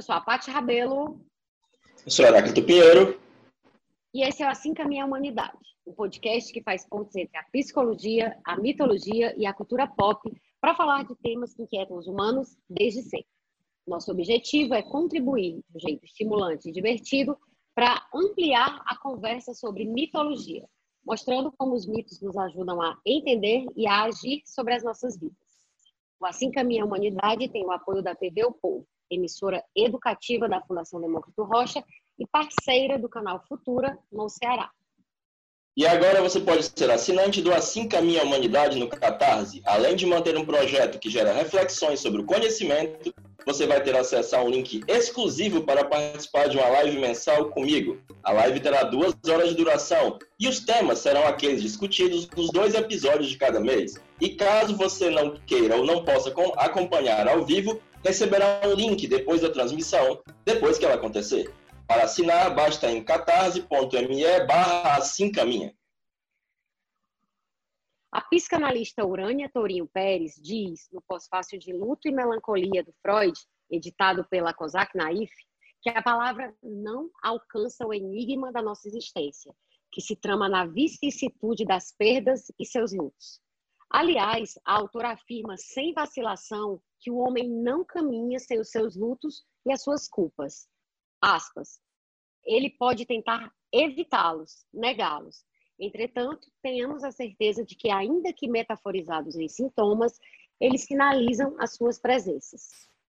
Eu sou a Paty Rabelo. Eu sou Heráclito Pinheiro. E esse é o Assim Caminha a Humanidade, um podcast que faz pontos entre a psicologia, a mitologia e a cultura pop para falar de temas que inquietam os humanos desde sempre. Nosso objetivo é contribuir de um jeito estimulante e divertido para ampliar a conversa sobre mitologia, mostrando como os mitos nos ajudam a entender e a agir sobre as nossas vidas. O Assim Caminha a Humanidade tem o apoio da TV O Povo, emissora educativa da Fundação Demócrito Rocha e parceira do canal Futura no Ceará. E agora você pode ser assinante do Assim Caminha a Humanidade no Catarse. Além de manter um projeto que gera reflexões sobre o conhecimento, você vai ter acesso a um link exclusivo para participar de uma live mensal comigo. A live terá duas horas de duração e os temas serão aqueles discutidos nos dois episódios de cada mês. E caso você não queira ou não possa acompanhar ao vivo, receberá um link depois da transmissão, depois que ela acontecer. Para assinar, basta em catarse.me barra assim caminha. A psicanalista Urânia Torinho Pérez diz, no pós-fácil de Luto e Melancolia do Freud, editado pela Kozak Naif, que a palavra não alcança o enigma da nossa existência, que se trama na vicissitude das perdas e seus lutos. Aliás, a autora afirma sem vacilação que o homem não caminha sem os seus lutos e as suas culpas aspas, ele pode tentar evitá-los, negá-los. Entretanto, tenhamos a certeza de que, ainda que metaforizados em sintomas, eles sinalizam as suas presenças.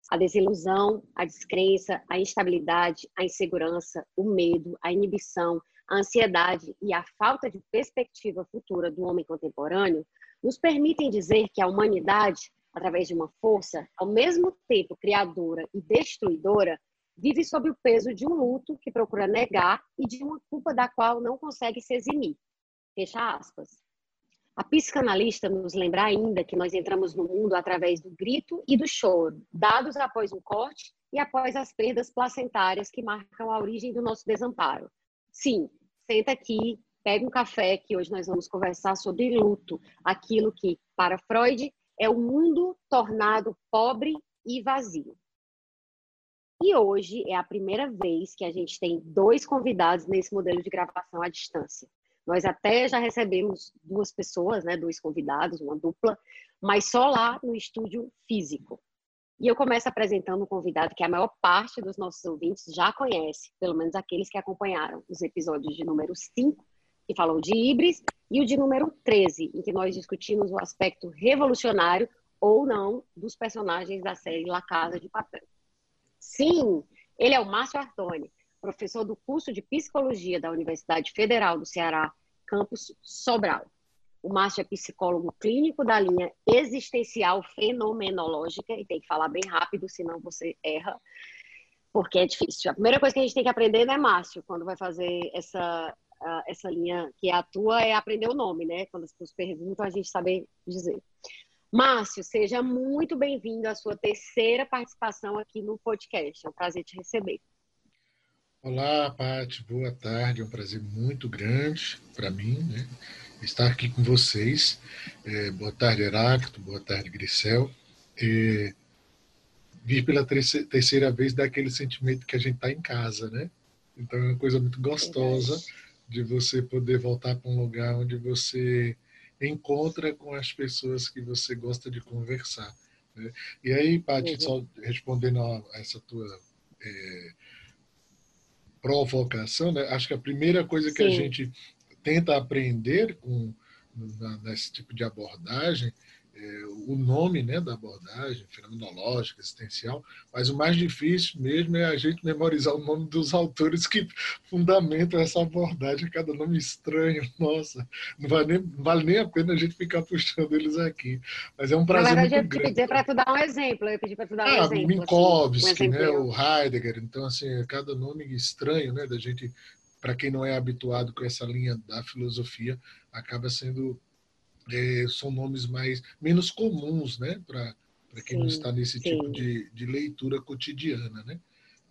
A desilusão, a descrença, a instabilidade, a insegurança, o medo, a inibição, a ansiedade e a falta de perspectiva futura do homem contemporâneo nos permitem dizer que a humanidade, através de uma força, ao mesmo tempo criadora e destruidora, vive sob o peso de um luto que procura negar e de uma culpa da qual não consegue se eximir. Fecha aspas. A psicanalista nos lembra ainda que nós entramos no mundo através do grito e do choro, dados após um corte e após as perdas placentárias que marcam a origem do nosso desamparo. Sim, senta aqui, pega um café, que hoje nós vamos conversar sobre luto, aquilo que, para Freud, é o mundo tornado pobre e vazio. E hoje é a primeira vez que a gente tem dois convidados nesse modelo de gravação à distância. Nós até já recebemos duas pessoas, né, dois convidados, uma dupla, mas só lá no estúdio físico. E eu começo apresentando um convidado que a maior parte dos nossos ouvintes já conhece, pelo menos aqueles que acompanharam os episódios de número 5, que falou de Ibris, e o de número 13, em que nós discutimos o aspecto revolucionário ou não dos personagens da série La Casa de Papel. Sim, ele é o Márcio Artoni, professor do curso de Psicologia da Universidade Federal do Ceará, campus Sobral. O Márcio é psicólogo clínico da linha existencial fenomenológica, e tem que falar bem rápido, senão você erra, porque é difícil. A primeira coisa que a gente tem que aprender, né, Márcio, quando vai fazer essa, essa linha que é a tua, é aprender o nome, né? Quando as pessoas perguntam, a gente saber dizer. Márcio, seja muito bem-vindo à sua terceira participação aqui no podcast. É um prazer te receber. Olá, Paty, boa tarde. É um prazer muito grande para mim né, estar aqui com vocês. É, boa tarde, Heráclito. Boa tarde, Grisel. É, vir pela terceira vez dá aquele sentimento que a gente está em casa, né? Então é uma coisa muito gostosa de você poder voltar para um lugar onde você encontra com as pessoas que você gosta de conversar. Né? E aí, Paty, uhum. só respondendo a essa tua é, provocação, né? acho que a primeira coisa que Sim. a gente tenta aprender com, nesse tipo de abordagem é, o nome né, da abordagem fenomenológica, existencial, mas o mais difícil mesmo é a gente memorizar o nome dos autores que fundamentam essa abordagem, cada nome estranho, nossa, não vale nem, não vale nem a pena a gente ficar puxando eles aqui. Mas é um prazer Na verdade, muito eu pedir para tu dar um exemplo, eu pedi para tu dar um ah, exemplo. Minkowski, assim, um né, o Heidegger, então assim, é cada nome estranho, né, da gente, para quem não é habituado com essa linha da filosofia, acaba sendo é, são nomes mais menos comuns, né, para quem sim, não está nesse sim. tipo de, de leitura cotidiana, né?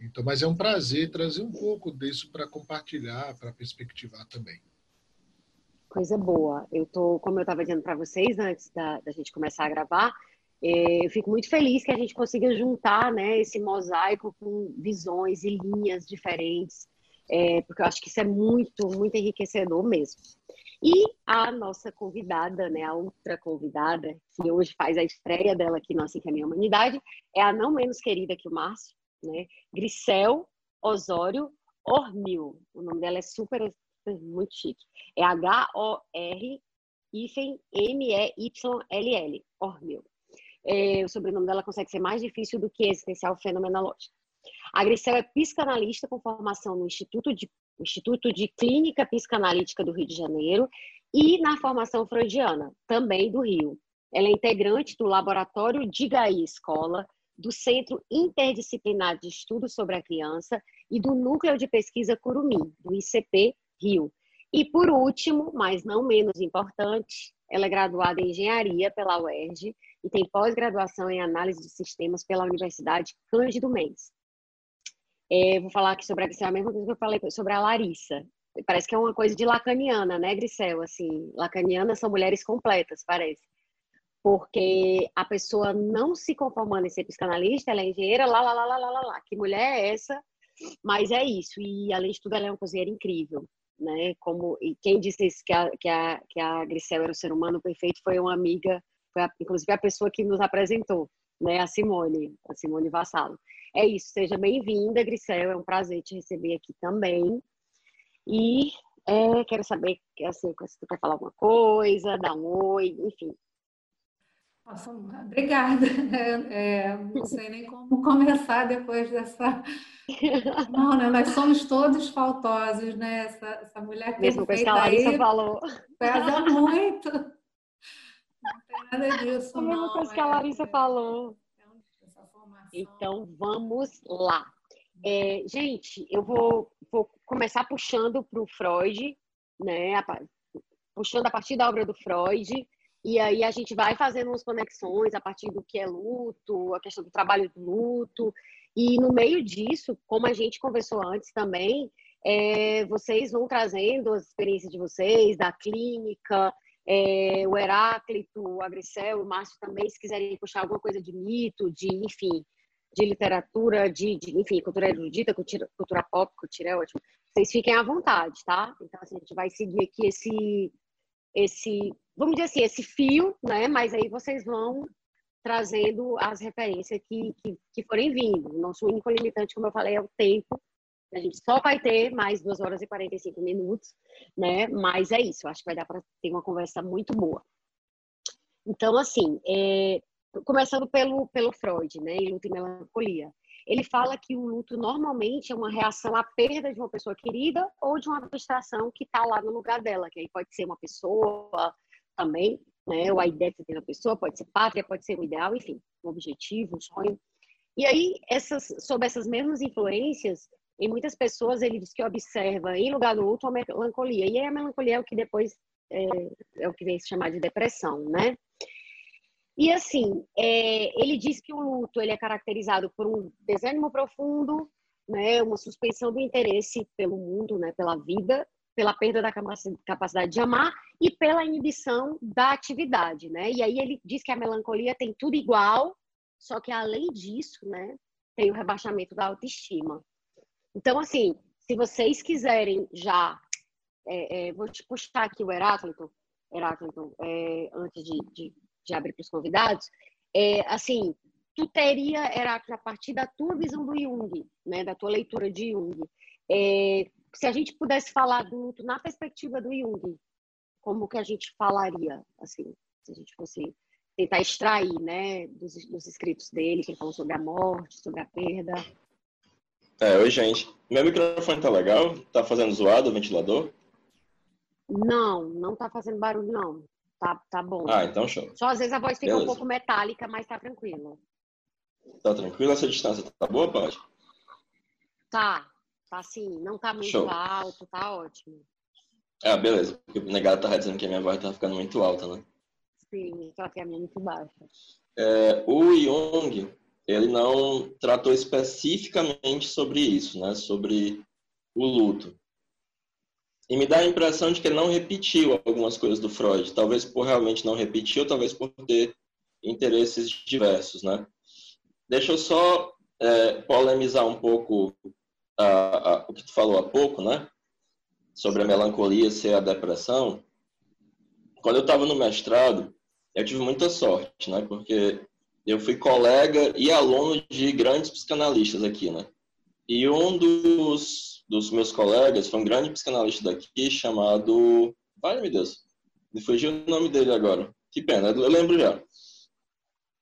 Então, mas é um prazer trazer um pouco disso para compartilhar, para perspectivar também. Coisa boa. Eu tô, como eu estava dizendo para vocês antes da, da, gente começar a gravar, É, eu fico muito feliz que a gente consiga juntar né, esse mosaico com visões e linhas diferentes, é, porque eu acho que isso é muito, muito enriquecedor mesmo. E a nossa convidada, né, a outra convidada, que hoje faz a estreia dela aqui no Assim que é a Minha Humanidade, é a não menos querida que o Márcio, né, Grisel Osório Ormil. O nome dela é super, muito chique. É H-O-R M-E-Y-L-L, Ormil. É, o sobrenome dela consegue ser mais difícil do que existencial fenomenológico. A Grisel é psicanalista com formação no Instituto de, Instituto de Clínica Psicanalítica do Rio de Janeiro e na formação freudiana, também do Rio. Ela é integrante do Laboratório de GAI Escola, do Centro Interdisciplinar de Estudos sobre a Criança e do Núcleo de Pesquisa Curumim, do ICP Rio. E por último, mas não menos importante, ela é graduada em Engenharia pela UERJ e tem pós-graduação em Análise de Sistemas pela Universidade Cândido Mendes. É, vou falar aqui sobre a Grisel, a mesma coisa que eu falei sobre a Larissa. Parece que é uma coisa de lacaniana, né, Grisel? Assim, lacanianas são mulheres completas, parece. Porque a pessoa não se conformando em ser psicanalista, ela é engenheira, lá, lá, lá, lá, lá, lá. Que mulher é essa? Mas é isso. E, além de tudo, ela é uma cozinheira incrível né? Como e quem disse isso, que a que a que a Grisel era o ser humano perfeito foi uma amiga, foi a, inclusive a pessoa que nos apresentou, né? A Simone, a Simone Vassalo. É isso. Seja bem-vinda, Grisel. É um prazer te receber aqui também. E é, quero saber assim, se tu quer falar alguma coisa, dar um oi, enfim. Nossa, obrigada. É, não sei nem como começar depois dessa. Não, né? Nós somos todos faltosos, né? Essa, essa mulher que Mesmo coisa que a Larissa aí, falou. Pesa muito. Não tem nada disso. A mesma coisa que a Larissa é, falou. Então, vamos lá. É, gente, eu vou, vou começar puxando para o Freud, né? Puxando a partir da obra do Freud e aí a gente vai fazendo umas conexões a partir do que é luto, a questão do trabalho do luto. E no meio disso, como a gente conversou antes também, é, vocês vão trazendo as experiências de vocês, da clínica, é, o Heráclito, o Agricel, o Márcio também, se quiserem puxar alguma coisa de mito, de, enfim, de literatura, de, de enfim, cultura erudita, cultura, cultura pop, cultura é ótimo. Vocês fiquem à vontade, tá? Então, assim, a gente vai seguir aqui esse, esse vamos dizer assim, esse fio, né? Mas aí vocês vão trazendo as referências que, que, que forem vindo. Nosso único limitante, como eu falei, é o tempo. A gente só vai ter mais 2 horas e 45 minutos, né? Mas é isso, acho que vai dar para ter uma conversa muito boa. Então, assim, é, começando pelo, pelo Freud, né? Em luto e melancolia. Ele fala que o luto normalmente é uma reação à perda de uma pessoa querida ou de uma abstração que está lá no lugar dela, que aí pode ser uma pessoa, também, né? O ideia que tem na pessoa pode ser pátria, pode ser um ideal, enfim, um objetivo, um sonho. E aí, essas, sob essas mesmas influências, em muitas pessoas ele diz que observa em lugar do outro a melancolia. E aí a melancolia é o que depois é, é o que vem se chamar de depressão, né? E assim, é, ele diz que o luto ele é caracterizado por um desânimo profundo, né, uma suspensão do interesse pelo mundo, né, pela vida, pela perda da capacidade de amar e pela inibição da atividade, né? E aí ele diz que a melancolia tem tudo igual, só que além disso, né, tem o rebaixamento da autoestima. Então, assim, se vocês quiserem já, é, é, vou te puxar aqui o Heráclito, Heráclito, é, antes de, de, de abrir para os convidados, é, assim, tu teria, Heráclito, a partir da tua visão do Jung, né, da tua leitura de Jung, é, se a gente pudesse falar do luto na perspectiva do Jung, como que a gente falaria, assim, se a gente fosse tentar extrair, né, dos, dos escritos dele, que ele falou sobre a morte, sobre a perda. É, oi, gente. Meu microfone tá legal? Tá fazendo zoado o ventilador? Não, não tá fazendo barulho, não. Tá, tá bom. Ah, então show. Só às vezes a voz fica Beleza. um pouco metálica, mas tá tranquilo. Tá tranquilo? Essa distância tá boa, Paty? Tá, Tá assim, não tá muito Show. alto, tá ótimo. Ah, beleza. Porque o negado tá dizendo que a minha voz tá ficando muito alta, né? Sim, só que a minha é muito baixa. É, o Jung, ele não tratou especificamente sobre isso, né? Sobre o luto. E me dá a impressão de que ele não repetiu algumas coisas do Freud. Talvez por realmente não repetir, ou talvez por ter interesses diversos, né? Deixa eu só é, polemizar um pouco a, a, o que tu falou há pouco, né? Sobre a melancolia ser a depressão. Quando eu estava no mestrado, eu tive muita sorte, né? Porque eu fui colega e aluno de grandes psicanalistas aqui, né? E um dos, dos meus colegas foi um grande psicanalista daqui chamado. Vai, meu Deus, me fugiu o nome dele agora. Que pena, eu lembro já.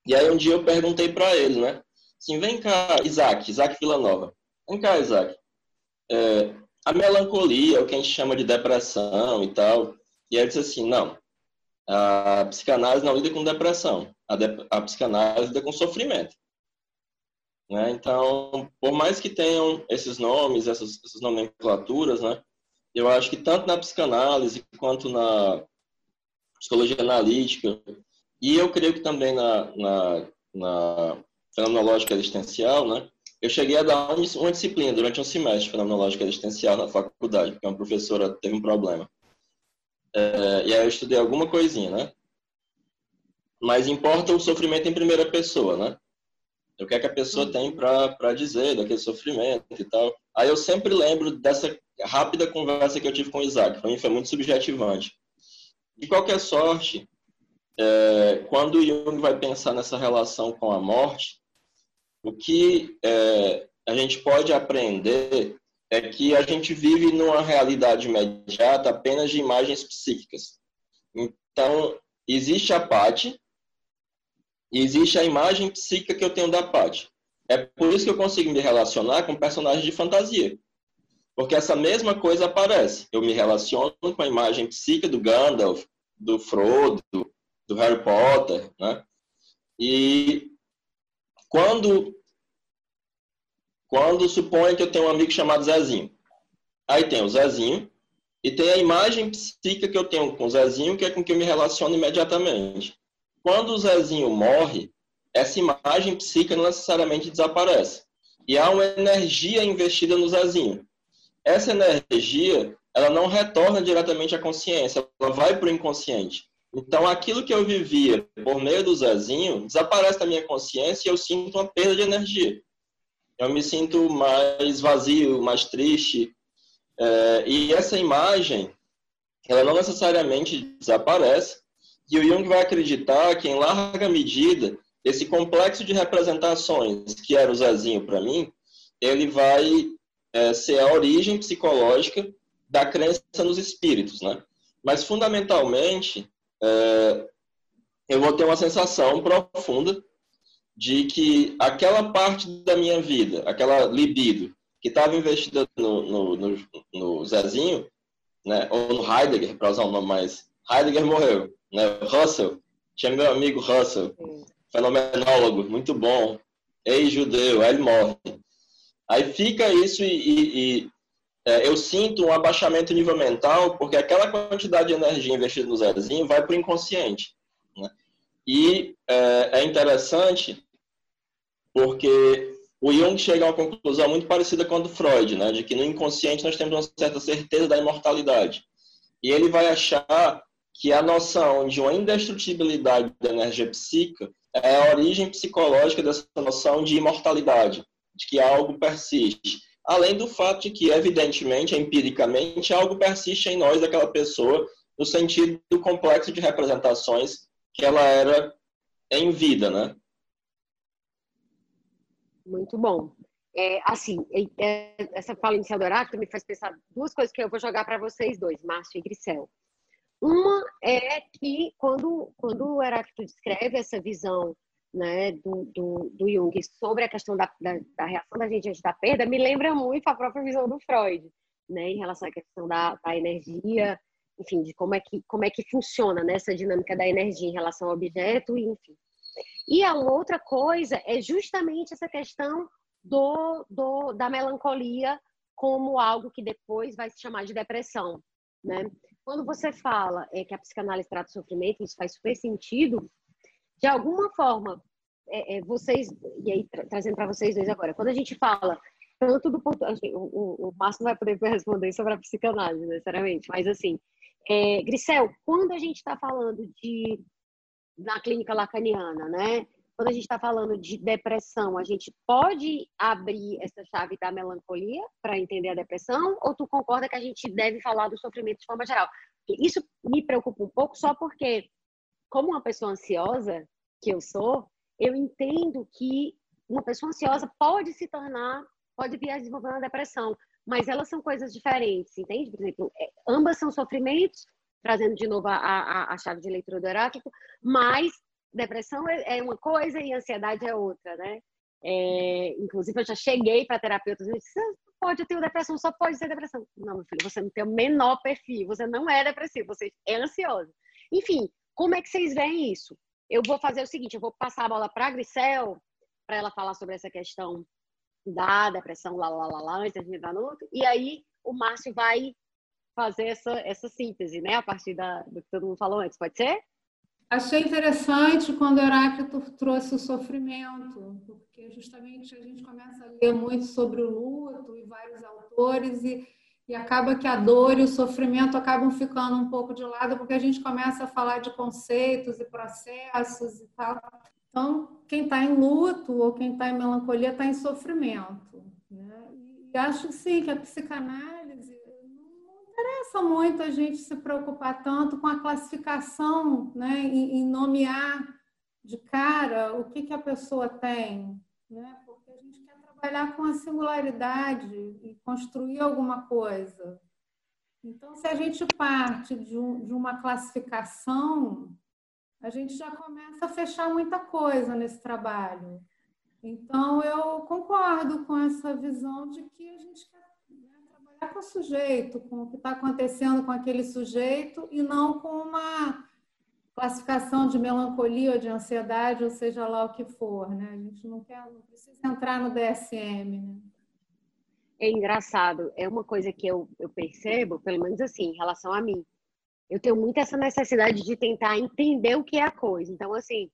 E aí um dia eu perguntei para ele, né? Assim, vem cá, Isaac, Isaac Villanova. Vem cá, Isaac. É, a melancolia, o que a gente chama de depressão e tal. E ele disse assim, não, a psicanálise não lida com depressão. A, de, a psicanálise lida com sofrimento. Né? Então, por mais que tenham esses nomes, essas, essas nomenclaturas, né? eu acho que tanto na psicanálise quanto na psicologia analítica, e eu creio que também na, na, na fenomenológica existencial, né? eu cheguei a dar uma disciplina durante um semestre de fenomenológica existencial na faculdade, porque uma professora teve um problema. É, e aí eu estudei alguma coisinha, né? Mas importa o sofrimento em primeira pessoa, né? O que é que a pessoa uhum. tem para dizer daquele sofrimento e tal. Aí eu sempre lembro dessa rápida conversa que eu tive com o Isaac. Para mim foi muito subjetivante. De qualquer sorte, é, quando Jung vai pensar nessa relação com a morte, o que é, a gente pode aprender é que a gente vive numa realidade imediata apenas de imagens psíquicas. Então, existe a parte, e existe a imagem psíquica que eu tenho da Paty. É por isso que eu consigo me relacionar com personagens de fantasia. Porque essa mesma coisa aparece. Eu me relaciono com a imagem psíquica do Gandalf, do Frodo, do Harry Potter, né? E quando quando supõe que eu tenho um amigo chamado Zezinho. Aí tem o Zezinho e tem a imagem psíquica que eu tenho com o Zezinho, que é com que eu me relaciono imediatamente. Quando o Zezinho morre, essa imagem psíquica não necessariamente desaparece. E há uma energia investida no Zezinho. Essa energia, ela não retorna diretamente à consciência, ela vai para o inconsciente. Então, aquilo que eu vivia por meio do Zezinho desaparece da minha consciência e eu sinto uma perda de energia. Eu me sinto mais vazio, mais triste. É, e essa imagem, ela não necessariamente desaparece, e o Jung vai acreditar que, em larga medida, esse complexo de representações, que era o Zezinho para mim, ele vai é, ser a origem psicológica da crença nos espíritos, né? Mas, fundamentalmente, é, eu vou ter uma sensação profunda de que aquela parte da minha vida, aquela libido, que estava investida no, no, no, no Zezinho, né, ou no Heidegger, para usar um nome mais... Heidegger morreu né? Russell, tinha meu amigo Russell, fenomenólogo, muito bom, ex-judeu, aí ele morre. Aí fica isso e, e, e é, eu sinto um abaixamento nível mental, porque aquela quantidade de energia investida no Zezinho vai para o inconsciente. Né? E é, é interessante porque o Jung chega a uma conclusão muito parecida com a do Freud, né? de que no inconsciente nós temos uma certa certeza da imortalidade. E ele vai achar que a noção de uma indestrutibilidade da energia psíquica é a origem psicológica dessa noção de imortalidade, de que algo persiste. Além do fato de que, evidentemente, empiricamente, algo persiste em nós daquela pessoa, no sentido do complexo de representações que ela era em vida, né? Muito bom. É, assim, é, essa fala inicial do Heráclito me faz pensar duas coisas que eu vou jogar para vocês dois, Márcio e Grisel. Uma é que quando, quando o Heráclito descreve essa visão né, do, do, do Jung sobre a questão da, da, da, reação da gente diante da perda, me lembra muito a própria visão do Freud, né, em relação à questão da, da energia, enfim, de como é que, como é que funciona né, essa dinâmica da energia em relação ao objeto, enfim. E a outra coisa é justamente essa questão do, do, da melancolia como algo que depois vai se chamar de depressão, né? Quando você fala é, que a psicanálise trata o sofrimento, isso faz super sentido, de alguma forma, é, é, vocês, e aí tra trazendo para vocês dois agora, quando a gente fala tanto do ponto. Assim, o, o Márcio não vai poder responder sobre a psicanálise, necessariamente, mas assim, é, Grisel, quando a gente está falando de na clínica lacaniana, né? Quando a gente está falando de depressão, a gente pode abrir essa chave da melancolia para entender a depressão? Ou tu concorda que a gente deve falar do sofrimento de forma geral? Isso me preocupa um pouco só porque, como uma pessoa ansiosa que eu sou, eu entendo que uma pessoa ansiosa pode se tornar, pode vir a desenvolver uma depressão, mas elas são coisas diferentes, entende? Por exemplo, é, ambas são sofrimentos, trazendo de novo a, a, a chave de leitura do Heráclito, mas depressão é, é uma coisa e ansiedade é outra, né? É, inclusive, eu já cheguei para terapeutas e disse, pode ter depressão, só pode ser depressão. Não, meu filho, você não tem o menor perfil, você não é depressivo, você é ansioso. Enfim, como é que vocês veem isso? Eu vou fazer o seguinte, eu vou passar a bola para a Grisel, para ela falar sobre essa questão da depressão, lá, lá, lá, lá, antes de entrar no outro, e aí o Márcio vai fazer essa, essa síntese, né, a partir da, do que todo mundo falou antes, pode ser? Achei interessante quando Heráclito trouxe o sofrimento, porque justamente a gente começa a ler muito sobre o luto e vários autores e, e acaba que a dor e o sofrimento acabam ficando um pouco de lado porque a gente começa a falar de conceitos e processos e tal. Então, quem está em luto ou quem está em melancolia está em sofrimento. Né? E acho sim que a psicanálise interessa muito a gente se preocupar tanto com a classificação, né, em, nomear de cara o que, que a pessoa tem, né? Porque a gente quer trabalhar com a singularidade e construir alguma coisa. Então, se a gente parte de, um, de uma classificação, a gente já começa a fechar muita coisa nesse trabalho. Então, eu concordo com essa visão de que a gente quer com o sujeito, com o que está acontecendo com aquele sujeito e não com uma classificação de melancolia ou de ansiedade, ou seja lá o que for, né? A gente não quer, não precisa entrar no DSM, né? É engraçado, é uma coisa que eu, eu percebo, pelo menos assim, em relação a mim. Eu tenho muito essa necessidade de tentar entender o que é a coisa. Então, assim,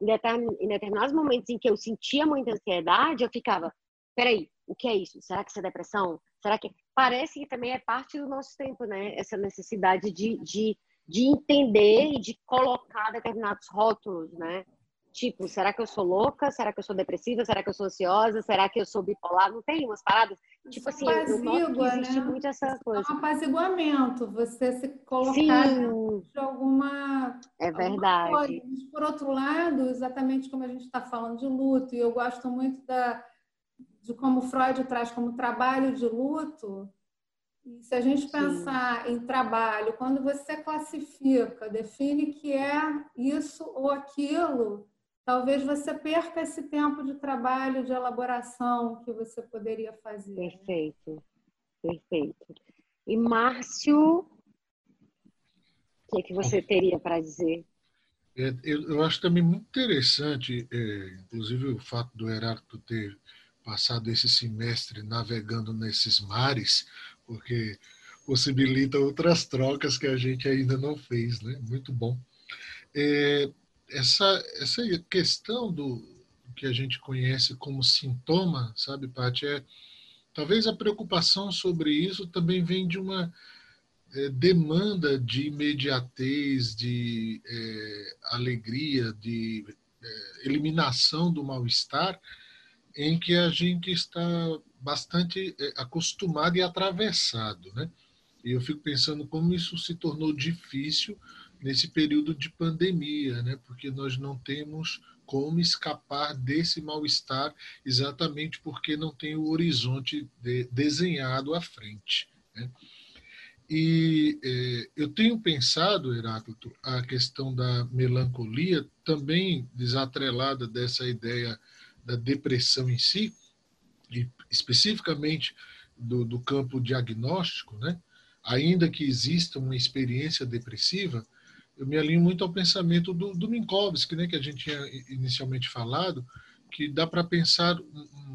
em determinados momentos em que eu sentia muita ansiedade, eu ficava, peraí, o que é isso? Será que isso é depressão? Será que parece que também é parte do nosso tempo, né? Essa necessidade de, de, de entender e de colocar determinados rótulos, né? Tipo, será que eu sou louca? Será que eu sou depressiva? Será que eu sou ansiosa? Será que eu sou bipolar? Não tem umas paradas? Tipo assim, eu existe né? muito essa coisa. É um apaziguamento, você se colocar de alguma. É verdade. Alguma por outro lado, exatamente como a gente está falando de luto, e eu gosto muito da, de como Freud traz como trabalho de luto. E se a gente pensar Sim. em trabalho, quando você classifica, define que é isso ou aquilo, talvez você perca esse tempo de trabalho, de elaboração que você poderia fazer. Perfeito, perfeito. E Márcio, o que, é que você teria para dizer? É, eu, eu, acho também muito interessante, é, inclusive o fato do Heráclito ter passado esse semestre navegando nesses mares, porque possibilita outras trocas que a gente ainda não fez, né? Muito bom. É, essa, essa questão do que a gente conhece como sintoma, sabe, Paty, é talvez a preocupação sobre isso também vem de uma é, demanda de imediatez, de é, alegria, de é, eliminação do mal-estar, em que a gente está bastante é, acostumado e atravessado, né? E eu fico pensando como isso se tornou difícil nesse período de pandemia, né? Porque nós não temos como escapar desse mal-estar exatamente porque não tem o horizonte de, desenhado à frente. Né? E é, eu tenho pensado, Heráclito, a questão da melancolia também desatrelada dessa ideia da depressão em si, e especificamente do, do campo diagnóstico, né? ainda que exista uma experiência depressiva, eu me alinho muito ao pensamento do, do Minkowski, né, que a gente tinha inicialmente falado, que dá para pensar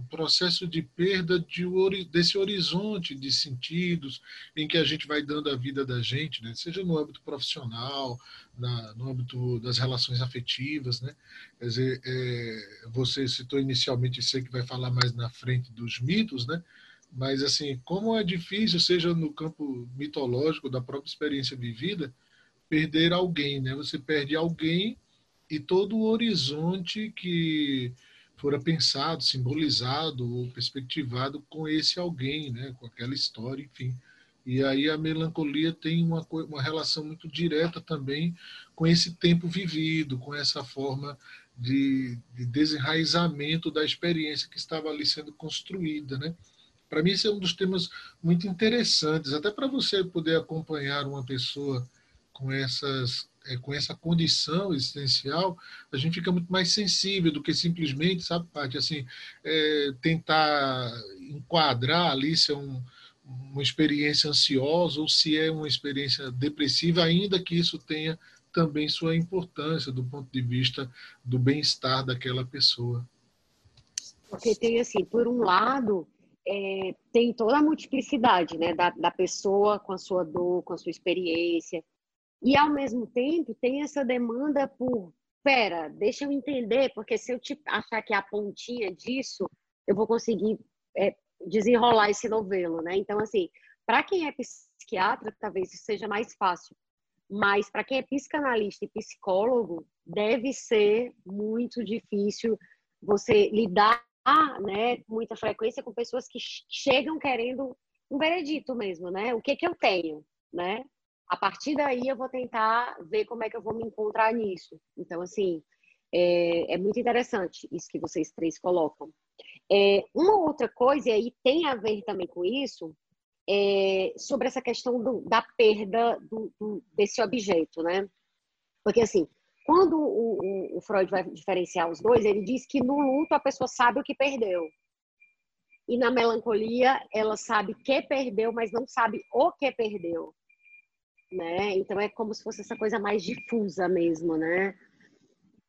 processo de perda de, desse horizonte de sentidos em que a gente vai dando a vida da gente, né? seja no âmbito profissional, na, no âmbito das relações afetivas. Né? Quer dizer, é, você citou inicialmente, sei que vai falar mais na frente dos mitos, né? mas assim, como é difícil, seja no campo mitológico da própria experiência vivida, perder alguém. Né? Você perde alguém e todo o horizonte que fora pensado, simbolizado ou perspectivado com esse alguém, né? com aquela história, enfim. E aí a melancolia tem uma, uma relação muito direta também com esse tempo vivido, com essa forma de, de desenraizamento da experiência que estava ali sendo construída, né? Para mim, esse é um dos temas muito interessantes, até para você poder acompanhar uma pessoa com essas é, com essa condição existencial, a gente fica muito mais sensível do que simplesmente, sabe, Paty, assim, é, tentar enquadrar ali se é um, uma experiência ansiosa ou se é uma experiência depressiva, ainda que isso tenha também sua importância do ponto de vista do bem-estar daquela pessoa. Porque tem assim, por um lado, é, tem toda a multiplicidade né, da, da pessoa com a sua dor, com a sua experiência, e ao mesmo tempo tem essa demanda por, pera, deixa eu entender, porque se eu te achar que é a pontinha disso, eu vou conseguir é, desenrolar esse novelo, né? Então, assim, para quem é psiquiatra, talvez isso seja mais fácil. Mas para quem é psicanalista e psicólogo, deve ser muito difícil você lidar, né, com muita frequência com pessoas que chegam querendo um veredito mesmo, né? O que que eu tenho, né? A partir daí eu vou tentar ver como é que eu vou me encontrar nisso. Então, assim, é, é muito interessante isso que vocês três colocam. É, uma outra coisa, e aí tem a ver também com isso, é sobre essa questão do, da perda do, do, desse objeto, né? Porque, assim, quando o, o, o, Freud vai diferenciar os dois, ele diz que no luto a pessoa sabe o que perdeu. E na melancolia, ela sabe que perdeu, mas não sabe o que perdeu. Né? Então é como se fosse essa coisa mais difusa mesmo, né?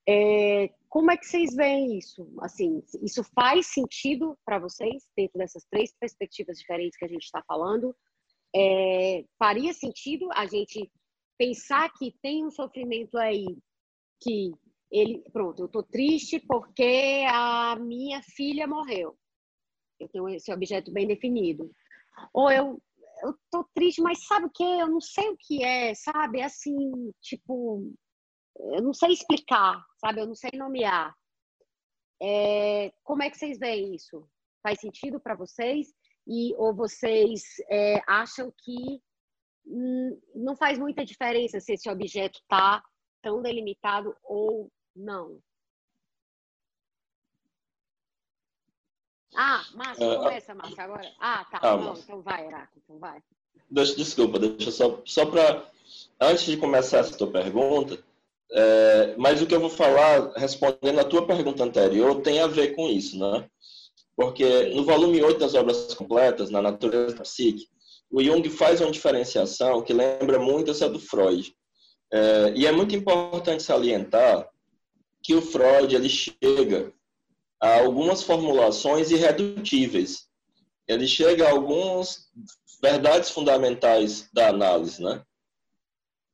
É, como é que vocês veem isso? Assim, isso faz sentido para vocês dentro dessas três perspectivas diferentes que a gente está falando? É, faria sentido a gente pensar que tem um sofrimento aí que ele, pronto, eu estou triste porque a minha filha morreu. Eu tenho esse objeto bem definido. Ou eu eu tô triste, mas sabe o que? Eu não sei o que é, sabe? É assim, tipo, eu não sei explicar, sabe? Eu não sei nomear. É, como é que vocês veem isso? Faz sentido para vocês? E ou vocês é, acham que não faz muita diferença se esse objeto está tão delimitado ou não? Ah, Márcio, uh, começa, Márcio, agora. Ah, tá. Ah, não, então vai, Heráclito, então vai. Deixa, desculpa, deixa só, só para. Antes de começar essa tua pergunta, é, mas o que eu vou falar, respondendo a tua pergunta anterior, tem a ver com isso, né? Porque no volume 8 das obras completas, na natureza da psique, o Jung faz uma diferenciação que lembra muito essa do Freud. É, e é muito importante salientar que o Freud ele chega a algumas formulações irredutíveis. Ele chega a algumas verdades fundamentais da análise, né?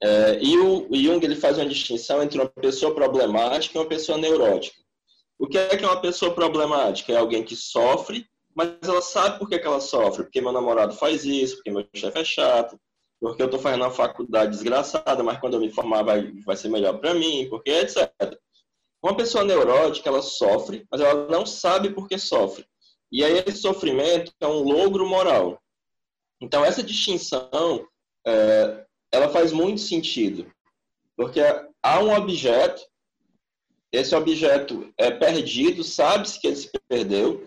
É, e o, Jung ele faz uma distinção entre uma pessoa problemática e uma pessoa neurótica. O que é que é uma pessoa problemática? É alguém que sofre, mas ela sabe por que, que ela sofre. Porque meu namorado faz isso, porque meu chefe é chato, porque eu estou fazendo uma faculdade desgraçada, mas quando eu me formar vai, vai ser melhor para mim, porque etc. Uma pessoa neurótica, ela sofre, mas ela não sabe por que sofre. E aí esse sofrimento é um logro moral. Então essa distinção é, ela faz muito sentido, porque há um objeto, esse objeto é perdido, sabe-se que ele se perdeu,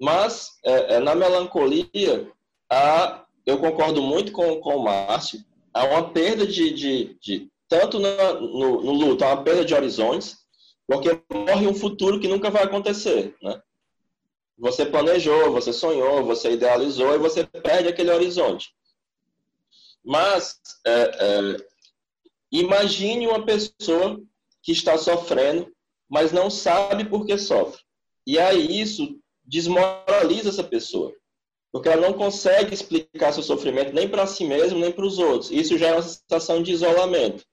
mas é, é, na melancolia, há, eu concordo muito com, com o Márcio, há uma perda de, de, de tanto no, no, no, luto, há uma perda de horizontes, porque morre um futuro que nunca vai acontecer, né? Você planejou, você sonhou, você idealizou e você perde aquele horizonte. Mas é, é, imagine uma pessoa que está sofrendo, mas não sabe por que sofre. E aí isso desmoraliza essa pessoa, porque ela não consegue explicar seu sofrimento nem para si mesmo, nem para os outros. Isso já é uma sensação de isolamento.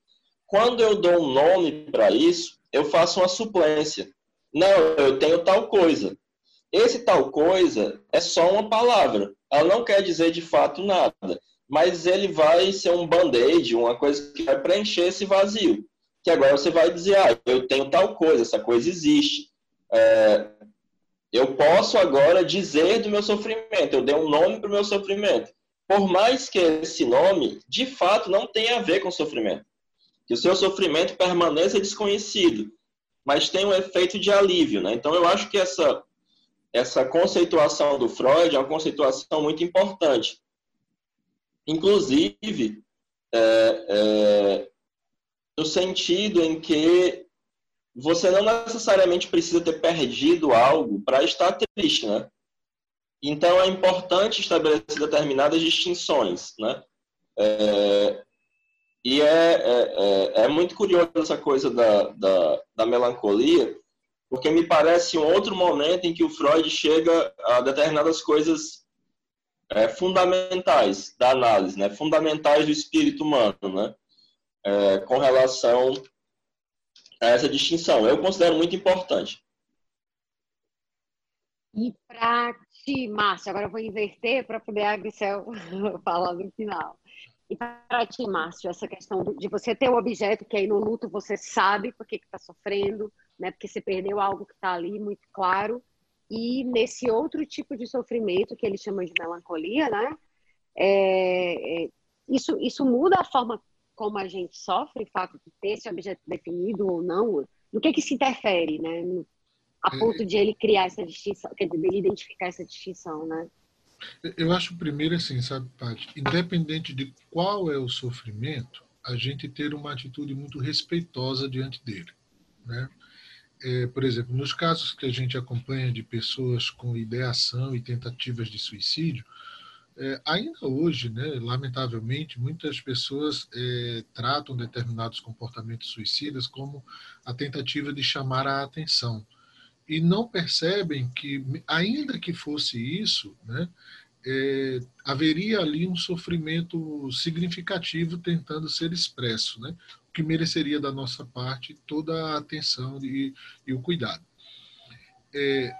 Quando eu dou um nome para isso, eu faço uma suplência. Não, eu tenho tal coisa. Esse tal coisa é só uma palavra. Ela não quer dizer de fato nada mas ele vai ser um band-aid, uma coisa que vai preencher esse vazio. que agora você vai dizer, ah, eu tenho tal coisa, essa coisa existe. É, eu posso agora dizer do meu sofrimento, eu dei um nome para o meu sofrimento. Por mais que esse nome, de fato, não tenha a ver com sofrimento. Que o seu sofrimento permaneça desconhecido, mas tem um efeito de alívio. Né? Então, eu acho que essa, essa conceituação do Freud é uma conceituação muito importante. Inclusive, é, é, no sentido em que você não necessariamente precisa ter perdido algo para estar triste, né? Então é importante estabelecer determinadas distinções, né? É, e é, é, é, é, muito curioso essa coisa da, da, da, melancolia, porque me parece um outro momento em que o Freud chega a determinadas coisas é, fundamentais da análise, né? fundamentais do espírito humano, né? é, com relação a essa distinção. Eu considero muito importante. E para ti, Márcio, agora eu vou inverter para poder a Grisel falar no final. E para ti, Márcio, essa questão de você ter o objeto que aí no luto você sabe por que está sofrendo, né? porque você perdeu algo que está ali muito claro. E nesse outro tipo de sofrimento que ele chama de melancolia, né? É, é, isso, isso muda a forma como a gente sofre, o fato de ter esse objeto definido ou não, no que que se interfere, né? A é, ponto de ele criar essa distinção, quer dizer, dele identificar essa distinção, né? Eu acho primeiro assim, sabe, Paty, independente de qual é o sofrimento, a gente ter uma atitude muito respeitosa diante dele, né? É, por exemplo, nos casos que a gente acompanha de pessoas com ideação e tentativas de suicídio, é, ainda hoje, né, lamentavelmente, muitas pessoas é, tratam determinados comportamentos suicidas como a tentativa de chamar a atenção e não percebem que, ainda que fosse isso, né, é, haveria ali um sofrimento significativo tentando ser expresso, né, o que mereceria da nossa parte toda a atenção e, e o cuidado. É,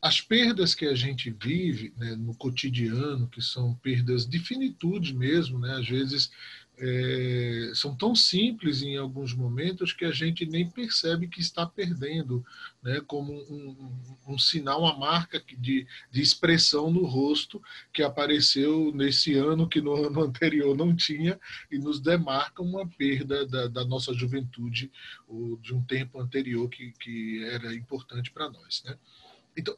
as perdas que a gente vive né, no cotidiano, que são perdas de finitude mesmo, né, às vezes é, são tão simples em alguns momentos que a gente nem percebe que está perdendo, né, como um, um, um sinal, uma marca de, de, expressão no rosto que apareceu nesse ano que no ano anterior não tinha e nos demarca uma perda da, da nossa juventude ou de um tempo anterior que, que era importante para nós. Né? Então,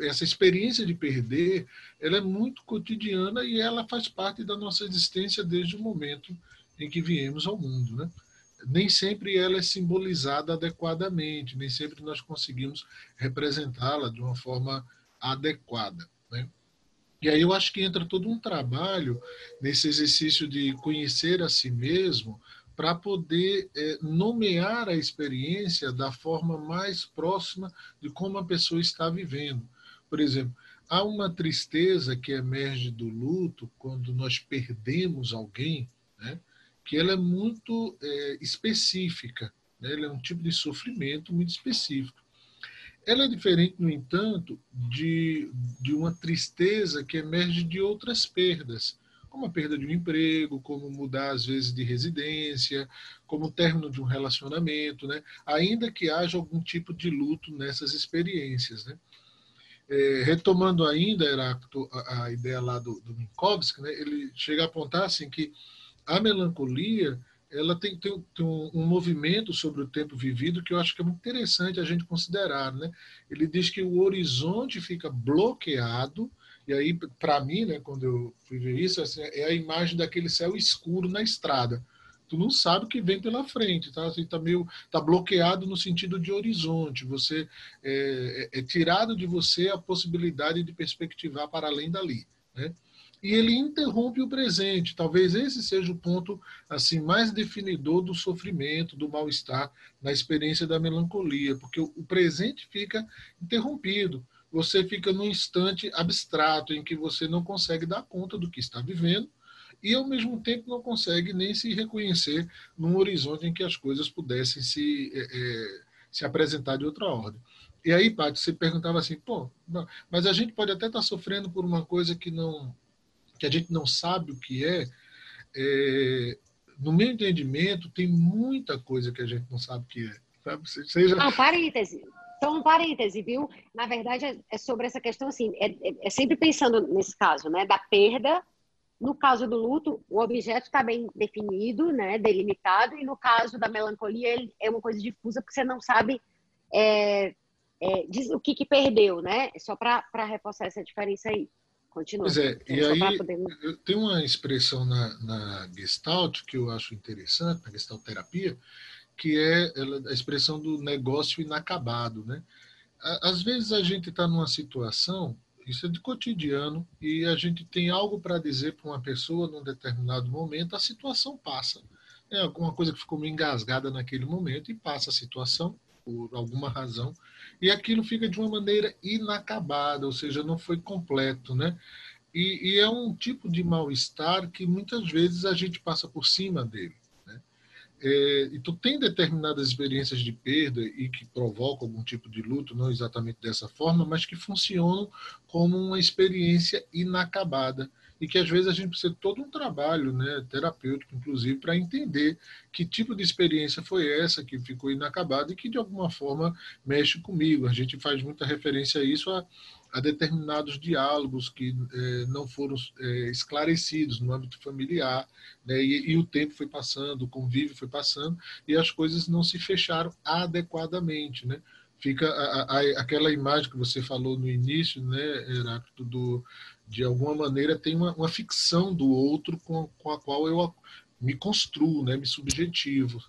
essa experiência de perder, ela é muito cotidiana e ela faz parte da nossa existência desde o momento em que viemos ao mundo, né? Nem sempre ela é simbolizada adequadamente, nem sempre nós conseguimos representá-la de uma forma adequada, né? E aí eu acho que entra todo um trabalho nesse exercício de conhecer a si mesmo, para poder é, nomear a experiência da forma mais próxima de como a pessoa está vivendo. Por exemplo, há uma tristeza que emerge do luto quando nós perdemos alguém, né, que ela é muito é, específica, né, ela é um tipo de sofrimento muito específico. Ela é diferente, no entanto, de, de uma tristeza que emerge de outras perdas como a perda de um emprego, como mudar às vezes de residência, como o término de um relacionamento, né? ainda que haja algum tipo de luto nessas experiências. Né? É, retomando ainda Heráclito, a, a, ideia lá do, do Minkowski, né? ele chega a apontar assim, que a melancolia ela tem, tem, tem um, um, movimento sobre o tempo vivido que eu acho que é muito interessante a gente considerar. Né? Ele diz que o horizonte fica bloqueado e aí, para mim, né, quando eu fui ver isso, assim, é a imagem daquele céu escuro na estrada. Tu não sabe o que vem pela frente, tá? Assim, tá meio, tá bloqueado no sentido de horizonte. Você é, é, é tirado de você a possibilidade de perspectivar para além dali, né? E ele interrompe o presente. Talvez esse seja o ponto assim mais definidor do sofrimento, do mal-estar na experiência da melancolia, porque o presente fica interrompido você fica num instante abstrato em que você não consegue dar conta do que está vivendo e ao mesmo tempo não consegue nem se reconhecer num horizonte em que as coisas pudessem se, é, é, se apresentar de outra ordem. E aí, Paty, você perguntava assim, pô, mas a gente pode até estar sofrendo por uma coisa que não que a gente não sabe o que é, é no meu entendimento, tem muita coisa que a gente não sabe o que é. Sabe? Seja... Não, parêntese. Então, um parêntese, viu? Na verdade, é, é sobre essa questão, assim, é, é, é sempre pensando nesse caso, né, da perda. No caso do luto, o objeto está bem definido, né, delimitado, e no caso da melancolia, ele é uma coisa difusa, porque você não sabe é, é, diz o que, que perdeu, né? Só para reforçar essa diferença aí. Continua. Pois é, e aí poder... tem uma expressão na, na Gestalt que eu acho interessante, na Gestalt terapia, que é a expressão do negócio inacabado, né? Às vezes a gente está numa situação, isso é de cotidiano, e a gente tem algo para dizer para uma pessoa num determinado momento, a situação passa. É alguma coisa que ficou meio engasgada naquele momento e passa a situação, por alguma razão, e aquilo fica de uma maneira inacabada, ou seja, não foi completo, né? E, e é um tipo de mal-estar que muitas vezes a gente passa por cima dele. É, então, tem determinadas experiências de perda e que provocam algum tipo de luto, não exatamente dessa forma, mas que funcionam como uma experiência inacabada e que às vezes a gente precisa de todo um trabalho né, terapêutico, inclusive, para entender que tipo de experiência foi essa que ficou inacabada e que de alguma forma mexe comigo. A gente faz muita referência a isso a, a determinados diálogos que eh, não foram eh, esclarecidos no âmbito familiar, né, e, e, o tempo foi passando, o convívio foi passando e as coisas não se fecharam adequadamente, né? Fica a, a, aquela imagem que você falou no início, né, Heráclito, do, de alguma maneira, tem uma, uma ficção do outro com, com, a qual eu me construo, né, me subjetivo.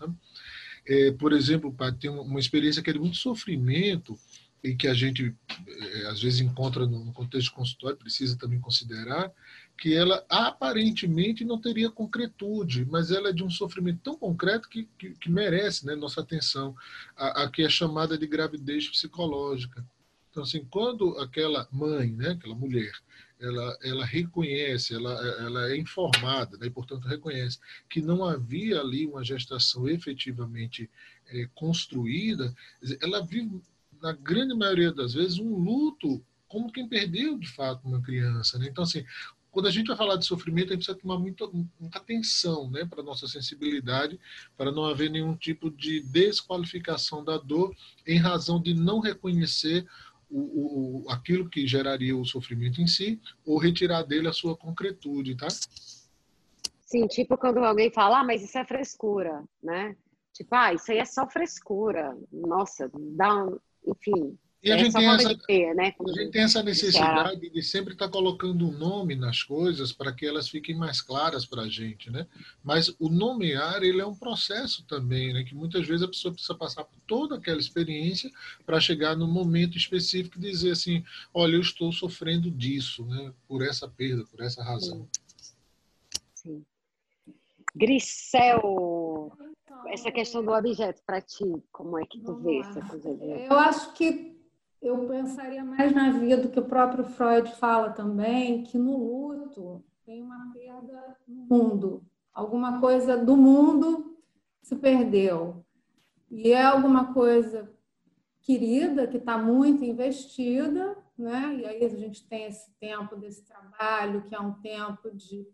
É, por exemplo, tem uma experiência que é de muito sofrimento e que a gente é, às vezes encontra no contexto consultório, precisa também considerar, que ela aparentemente não teria concretude, mas ela é de um sofrimento tão concreto que, que, que merece né, nossa atenção, a, a que é chamada de gravidez psicológica. Então, assim, quando aquela mãe, né, aquela mulher, ela, ela reconhece, ela, ela é informada, né, e, portanto, reconhece que não havia ali uma gestação efetivamente é, construída, ela vive, na grande maioria das vezes, um luto como quem perdeu, de fato, uma criança. Né? Então, assim, quando a gente vai falar de sofrimento, a gente precisa tomar muita, muita atenção né, para a nossa sensibilidade, para não haver nenhum tipo de desqualificação da dor em razão de não reconhecer o, o, aquilo que geraria o sofrimento em si, ou retirar dele a sua concretude, tá? Sim, tipo quando alguém fala, ah, mas isso é frescura, né? Tipo, ah, isso aí é só frescura. Nossa, dá um... Enfim, e a, é gente tem, essa, ter, né? a gente tem essa necessidade de sempre estar colocando um nome nas coisas para que elas fiquem mais claras para a gente, né? Mas o nomear, ele é um processo também, né? Que muitas vezes a pessoa precisa passar por toda aquela experiência para chegar no momento específico e dizer assim, olha, eu estou sofrendo disso, né? Por essa perda, por essa razão. Sim. Sim. Grisel, essa questão do objeto para ti, como é que tu Vamos vê lá. essa coisa? De... Eu acho que eu pensaria mais na vida do que o próprio Freud fala também, que no luto tem uma perda no mundo. Alguma coisa do mundo se perdeu. E é alguma coisa querida, que está muito investida, né? E aí a gente tem esse tempo desse trabalho, que é um tempo de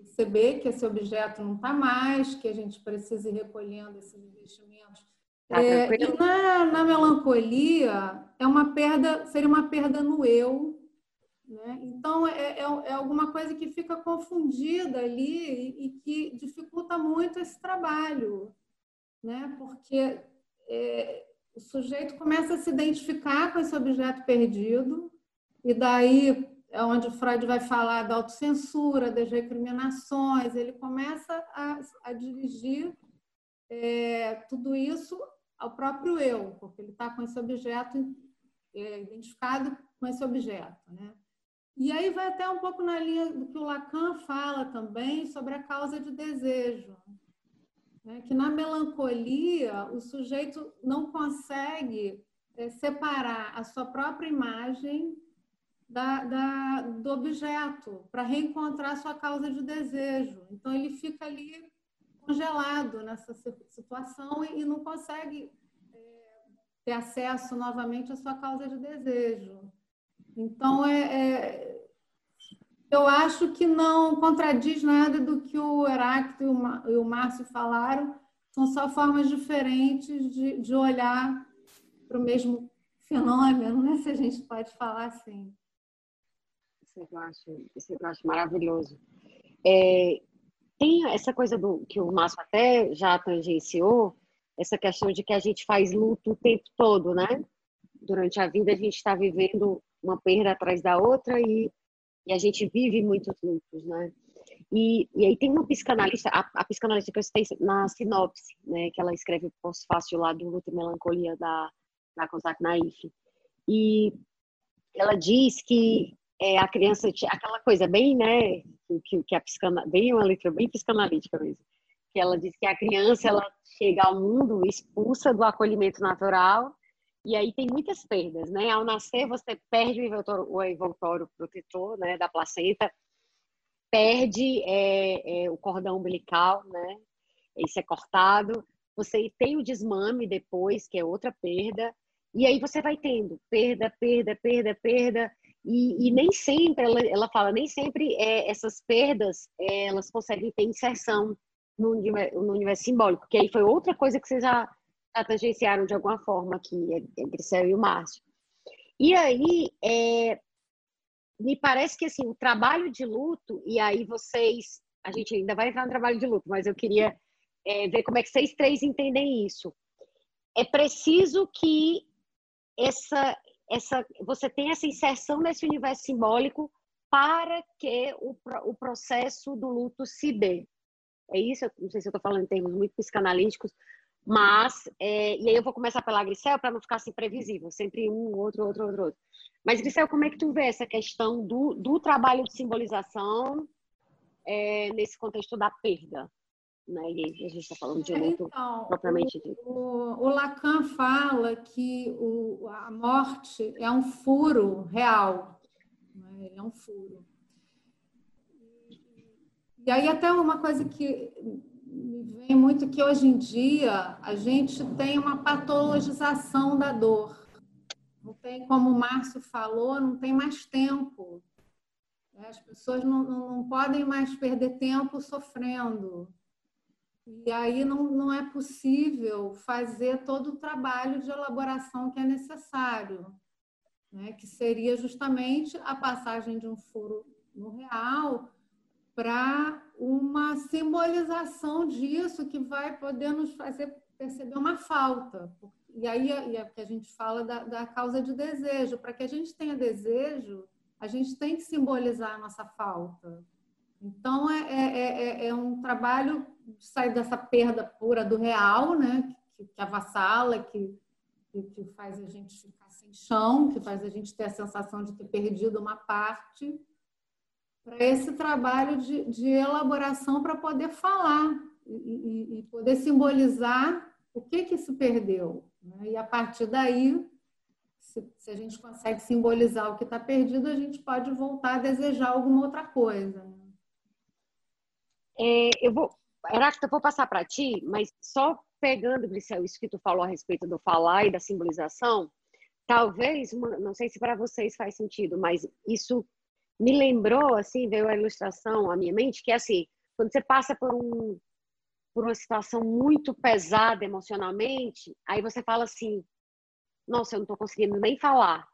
perceber que esse objeto não está mais, que a gente precisa ir recolhendo esses investimentos Tá é, e na, na, melancolia é uma perda, seria uma perda no eu, né? Então é, é, é, alguma coisa que fica confundida ali e, e, que dificulta muito esse trabalho, né? Porque é, o sujeito começa a se identificar com esse objeto perdido e daí é onde Freud vai falar da autocensura, das recriminações, ele começa a, a dirigir é, tudo isso ao próprio eu, porque ele está com esse objeto é, identificado com esse objeto, né? E aí vai até um pouco na linha do que o Lacan fala também sobre a causa de desejo, né? que na melancolia o sujeito não consegue é, separar a sua própria imagem da, da, do objeto para reencontrar sua causa de desejo. Então ele fica ali congelado nessa situação e não consegue é, ter acesso novamente à sua causa de desejo. Então, é, é, Eu acho que não contradiz nada do que o Heráclito e o Márcio falaram. São só formas diferentes de, de olhar para o mesmo fenômeno, né? se a gente pode falar assim. Isso eu acho, isso eu acho maravilhoso. É, tem essa coisa do que o Márcio até já tangenciou, essa questão de que a gente faz luto o tempo todo, né? Durante a vida a gente está vivendo uma perda atrás da outra e e a gente vive muitos lutos, né? E, e aí tem uma psicanalista, a, a psicanalista que eu citei na sinopse, né, que ela escreve o pós-fácil lá do Luto e Melancolia da, da Kozak Naif. E ela diz que é, a criança, aquela coisa bem, né, que, que a bem uma letra bem psicanalítica mesmo, que ela diz que a criança, ela chega ao mundo expulsa do acolhimento natural e aí tem muitas perdas, né? Ao nascer, você perde o envoltório, o envoltório protetor, né, da placenta, perde é, é, o cordão umbilical, né? Isso é cortado. Você tem o desmame depois, que é outra perda. E aí você vai tendo perda, perda, perda, perda. E, e nem sempre, ela, ela fala, nem sempre é, essas perdas é, elas conseguem ter inserção no no universo simbólico, que aí foi outra coisa que você já tangenciaram de alguma forma aqui, entre Céu e o Márcio. E aí, é, me parece que assim, o trabalho de luto, e aí vocês, a gente ainda vai entrar no trabalho de luto, mas eu queria é, ver como é que vocês três entendem isso. É preciso que essa, essa, você tenha essa inserção nesse universo simbólico para que o, o processo do luto se dê. É isso? Não sei se eu estou falando em termos muito psicanalíticos, mas, é, e aí eu vou começar pela Grisel para não ficar assim previsível, sempre um, outro, outro, outro, outro. Mas, Grisel, como é que tu vê essa questão do, do trabalho de simbolização é, nesse contexto da perda? Né? E a gente está falando de luto então, propriamente dito. O, o, Lacan fala que o, a morte é um furo real, né? é um furo. E aí até uma coisa que me vem muito que hoje em dia a gente tem uma patologização da dor. Não tem, como o Márcio falou, não tem mais tempo. As pessoas não, não podem mais perder tempo sofrendo. E aí não, não é possível fazer todo o trabalho de elaboração que é necessário, né? que seria justamente a passagem de um furo no real para uma simbolização disso que vai poder nos fazer perceber uma falta. E aí é que a gente fala da, da causa de desejo. Para que a gente tenha desejo, a gente tem que simbolizar a nossa falta. Então, é, é, é, é um trabalho de sair dessa perda pura do real, né? que, que avassala, que, que faz a gente ficar sem chão, que faz a gente ter a sensação de ter perdido uma parte, para esse trabalho de, de elaboração para poder falar e, e, poder simbolizar o que que se perdeu. Né? E a partir daí, se, se, a gente consegue simbolizar o que está perdido, a gente pode voltar a desejar alguma outra coisa. É, eu vou, Heráclito, eu vou passar para ti, mas só pegando, Grisel, isso que tu falou a respeito do falar e da simbolização, talvez, não sei se para vocês faz sentido, mas isso me lembrou, assim, veio a ilustração à minha mente, que é assim, quando você passa por um por uma situação muito pesada emocionalmente, aí você fala assim, nossa, eu não estou conseguindo nem falar,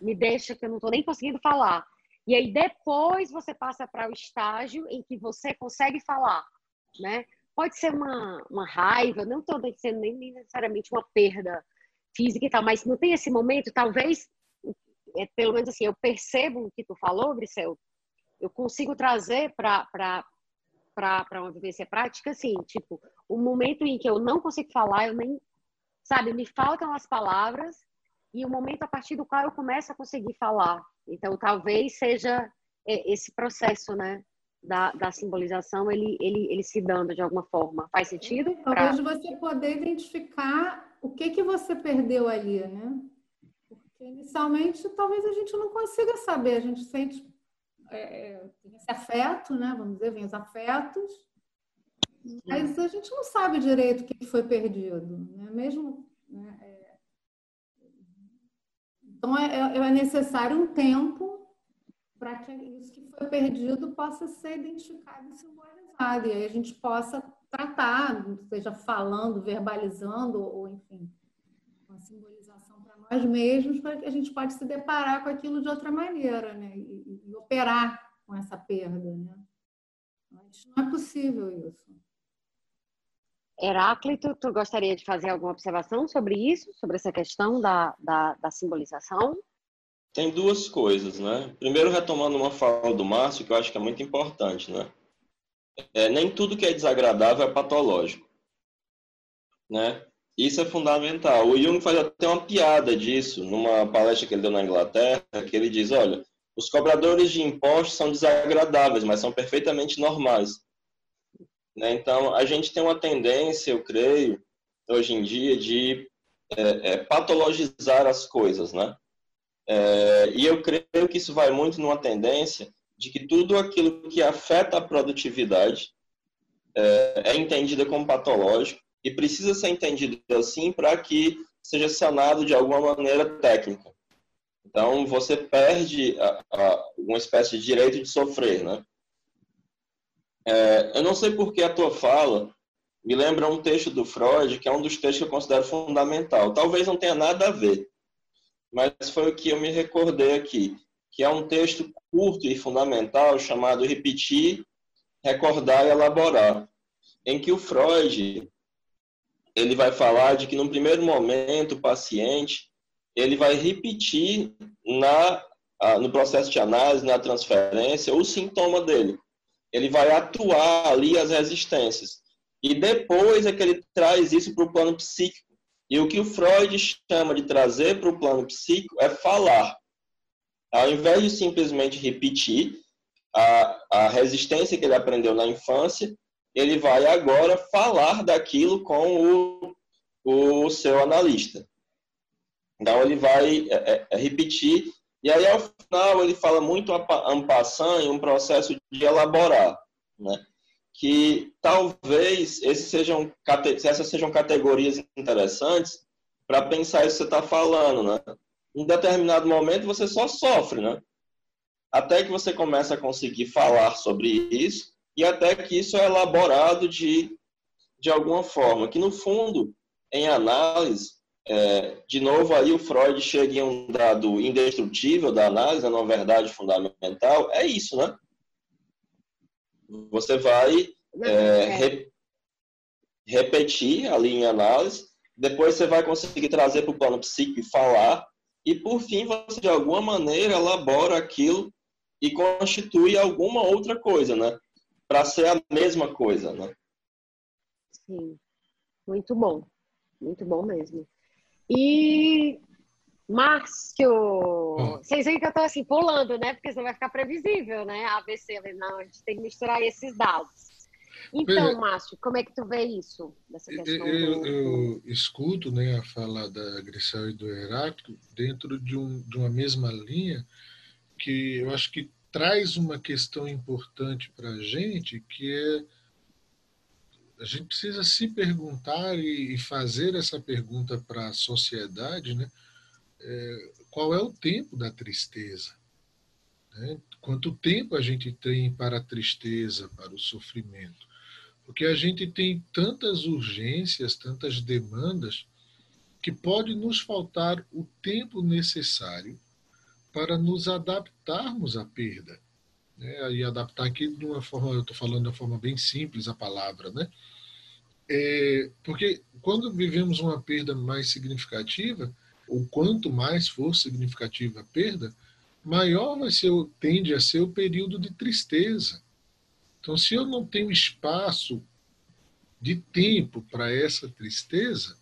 me deixa que eu não estou nem conseguindo falar. E aí depois você passa para o estágio em que você consegue falar, né? Pode ser uma, uma raiva, não estou dizendo nem necessariamente uma perda física e tal, mas não tem esse momento, talvez é, pelo menos assim, eu percebo o que tu falou, Grisel, eu consigo trazer para uma vivência prática, assim, tipo, o momento em que eu não consigo falar, eu nem, sabe, me faltam as palavras e o momento a partir do qual eu começo a conseguir falar. Então, talvez seja é, esse processo, né, da, da simbolização, ele, ele, ele se dando de alguma forma. Faz sentido? Talvez pra... você poder identificar o que que você perdeu ali, né? inicialmente talvez a gente não consiga saber, a gente sente é, esse afeto, né? Vamos dizer, vem os afetos, mas a gente não sabe direito o que foi perdido, né? Mesmo. Né? É... Então é, é, é necessário um tempo para que isso que foi perdido possa ser identificado e simbolizado, e aí a gente possa tratar, seja falando, verbalizando, ou enfim, uma simbolização para nós mesmos, para que a gente pode se deparar com aquilo de outra maneira, né? E, e operar com essa perda, né? Mas não é possível isso. Heráclito, tu gostaria de fazer alguma observação sobre isso, sobre essa questão da, da, da simbolização? Tem duas coisas, né? Primeiro, retomando uma fala do Márcio, que eu acho que é muito importante, né? É, nem tudo que é desagradável é patológico, né? Isso é fundamental. O Jung faz até uma piada disso numa palestra que ele deu na Inglaterra, que ele diz, olha, os cobradores de impostos são desagradáveis, mas são perfeitamente normais. Né? Então, a gente tem uma tendência, eu creio, hoje em dia, de é, é, patologizar as coisas, né? É, e eu creio que isso vai muito numa tendência de que tudo aquilo que afeta a produtividade é, é entendido como patológico e precisa ser entendido assim para que seja sanado de alguma maneira técnica. Então, você perde a, a, uma espécie de direito de sofrer, né? É, eu não sei por que a tua fala me lembra um texto do Freud, que é um dos textos que eu considero fundamental. Talvez não tenha nada a ver, mas foi o que eu me recordei aqui, que é um texto curto e fundamental chamado Repetir, Recordar e Elaborar, em que o Freud ele vai falar de que no primeiro momento o paciente ele vai repetir na no processo de análise, na transferência, o sintoma dele ele vai atuar ali as resistências. E depois é que ele traz isso para o plano psíquico. E o que o Freud chama de trazer para o plano psíquico é falar. Ao invés de simplesmente repetir a, a resistência que ele aprendeu na infância, ele vai agora falar daquilo com o, o seu analista. Então, ele vai é, é, repetir e aí, ao final, ele fala muito ampassando em um processo de elaborar, né? que talvez esses sejam, essas sejam categorias interessantes para pensar isso que você está falando. Né? Em determinado momento, você só sofre, né? até que você começa a conseguir falar sobre isso e até que isso é elaborado de, de alguma forma. Que, no fundo, em análise, é, de novo, aí o Freud chega em um dado indestrutível da análise, numa verdade fundamental. É isso, né? Você vai é, é, re, repetir ali em análise, depois você vai conseguir trazer para o plano psíquico e falar, e por fim você de alguma maneira elabora aquilo e constitui alguma outra coisa, né? Para ser a mesma coisa, né? Sim, muito bom, muito bom mesmo. E Márcio, hum. vocês veem que eu estou assim pulando, né? Porque senão vai ficar previsível, né? A ABC, não, a gente tem que misturar esses dados. Então, é, Márcio, como é que tu vê isso? Dessa questão eu, do... eu escuto né, a fala da Grisel e do Heráclito dentro de, um, de uma mesma linha que eu acho que traz uma questão importante para a gente, que é a gente precisa se perguntar e, fazer essa pergunta para a sociedade, né? É, qual é o tempo da tristeza? Né? Quanto tempo a gente tem para a tristeza, para o sofrimento? Porque a gente tem tantas urgências, tantas demandas, que pode nos faltar o tempo necessário para nos adaptarmos à perda. Né? E adaptar aqui de uma forma, eu estou falando de uma forma bem simples a palavra, né? É, porque quando vivemos uma perda mais significativa, ou quanto mais for significativa a perda, maior vai ser, tende a ser o período de tristeza. Então, se eu não tenho espaço de tempo para essa tristeza,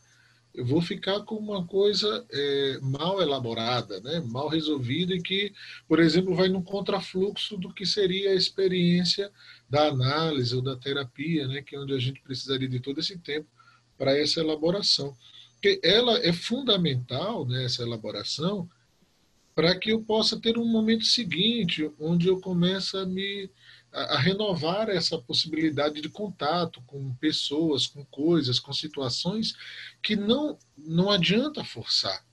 eu vou ficar com uma coisa é, mal elaborada, né? mal resolvida e que, por exemplo, vai no contrafluxo do que seria a experiência da análise ou da terapia, né? que é onde a gente precisaria de todo esse tempo para essa elaboração. Porque ela é fundamental, né, essa elaboração, para que eu possa ter um momento seguinte, onde eu começo a me a, renovar essa possibilidade de contato com pessoas, com coisas, com situações que não, não adianta forçar.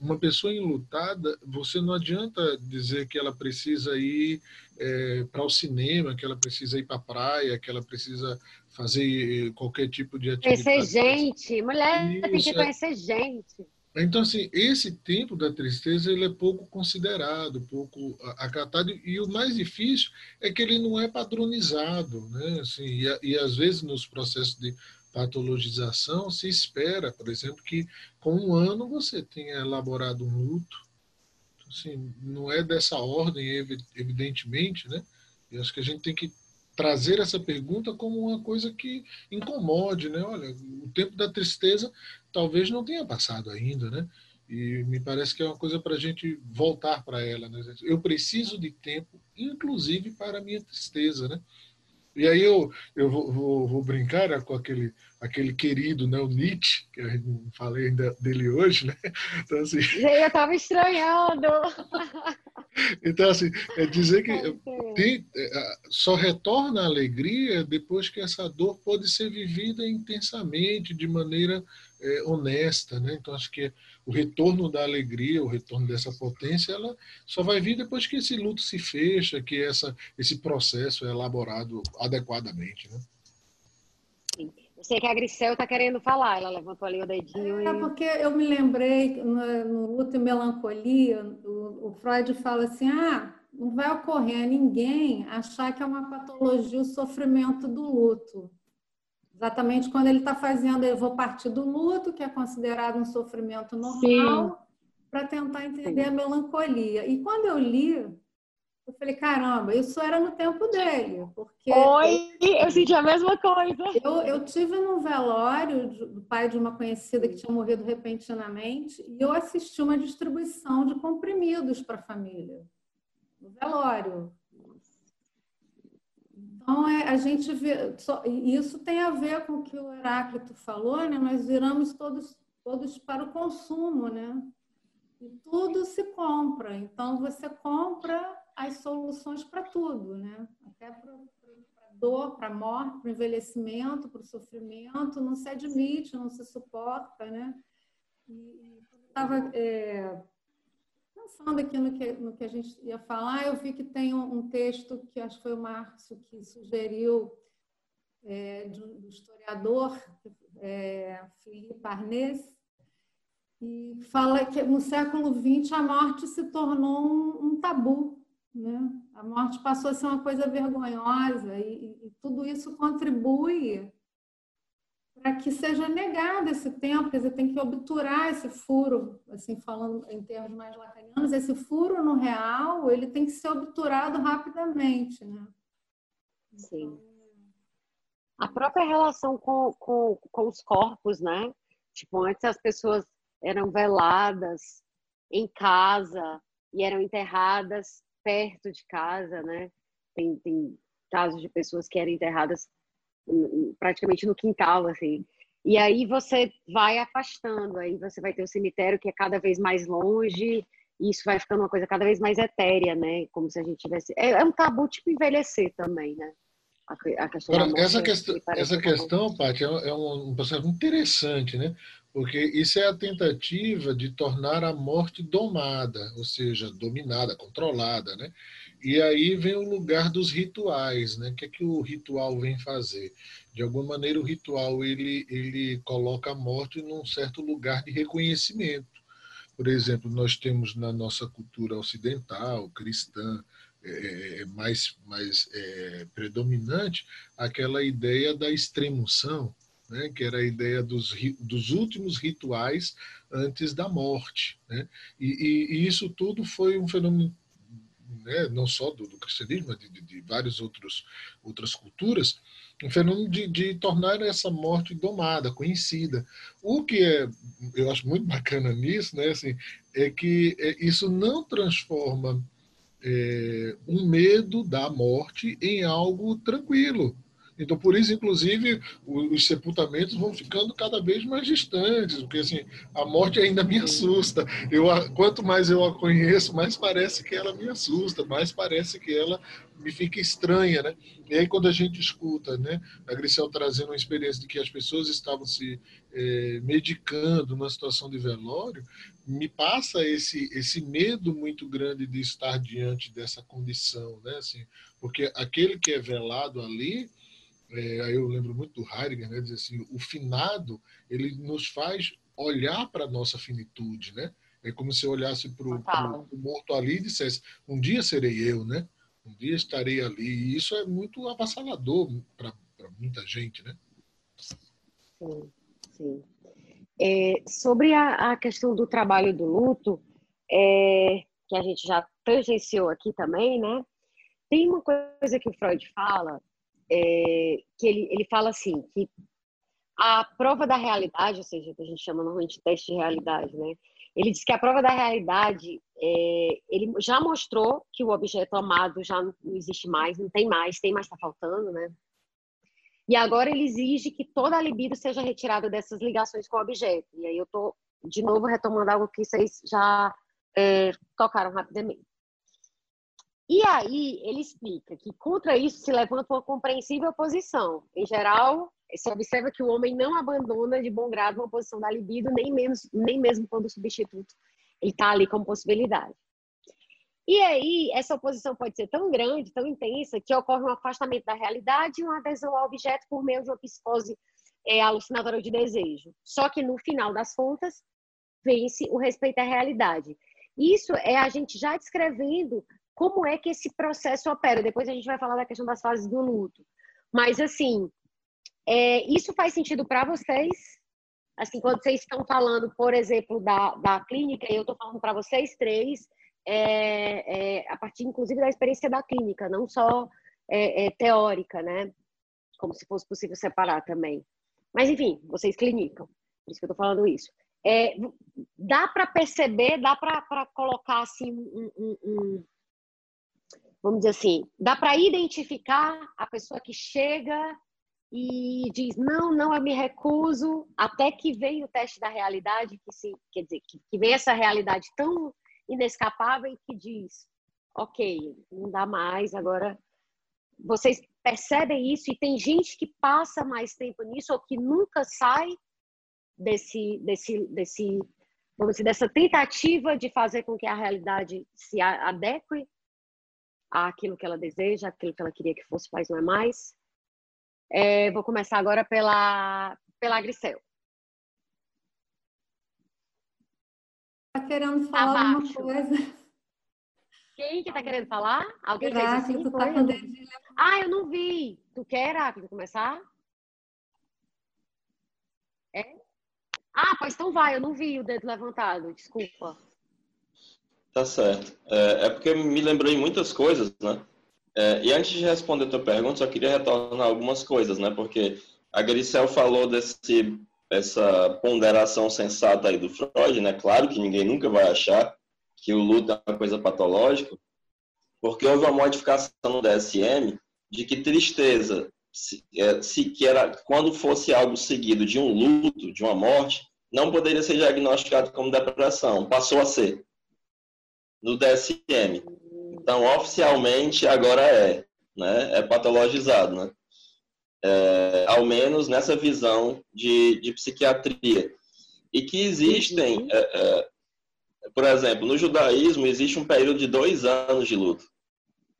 uma pessoa enlutada, você não adianta dizer que ela precisa ir é, para o cinema, que ela precisa ir para a praia, que ela precisa fazer qualquer tipo de atividade. Conhecer gente, mulher Isso, tem que é. conhecer gente. Então, assim, esse tempo da tristeza ele é pouco considerado, pouco acatado, e o mais difícil é que ele não é padronizado, né? Assim, e, e às vezes nos processos de patologização se espera, por exemplo, que com um ano você tenha elaborado um luto. Assim, não é dessa ordem, evidentemente, né? Eu acho que a gente tem que trazer essa pergunta como uma coisa que incomode, né? Olha, o tempo da tristeza talvez não tenha passado ainda, né? E me parece que é uma coisa para a gente voltar para ela. Né? Eu preciso de tempo, inclusive para a minha tristeza, né? E aí eu, eu vou, vou, vou brincar né, com aquele, aquele querido, né, o Nietzsche, que eu não falei ainda dele hoje, né? Então, assim... Eu estava estranhando. Então, assim, é dizer que tem, é, só retorna a alegria depois que essa dor pode ser vivida intensamente, de maneira é, honesta, né? Então, acho que o retorno da alegria, o retorno dessa potência, ela só vai vir depois que esse luto se fecha, que essa, esse processo é elaborado adequadamente, né? Eu sei que a Grisel está querendo falar, ela levantou ali o dedinho. É, e... porque eu me lembrei, no, no Luto e Melancolia, o, o, Freud fala assim: ah, não vai ocorrer a ninguém achar que é uma patologia o sofrimento do luto. Exatamente quando ele está fazendo, eu vou partir do luto, que é considerado um sofrimento normal, para tentar entender Sim. a melancolia. E quando eu li eu falei, caramba, isso era no tempo dele. Porque Oi, eu senti a mesma coisa. Eu, eu tive num velório do pai de uma conhecida que tinha morrido repentinamente e eu assisti uma distribuição de comprimidos para a família. No velório. Então, é, a gente vê. Só, isso tem a ver com o que o Heráclito falou, né? Nós viramos todos, todos para o consumo, né? E tudo se compra. Então, você compra as soluções para tudo, né? Até para dor, para morte, para envelhecimento, para o sofrimento, não se admite, não se suporta, né? E estava é, pensando aqui no que, no que a gente ia falar, eu vi que tem um, um texto que acho que foi o Márcio que sugeriu é, de um historiador, é, Philippe Arnès, e fala que no século XX a morte se tornou um, um tabu né? A morte passou a ser uma coisa vergonhosa e, e tudo isso contribui para que seja negado esse tempo, quer dizer, tem que obturar esse furo, assim, falando em termos mais lacanianos, esse furo no real, ele tem que ser obturado rapidamente, né? Sim. A própria relação com, com, com os corpos, né? Tipo, antes as pessoas eram veladas em casa e eram enterradas perto de casa, né? Tem, tem casos de pessoas que eram enterradas praticamente no quintal, assim. E aí você vai afastando, aí você vai ter o cemitério que é cada vez mais longe, e isso vai ficando uma coisa cada vez mais etérea, né? Como se a gente tivesse. É, é um tabu tipo envelhecer também, né? A, a questão Agora, essa questão, essa questão, Paty, é, é um, um processo interessante, né? Porque isso é a tentativa de tornar a morte domada, ou seja, dominada, controlada, né? E aí vem o lugar dos rituais, né? O que é que o ritual vem fazer? De alguma maneira o ritual ele ele coloca a morte num certo lugar de reconhecimento. Por exemplo, nós temos na nossa cultura ocidental, cristã, é, é mais, mais é, predominante aquela ideia da extremoção, né, que era a ideia dos, dos últimos rituais antes da morte. Né? E, e, e isso tudo foi um fenômeno né, não só do, do cristianismo, mas de, de, de várias outros, outras culturas, um fenômeno de, de, tornar essa morte domada, conhecida. O que é, eu acho muito bacana nisso, né, assim, é que é, isso não transforma é, um medo da morte em algo tranquilo. Então, por isso, inclusive, os sepultamentos vão ficando cada vez mais distantes, porque assim, a morte ainda me assusta. Eu, quanto mais eu a conheço, mais parece que ela me assusta, mais parece que ela me fica estranha, né? E aí quando a gente escuta, né, a Grisel trazendo uma experiência de que as pessoas estavam se é, medicando numa situação de velório, me passa esse esse medo muito grande de estar diante dessa condição, né? Assim, porque aquele que é velado ali, é, aí eu lembro muito do Heidegger, né? Diz assim, o finado ele nos faz olhar para a nossa finitude, né? É como se eu olhasse para o morto ali e dissesse: um dia serei eu, né? Um dia estarei ali. E isso é muito avassalador para muita gente, né? Sim, sim. É, sobre a, a, questão do trabalho do luto, é, que a gente já tangenciou aqui também, né? Tem uma coisa que o Freud fala, é, que ele, ele fala assim, que a prova da realidade, ou seja, que a gente chama normalmente teste de realidade, né? Ele diz que a prova da realidade, é, ele já mostrou que o objeto amado já não existe mais, não tem mais, tem mais está faltando, né? E agora ele exige que toda a libido seja retirada dessas ligações com o objeto. E aí eu estou, de novo, retomando algo que vocês já é, tocaram rapidamente. E aí ele explica que contra isso se levanta uma compreensível oposição. Em geral, se observa que o homem não abandona de bom grado uma posição da libido, nem, menos, nem mesmo quando o substituto está ali como possibilidade. E aí, essa oposição pode ser tão grande, tão intensa, que ocorre um afastamento da realidade e uma adesão ao objeto por meio de uma psicose é, alucinadora de desejo. Só que, no final das contas, vence o respeito à realidade. Isso é a gente já descrevendo como é que esse processo opera. Depois a gente vai falar da questão das fases do luto. Mas, assim, é, isso faz sentido para vocês? Assim, quando vocês estão falando, por exemplo, da, da clínica, eu estou falando para vocês três, é, é, a partir, inclusive, da experiência da clínica, não só é, é, teórica, né? Como se fosse possível separar também. Mas, enfim, vocês clinicam, por isso que eu estou falando isso. É, dá para perceber, dá para colocar assim um, um, vamos dizer assim, dá para identificar a pessoa que chega e diz não, não, eu me recuso, até que vem o teste da realidade, que se, quer dizer, que, vem essa realidade tão inescapável que diz, ok, não dá mais, agora vocês percebem isso e tem gente que passa mais tempo nisso ou que nunca sai desse, desse, desse, vamos dizer, dessa tentativa de fazer com que a realidade se adeque àquilo que ela deseja, aquilo que ela queria que fosse, mas não é mais. É, vou começar agora pela, pela Grisel. Está querendo falar Abaixo. alguma coisa? Quem que está querendo falar? Alguém fez assim? Tá com dedinho... Ah, eu não vi. Tu quer, Heráclito, começar? É? Ah, pois então vai, eu não vi o dedo levantado, desculpa. Tá certo. É, é porque me lembrei muitas coisas, né? É, e antes de responder a tua pergunta, só queria retornar algumas coisas, né? Porque a Gricel falou desse, essa ponderação sensata aí do Freud, né? Claro que ninguém nunca vai achar que o luto é uma coisa patológica, porque houve uma modificação no DSM de que tristeza, se, é, se que era quando fosse algo seguido de um luto, de uma morte, não poderia ser diagnosticado como depressão, passou a ser no DSM. Então, oficialmente, agora é, né? É patologizado, né? É, ao menos nessa visão de, de psiquiatria. E que existem, uhum. é, é, por exemplo, no judaísmo existe um período de dois anos de luto,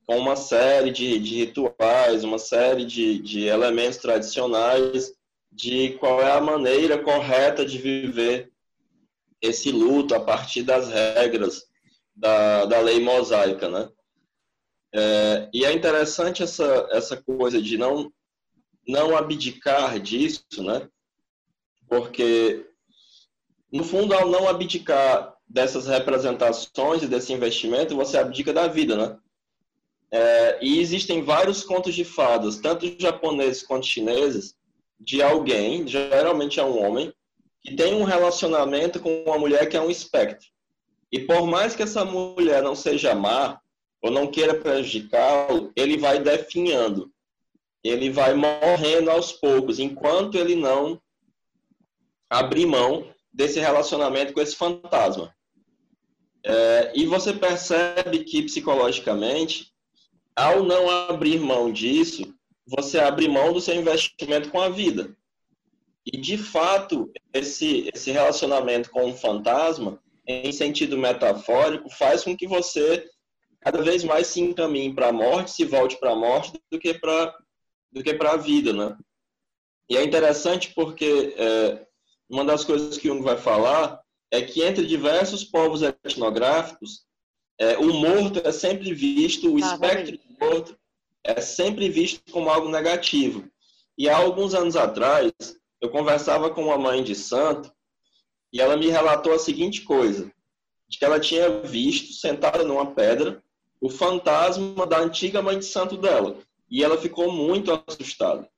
com uma série de, de rituais, uma série de, de elementos tradicionais de qual é a maneira correta de viver esse luto a partir das regras da, da lei mosaica, né? É, e é interessante essa, essa coisa de não, não abdicar disso, né? Porque, no fundo, ao não abdicar dessas representações e desse investimento, você abdica da vida, né? É, e existem vários contos de fadas, tanto japoneses quanto chineses, de alguém, geralmente é um homem, que tem um relacionamento com uma mulher que é um espectro. E por mais que essa mulher não seja má, ou não queira prejudicá-lo, ele vai definhando. ele vai morrendo aos poucos, enquanto ele não abrir mão desse relacionamento com esse fantasma. É, e você percebe que psicologicamente, ao não abrir mão disso, você abre mão do seu investimento com a vida. E de fato, esse, esse relacionamento com o fantasma, em sentido metafórico, faz com que você cada vez mais se encaminhe para a morte, se volte para a morte, do que para do que para a vida, né? E é interessante porque é, uma das coisas que Jung vai falar é que entre diversos povos etnográficos, é, o morto é sempre visto, o ah, espectro do morto é sempre visto como algo negativo. E há alguns anos atrás, eu conversava com uma mãe de santo e ela me relatou a seguinte coisa, de que ela tinha visto, sentada numa pedra, o fantasma da antiga mãe de santo dela. E ela ficou muito assustada.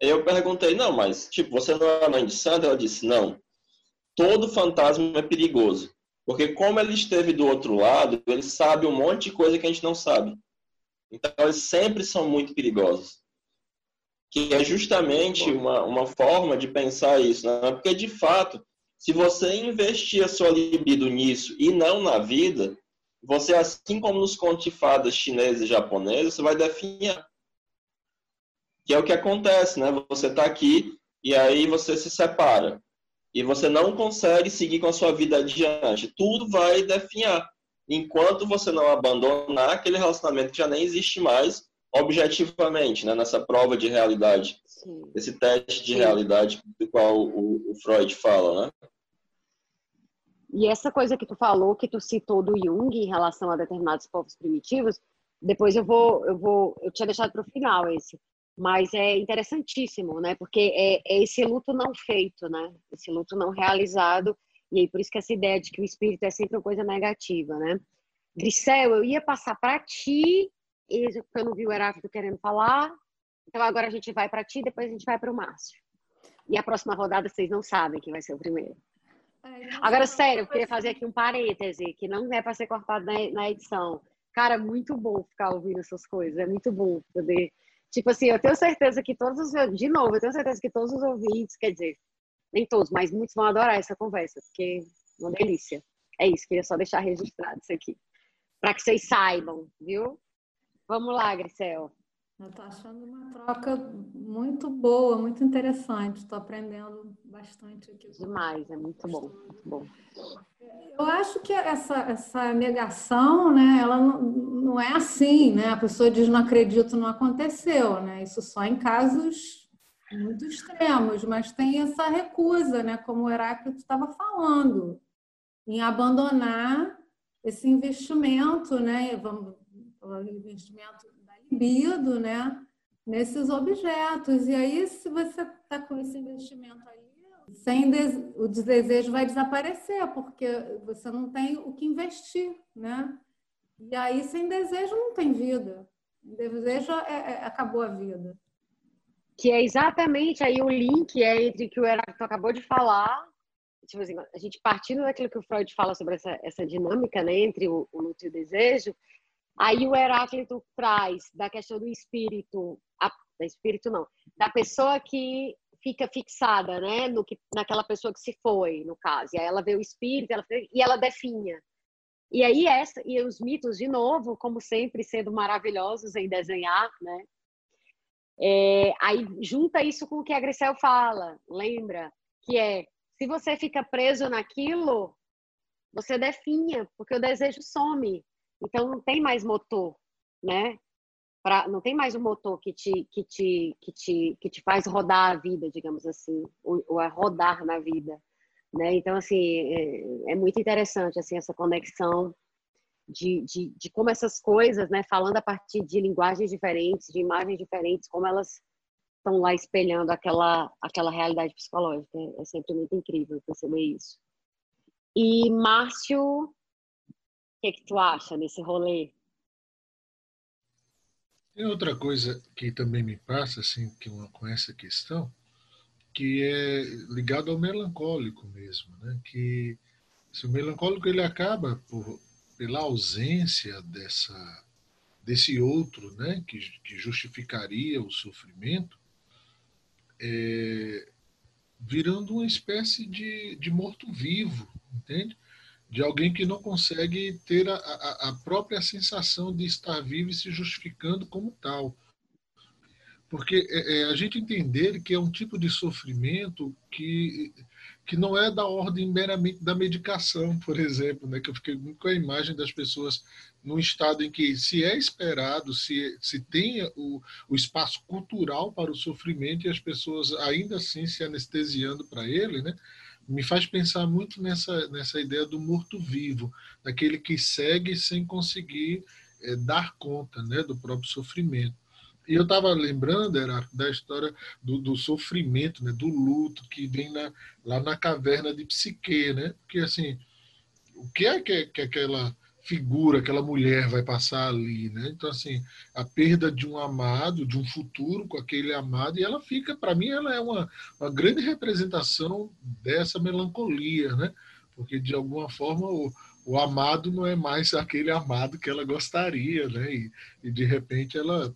Eu perguntei, não, mas, tipo, você não é mãe de santo? Ela disse, não. Todo fantasma é perigoso. Porque como ele esteve do outro lado, ele sabe um monte de coisa que a gente não sabe. Então, eles sempre são muito perigosos. Que é justamente uma, uma forma de pensar isso. Né? Porque, de fato, se você investir a sua libido nisso e não na vida, você, assim como nos contos de fadas chineses e japoneses, você vai definhar que é o que acontece, né? Você está aqui e aí você se separa e você não consegue seguir com a sua vida adiante. Tudo vai definhar. Enquanto você não abandonar aquele relacionamento que já nem existe mais, objetivamente, né? nessa prova de realidade, Sim. esse teste de Sim. realidade do qual o, o, Freud fala, né? E essa coisa que tu falou, que tu citou do Jung em relação a determinados povos primitivos, depois eu vou, eu vou, eu tinha deixado para o final esse. Mas é interessantíssimo, né? Porque é, é, esse luto não feito, né? Esse luto não realizado. E aí, por isso que essa ideia de que o espírito é sempre uma coisa negativa, né? Grisel, eu ia passar para ti, porque eu não vi o Heráclito querendo falar. Então agora a gente vai para ti, depois a gente vai para o Márcio. E a próxima rodada vocês não sabem quem vai ser o primeiro. Agora, sério, eu queria fazer aqui um parêntese, que não é para ser cortado na, na edição. Cara, muito bom ficar ouvindo essas coisas. É muito bom poder Tipo assim, eu tenho certeza que todos os. De novo, eu tenho certeza que todos os ouvintes, quer dizer, nem todos, mas muitos vão adorar essa conversa, porque é uma delícia. É isso, queria só deixar registrado isso aqui. Para que vocês saibam, viu? Vamos lá, Grisel. Eu estou achando uma troca muito boa, muito interessante. Estou aprendendo bastante aqui. Demais, é muito bom, muito bom. Eu acho que essa, essa negação, né, ela não, não é assim, né? A pessoa diz não acredito, não aconteceu, né? Isso só em casos muito extremos, mas tem essa recusa, né? Como o Heráclito estava falando, em abandonar esse investimento, né? Vamos falar investimento libido, né? Nesses objetos. E aí, se você está com esse investimento aí, sem o desejo vai desaparecer, porque você não tem o que investir, né? E aí, sem desejo, não tem vida. Desejo é, é, acabou a vida. Que é exatamente aí o link é entre o que o Heráclito acabou de falar, tipo assim, a gente partindo daquilo que o Freud fala sobre essa, essa dinâmica né, entre o, o e o desejo, Aí o Heráclito traz da questão do espírito, a, da espírito não, da pessoa que fica fixada, né, no que, naquela pessoa que se foi, no caso. E aí ela vê o espírito, ela, e ela definha. E aí essa e os mitos de novo, como sempre, sendo maravilhosos em desenhar, né? É, aí junta isso com o que a Grisel fala, lembra? Que é, se você fica preso naquilo, você definha, porque o desejo some. Então não tem mais motor, né? Pra, não tem mais um motor que te, que, te, que, te, que te faz rodar a vida, digamos assim, ou, ou a rodar na vida. Né? Então, assim, é, é, muito interessante assim, essa conexão de, de, de como essas coisas, né, falando a partir de linguagens diferentes, de imagens diferentes, como elas estão lá espelhando aquela, aquela realidade psicológica. É sempre muito incrível perceber isso. E Márcio que, que tu acha desse rolê? Tem outra coisa que também me passa, assim, que uma, com essa questão, que é ligado ao melancólico mesmo, né? Que se o melancólico ele acaba por, pela ausência dessa desse outro, né, que, que justificaria o sofrimento, é, virando uma espécie de, de morto-vivo, entende? De alguém que não consegue ter a, a, a própria sensação de estar vivo e se justificando como tal. Porque é, é, a gente entender que é um tipo de sofrimento que que não é da ordem meramente da medicação, por exemplo, né? que eu fiquei muito com a imagem das pessoas num estado em que se é esperado, se, se tem o, o espaço cultural para o sofrimento e as pessoas ainda assim se anestesiando para ele, né? Me faz pensar muito nessa, nessa ideia do morto-vivo, daquele que segue sem conseguir é, dar conta né, do próprio sofrimento. E eu estava lembrando, era da história do, do, sofrimento, né, do luto que vem na, lá na caverna de Psique, né? Porque assim, o que é que, que aquela figura, aquela mulher vai passar ali, né? Então assim, a perda de um amado, de um futuro com aquele amado, e ela fica, para mim, ela é uma, uma grande representação dessa melancolia, né? Porque de alguma forma o, o amado não é mais aquele amado que ela gostaria, né? E, e de repente ela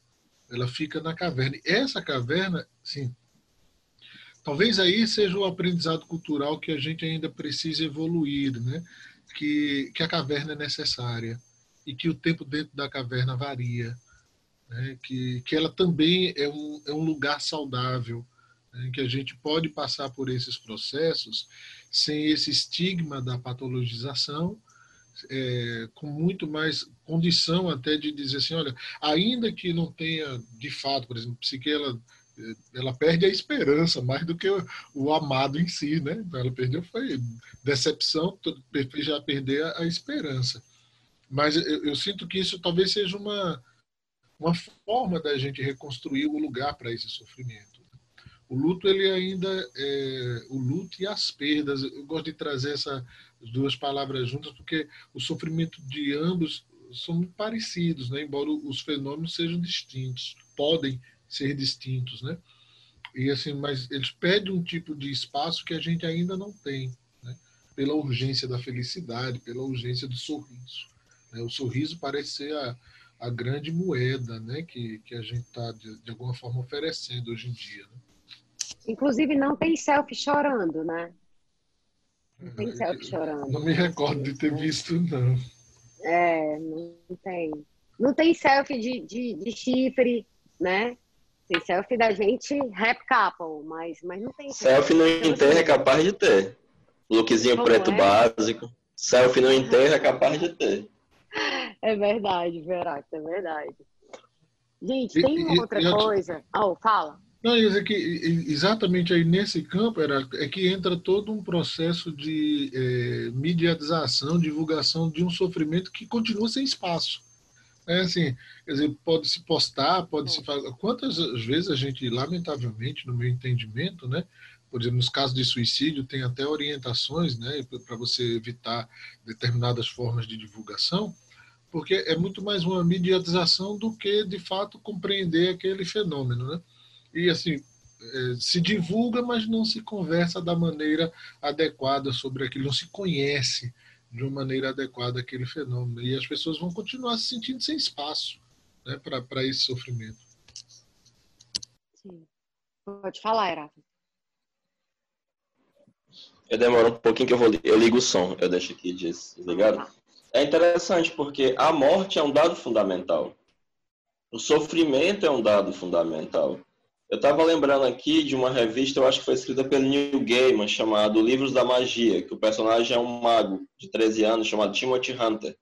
ela fica na caverna. Essa caverna, sim, talvez aí seja o aprendizado cultural que a gente ainda precisa evoluir, né? Que, que a caverna é necessária e que o tempo dentro da caverna varia, né? que, que ela também é um, é um lugar saudável, né? que a gente pode passar por esses processos sem esse estigma da patologização é, com muito mais condição até de dizer assim, olha, ainda que não tenha de fato, por exemplo, psique ela perde a esperança mais do que o, o amado em si, né? Ela perdeu foi decepção, já perder a, a esperança. Mas eu, eu, sinto que isso talvez seja uma uma forma da gente reconstruir o lugar para esse sofrimento. O luto ele ainda é o luto e as perdas. Eu gosto de trazer essa as duas palavras juntas, porque o sofrimento de ambos são muito parecidos, né? embora os fenômenos sejam distintos, podem ser distintos, né? E assim, mas eles pedem um tipo de espaço que a gente ainda não tem, né? Pela urgência da felicidade, pela urgência do sorriso. Né? O sorriso parece ser a, a grande moeda, né? Que, que a gente está de, de, alguma forma oferecendo hoje em dia. Né? Inclusive não tem selfie chorando, né? Não tem selfie chorando. Não me recordo de ter visto, não. É, não tem. Não tem selfie de, de, de chifre, né? Tem selfie da gente rap couple, mas, mas não tem. Selfie no enterro é capaz de ter. Lookzinho Como preto é? básico. Selfie no enterro é capaz de ter. É verdade, Verax, é verdade. Gente, tem uma outra e, coisa. Oh, fala. Não, que exatamente aí nesse campo era, é que entra todo um processo de é, mediatização, divulgação de um sofrimento que continua sem espaço. É assim, quer dizer, pode se postar, pode se fazer. Quantas vezes a gente, lamentavelmente, no meu entendimento, né, por exemplo, nos casos de suicídio, tem até orientações né, para você evitar determinadas formas de divulgação, porque é muito mais uma mediatização do que, de fato, compreender aquele fenômeno. Né? e assim é, se divulga, mas não se conversa da maneira adequada sobre aquilo, não se conhece de uma maneira adequada aquele fenômeno. E as pessoas vão continuar se sentindo sem espaço né, para esse sofrimento. Sim. Pode falar, Erato. Eu demoro um pouquinho que eu vou eu ligo o som, eu deixo aqui desligado. É interessante porque a morte é um dado fundamental. O sofrimento é um dado fundamental. Eu estava lembrando aqui de uma revista, eu acho que foi escrita pelo Neil Gaiman, chamado Livros da Magia, que o personagem é um mago de 13 anos chamado Timothy Hunter.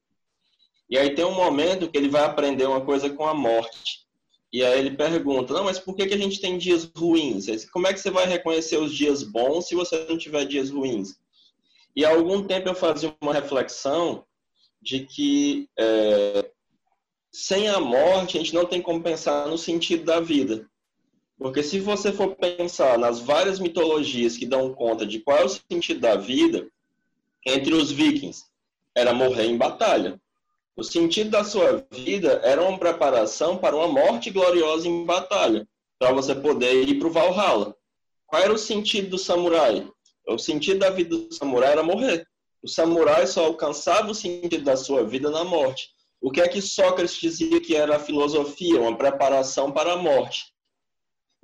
E aí tem um momento que ele vai aprender uma coisa com a morte. E aí ele pergunta, não, mas por que, que a gente tem dias ruins? Como é que você vai reconhecer os dias bons se você não tiver dias ruins? E há algum tempo eu fazia uma reflexão de que é, sem a morte a gente não tem como pensar no sentido da vida. Porque se você for pensar nas várias mitologias que dão conta de qual é o sentido da vida, entre os vikings era morrer em batalha. O sentido da sua vida era uma preparação para uma morte gloriosa em batalha, para você poder ir para o Valhalla. Qual era o sentido do samurai? O sentido da vida do samurai era morrer. O samurai só alcançava o sentido da sua vida na morte. o que é que Sócrates dizia que era a filosofia, uma preparação para a morte.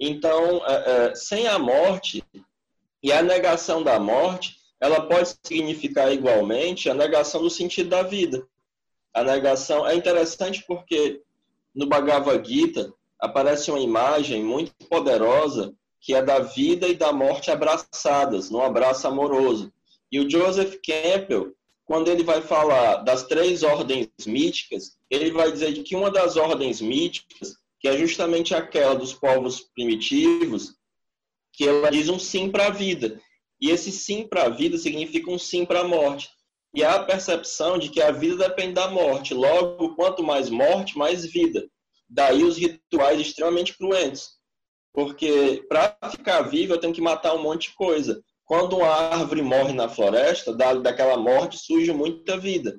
Então, é, é, sem a morte e a negação da morte, ela pode significar igualmente a negação do sentido da vida. A negação é interessante porque no Bhagavad Gita aparece uma imagem muito poderosa que é da vida e da morte abraçadas, num abraço amoroso. E o Joseph Campbell, quando ele vai falar das três ordens míticas, ele vai dizer que uma das ordens míticas, que é justamente aquela dos povos primitivos, que ela diz um sim para a vida. E esse sim para a vida significa um sim para a morte. E há a percepção de que a vida depende da morte. Logo, quanto mais morte, mais vida. Daí os rituais extremamente cruentos. Porque para ficar vivo eu tenho que matar um monte de coisa. Quando uma árvore morre na floresta, daquela morte surge muita vida.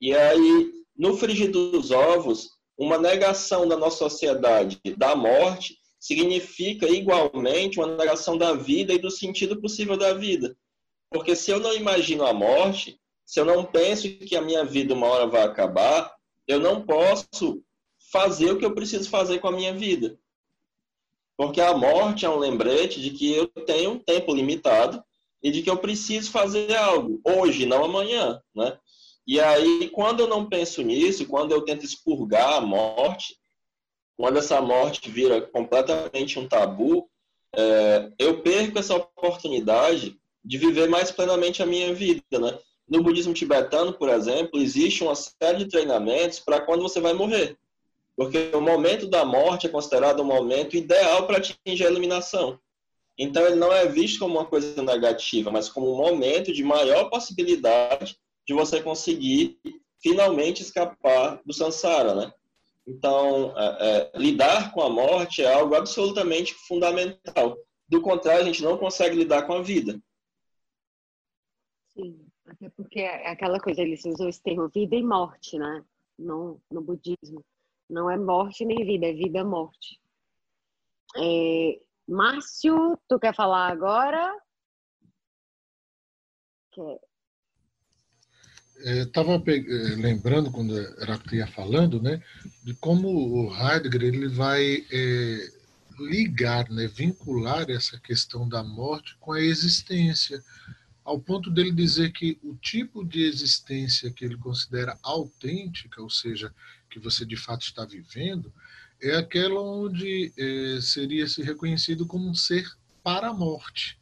E aí, no frigir dos ovos, uma negação da nossa sociedade da morte significa igualmente uma negação da vida e do sentido possível da vida. Porque se eu não imagino a morte, se eu não penso que a minha vida uma hora vai acabar, eu não posso fazer o que eu preciso fazer com a minha vida. Porque a morte é um lembrete de que eu tenho um tempo limitado e de que eu preciso fazer algo hoje, não amanhã, né? E aí, quando eu não penso nisso, quando eu tento expurgar a morte, quando essa morte vira completamente um tabu, é, eu perco essa oportunidade de viver mais plenamente a minha vida, né? No budismo tibetano, por exemplo, existe uma série de treinamentos para quando você vai morrer. Porque o momento da morte é considerado um momento ideal para atingir a iluminação. Então, ele não é visto como uma coisa negativa, mas como um momento de maior possibilidade de você conseguir finalmente escapar do samsara, né? Então, é, é, lidar com a morte é algo absolutamente fundamental. Do contrário, a gente não consegue lidar com a vida. Sim, até porque é aquela coisa, eles usam esse termo vida e morte, né? No, budismo. Não é morte nem vida, é vida morte. É, Márcio, tu quer falar agora? Quer. Estava é, é, lembrando quando que ia falando, né, de como o Heidegger ele vai é, ligar, né, vincular essa questão da morte com a existência, ao ponto dele dizer que o tipo de existência que ele considera autêntica, ou seja, que você de fato está vivendo, é aquela onde é, seria se reconhecido como um ser para a morte.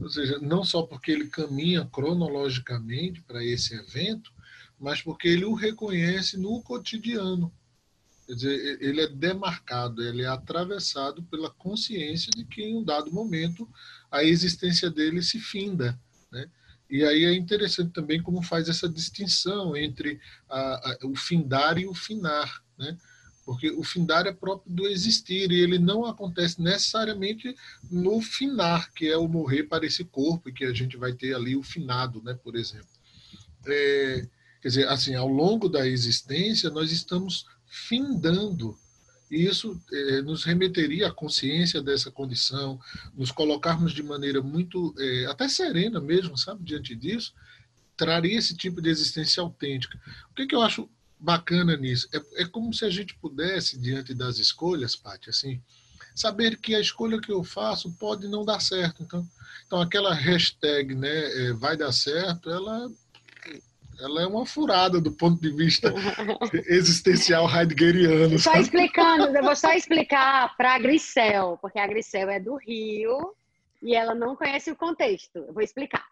Ou seja, não só porque ele caminha cronologicamente para esse evento, mas porque ele o reconhece no cotidiano. Quer dizer, ele é demarcado, ele é atravessado pela consciência de que em um dado momento a existência dele se finda. Né? E aí é interessante também como faz essa distinção entre a, a, o findar e o finar. Né? Porque o findar é próprio do existir e ele não acontece necessariamente no finar, que é o morrer para esse corpo e que a gente vai ter ali o finado, né, por exemplo. É, quer dizer, assim, ao longo da existência nós estamos findando e isso é, nos remeteria à consciência dessa condição, nos colocarmos de maneira muito, é, até serena mesmo, sabe, diante disso, traria esse tipo de existência autêntica. O que, que eu acho bacana nisso. É, é como se a gente pudesse, diante das escolhas, Paty, assim, saber que a escolha que eu faço pode não dar certo. Então, então aquela hashtag, né, é, vai dar certo, ela ela é uma furada do ponto de vista existencial heideggeriano. Só explicando, eu vou só explicar para a Grisel, porque a Grisel é do Rio e ela não conhece o contexto. Eu vou explicar.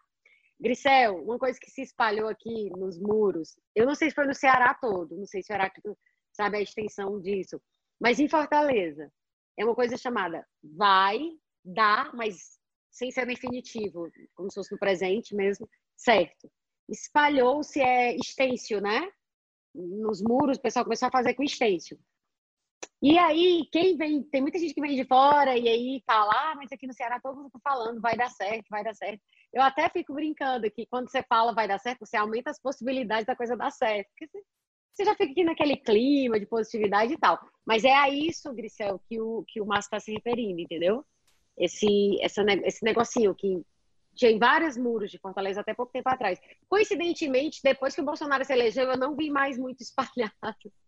Grisel, uma coisa que se espalhou aqui nos muros, eu não sei se foi no Ceará todo, não sei se o Heráclito sabe a extensão disso, mas em Fortaleza, é uma coisa chamada vai, dá, mas sem ser definitivo, como se fosse no presente mesmo, certo. Espalhou-se é extensio, né? Nos muros, o pessoal começou a fazer com extensio. E aí, quem vem, tem muita gente que vem de fora e aí fala, ah, mas aqui no Ceará todo mundo tá falando, vai dar certo, vai dar certo. Eu até fico brincando que quando você fala vai dar certo, você aumenta as possibilidades da coisa dar certo. Porque você já fica aqui naquele clima de positividade e tal. Mas é a isso, Grisel, que o, que o Márcio está se referindo, entendeu? Esse, essa, esse negocinho que tinha em vários muros de Fortaleza até pouco tempo atrás. Coincidentemente, depois que o Bolsonaro se elegeu, eu não vi mais muito espalhado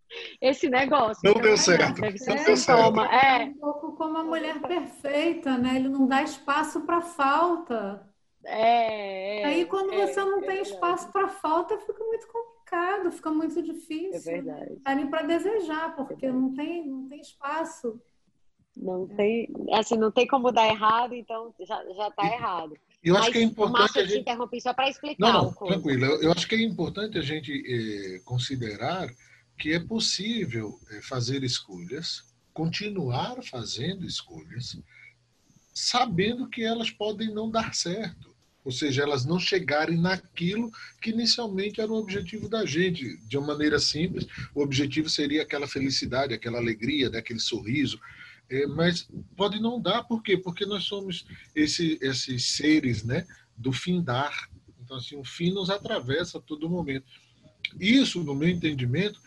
esse negócio. Não deu certo. Deve ser É, um sintoma. É É, um pouco como a mulher perfeita, né? Ele não dá espaço para falta. É, é, Aí, quando é, você não é tem verdade. espaço para falta, fica muito complicado, fica muito difícil. É verdade. Tá ali para desejar, porque não tem, não tem espaço. Não tem, assim, não tem como dar errado, então já, já tá errado. Eu acho Mas, que é importante Márcio, a eu te gente. interrompi só para explicar Não, não, tranquilo. Eu, eu acho que é importante a gente eh, considerar que é possível eh, fazer escolhas, continuar fazendo escolhas, sabendo que elas podem não dar certo. Ou seja, elas não chegarem naquilo que inicialmente era o objetivo da gente. De uma maneira simples, o objetivo seria aquela felicidade, aquela alegria, né, aquele sorriso. É, mas pode não dar, por quê? Porque nós somos esse, esses seres né, do findar. Então, assim, o fim nos atravessa a todo momento. Isso, no meu entendimento,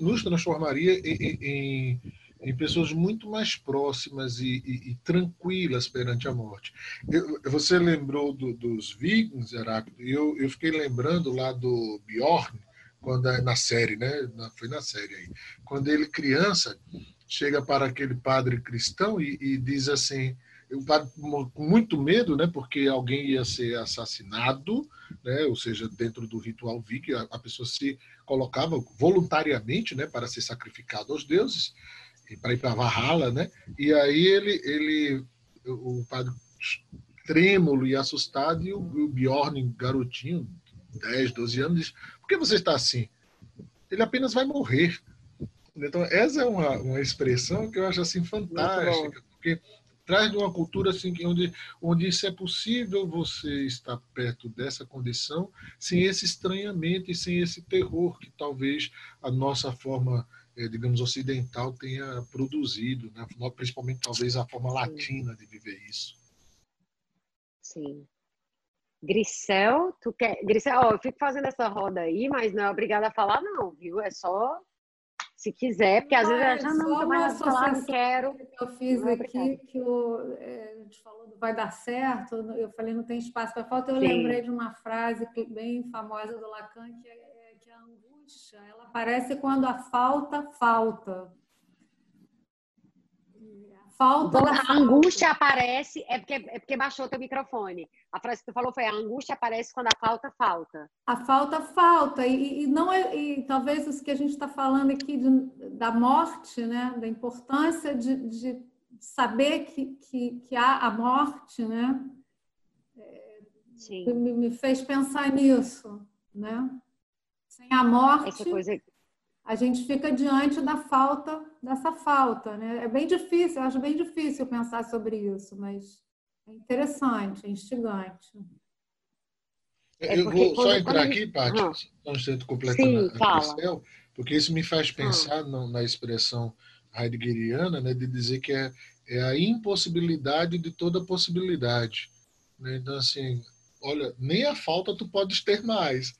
nos transformaria em, em- em, pessoas muito mais próximas e, e- e tranquilas perante a morte. Eu- você lembrou do- dos vikings, Heráclito, eu, eu fiquei lembrando lá do Bjorn, quando é na série, né? Na- foi na série aí. Quando ele, criança, chega para aquele padre cristão e, e diz assim, com muito medo, né? Porque alguém ia ser assassinado, né? Ou seja, dentro do ritual viking, a, a pessoa se colocava voluntariamente, né? Para ser sacrificado aos deuses para ir para Valhalla, né? E aí ele, ele, o padre trêmulo e assustado e o, o Bjorn, garotinho, 10, 12 anos, diz: Por que você está assim? Ele apenas vai morrer. Então, essa é uma, uma expressão que eu acho assim fantástica, porque traz de uma cultura assim que onde onde isso é possível você estar perto dessa condição sem esse estranhamento e sem esse terror que talvez a nossa forma digamos ocidental tenha produzido, né? principalmente talvez a forma latina de viver isso. Sim. Grisel, tu quer. Grisel, ó, eu fico fazendo essa roda aí, mas não é obrigada a falar, não, viu? É só se quiser, porque às vezes Ah, eu já não, mais falar, não quero. que eu fiz Não é aqui, obrigada. que o, é, a gente falou do vai dar certo, eu falei não tem espaço para falta, eu Sim. lembrei de uma frase bem famosa do Lacan, que é, é angústia, ela aparece quando a falta falta. A falta A falta. angústia aparece, é porque, é porque baixou o teu microfone. A frase que tu falou foi: a angústia aparece quando a falta falta. A falta falta e, e não é e talvez isso que a gente está falando aqui de- da morte, né, da importância de, de saber que, que, que há a morte, né, Sim. me, me fez pensar nisso, né? Sem a morte, Essa coisa. a gente fica diante da falta dessa falta, né? É bem difícil, eu acho bem difícil pensar sobre isso, mas é interessante, é instigante. É eu porque vou só entrar quando- aqui, Paty, Ah. só um instante completando Sim, a fala. questão, porque isso me faz pensar no- na expressão heideggeriana, né, de dizer que é, é a impossibilidade de toda possibilidade. né? Então, assim, olha, nem a falta tu podes ter mais,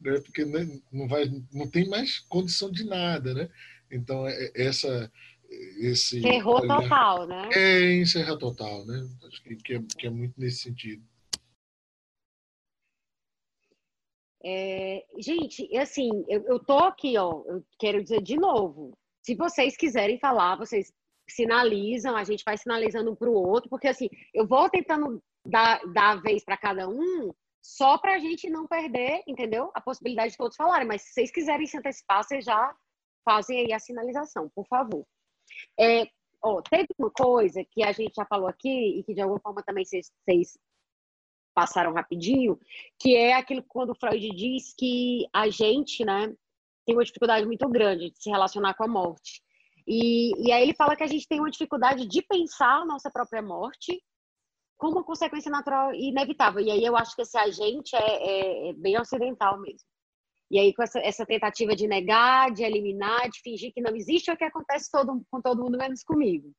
né? porque não, vai, não tem mais condição de nada. Né? Então, é- é essa, esse Terror olhar- total, né? É encerra total, né? Acho que, que, é, que é muito nesse sentido. É, gente, assim, eu, eu tô aqui, ó, eu quero dizer de novo, se vocês quiserem falar, vocês sinalizam, a gente vai sinalizando um para o outro, porque assim, eu vou tentando dar, dar a vez para cada um, só para a gente não perder, entendeu? A possibilidade de todos falarem, mas se vocês quiserem se antecipar, vocês já fazem aí a sinalização, por favor. É, ó, teve uma coisa que a gente já falou aqui e que de alguma forma também vocês, passaram rapidinho, que é aquilo quando Freud diz que a gente, né, tem uma dificuldade muito grande de se relacionar com a morte. E, e aí ele fala que a gente tem uma dificuldade de pensar a nossa própria morte como consequência natural e inevitável. E aí eu acho que esse agente é, é, é bem ocidental mesmo. E aí com essa, essa tentativa de negar, de eliminar, de fingir que não existe, é o que acontece todo, com todo mundo, menos comigo.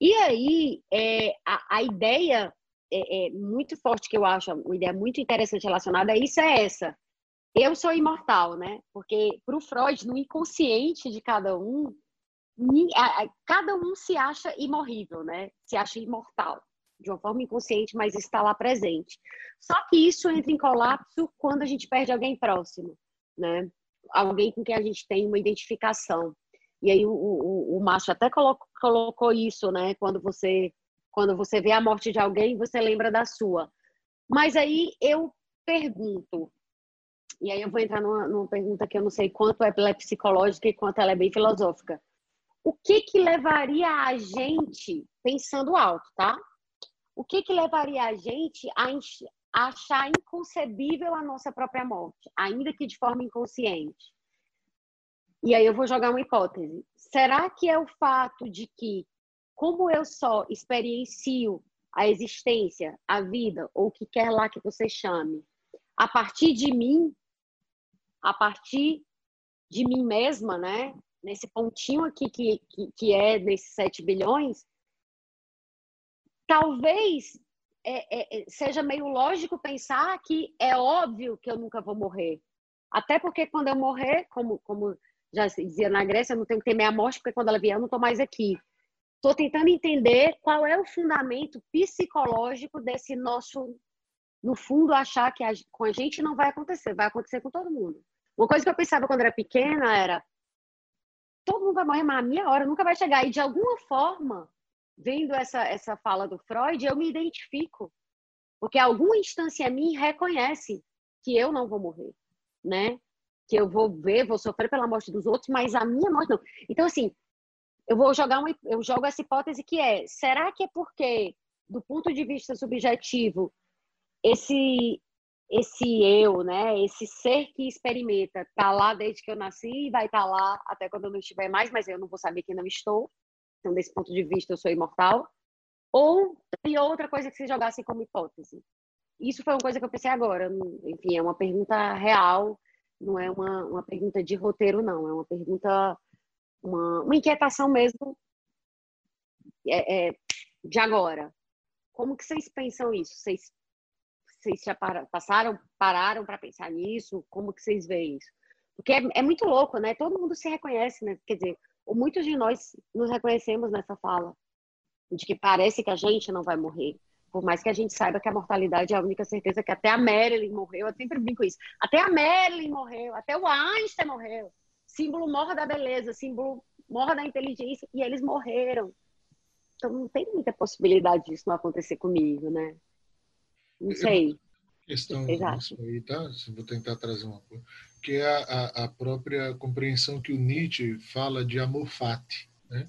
E aí é, a, a ideia é, é muito forte que eu acho, uma ideia muito interessante relacionada a isso é essa. Eu sou imortal, né? Porque para o Freud, no inconsciente de cada um, cada um se acha imorrível, né? Se acha imortal. De uma forma inconsciente, mas está lá presente. Só que isso entra em colapso quando a gente perde alguém próximo, né? Alguém com quem a gente tem uma identificação. E aí o, o, o Márcio até colocou, colocou isso, né? Quando você quando você vê a morte de alguém, você lembra da sua. Mas aí eu pergunto, e aí eu vou entrar numa, numa pergunta que eu não sei quanto ela é psicológica e quanto ela é bem filosófica. O que que levaria a gente, pensando alto, tá? O que que levaria a gente a, a achar inconcebível a nossa própria morte, ainda que de forma inconsciente? E aí eu vou jogar uma hipótese. Será que é o fato de que, como eu só experiencio a existência, a vida, ou o que quer lá que você chame, a partir de mim, a partir de mim mesma, né? Nesse pontinho aqui que, que, que é nesses 7 bilhões, talvez é, é, seja meio lógico pensar que é óbvio que eu nunca vou morrer. Até porque quando eu morrer, como, como já se dizia na Grécia, eu não tenho que temer a morte, porque quando ela vier eu não estou mais aqui. Estou tentando entender qual é o fundamento psicológico desse nosso, no fundo, achar que a, com a gente não vai acontecer, vai acontecer com todo mundo. Uma coisa que eu pensava quando era pequena era: todo mundo vai morrer, mas a minha hora nunca vai chegar. E de alguma forma, vendo essa, essa fala do Freud, eu me identifico. Porque alguma instância mim reconhece que eu não vou morrer, né? Que eu vou ver, vou sofrer pela morte dos outros, mas a minha morte não. Então, assim, eu vou jogar uma, eu jogo essa hipótese que é: será que é porque, do ponto de vista subjetivo, esse esse eu, né, esse ser que experimenta, tá lá desde que eu nasci e vai estar tá lá até quando eu não estiver mais, mas eu não vou saber que não estou. Então, desse ponto de vista, eu sou imortal. Ou tem outra coisa que se jogasse como hipótese. Isso foi uma coisa que eu pensei agora. Enfim, é uma pergunta real, não é uma, uma pergunta de roteiro, não. É uma pergunta, uma, uma inquietação mesmo é, é, de agora. Como que vocês pensam isso? Vocês, vocês já passaram, pararam para pensar nisso? Como que vocês veem isso? Porque é, é muito louco, né? Todo mundo se reconhece, né? Quer dizer, muitos de nós nos reconhecemos nessa fala, de que parece que a gente não vai morrer. Por mais que a gente saiba que a mortalidade é a única certeza que até a Marilyn morreu, eu sempre brinco isso. Até a Marilyn morreu, até o Einstein morreu. Símbolo morra da beleza, símbolo morra da inteligência, e eles morreram. Então não tem muita possibilidade disso não acontecer comigo, né? Não sei. Questão disso aí, tá? Vou tentar trazer uma coisa que é a, a, própria compreensão que o Nietzsche fala de amor fati, né?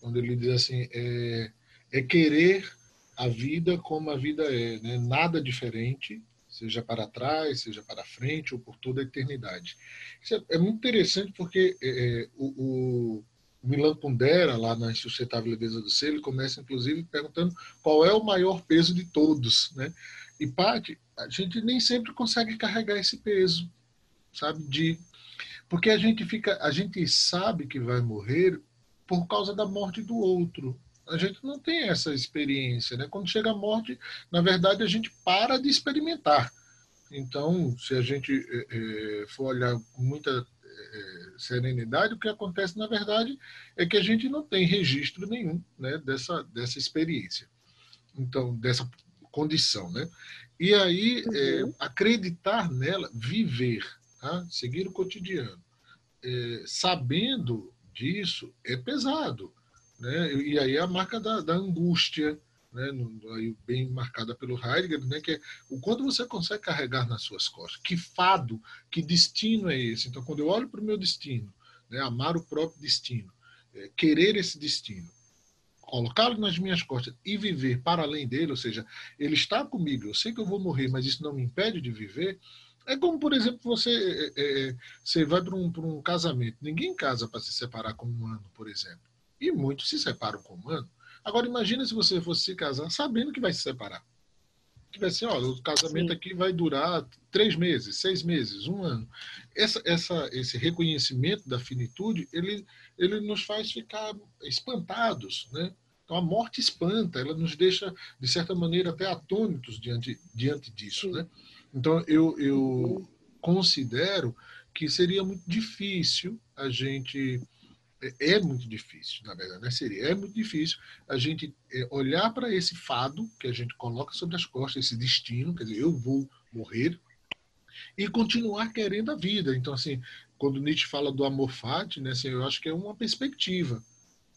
quando ele diz assim, é, é querer a vida como a vida é, né? nada diferente, seja para trás, seja para frente ou por toda a eternidade. Isso é, é muito interessante porque é, é o, o Milan Kundera, lá na Insuscetável Leveza do Ser, ele começa, inclusive, perguntando qual é o maior peso de todos. Né? E, Paty, a gente nem sempre consegue carregar esse peso sabe? De porque a gente fica, a gente sabe que vai morrer por causa da morte do outro. A gente não tem essa experiência, né? Quando chega a morte, na verdade a gente para de experimentar. Então, se a gente é, for olhar com muita é, serenidade, o que acontece na verdade é que a gente não tem registro nenhum, né? Dessa dessa experiência. Então, dessa condição, né? E aí é, acreditar nela, viver tá? seguir o cotidiano. É, sabendo disso, é pesado. Né? E aí é a marca da, da angústia, né? aí bem marcada pelo Heidegger, né? que é o quanto você consegue carregar nas suas costas. Que fado, que destino é esse? Então, quando eu olho para o meu destino, né? amar o próprio destino, é, querer esse destino, colocá-lo nas minhas costas e viver para além dele, ou seja, ele está comigo, eu sei que eu vou morrer, mas isso não me impede de viver, é como, por exemplo, você, é, é você vai para um, um casamento. Ninguém casa para se separar com um ano, por exemplo. E muitos se separam com um ano. Agora, imagine se você fosse se casar sabendo que vai se separar. Que vai ser, olha, o casamento Sim. aqui vai durar três meses, seis meses, um ano. Essa, essa, esse reconhecimento da finitude, ele, ele nos faz ficar espantados, né? Então, a morte espanta, ela nos deixa, de certa maneira, até atônitos diante, diante disso, Sim. né? Então, eu, eu considero que seria muito difícil a gente é, é muito difícil, na verdade, né? seria é muito difícil a gente é, olhar para esse fado que a gente coloca sobre as costas, esse destino, quer dizer, eu vou morrer e continuar querendo a vida. Então, assim, quando Nietzsche fala do amor fati, né, assim, eu acho que é uma perspectiva.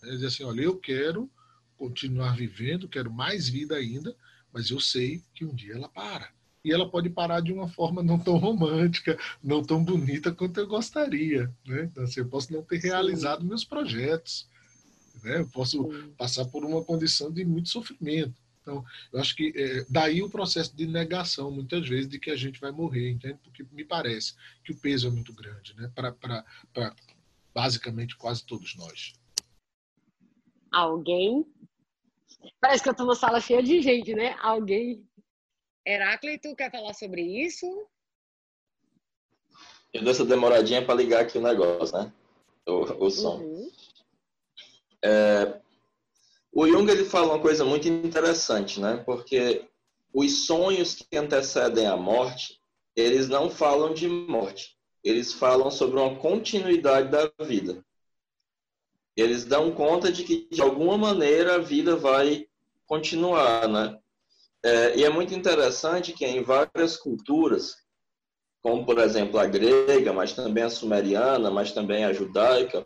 Né? Dizer assim, olha, eu quero continuar vivendo, quero mais vida ainda, mas eu sei que um dia ela para. E ela pode parar de uma forma não tão romântica, não tão bonita quanto eu gostaria. Né? Então, assim, eu posso não ter realizado Sim. meus projetos. Né? Eu posso Sim. passar por uma condição de muito sofrimento. Então, eu acho que é, daí o processo de negação, muitas vezes, de que a gente vai morrer, entende? Porque me parece que o peso é muito grande, né? Para basicamente quase todos nós. Alguém? Parece que eu estou numa sala cheia de gente, né? Alguém? Heráclito, quer falar sobre isso? Eu dou essa demoradinha para ligar aqui o negócio, né? O, o som. Uhum. É, o Jung ele fala uma coisa muito interessante, né? Porque os sonhos que antecedem a morte, eles não falam de morte. Eles falam sobre uma continuidade da vida. Eles dão conta de que, de alguma maneira, a vida vai continuar, né? É, e é muito interessante que em várias culturas, como, por exemplo, a grega, mas também a sumeriana, mas também a judaica,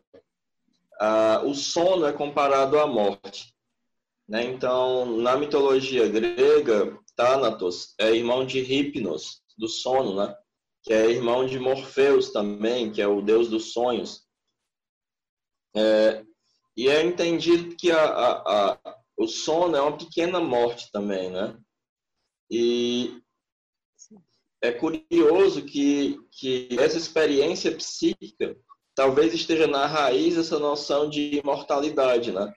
a, o sono é comparado à morte. Né? Então, na mitologia grega, Thanatos é irmão de Hipnos, do sono, né? que é irmão de Morfeus também, que é o deus dos sonhos. É, e é entendido que a, a, a, o sono é uma pequena morte também, né? E é curioso que, que essa experiência psíquica talvez esteja na raiz dessa noção de imortalidade, né?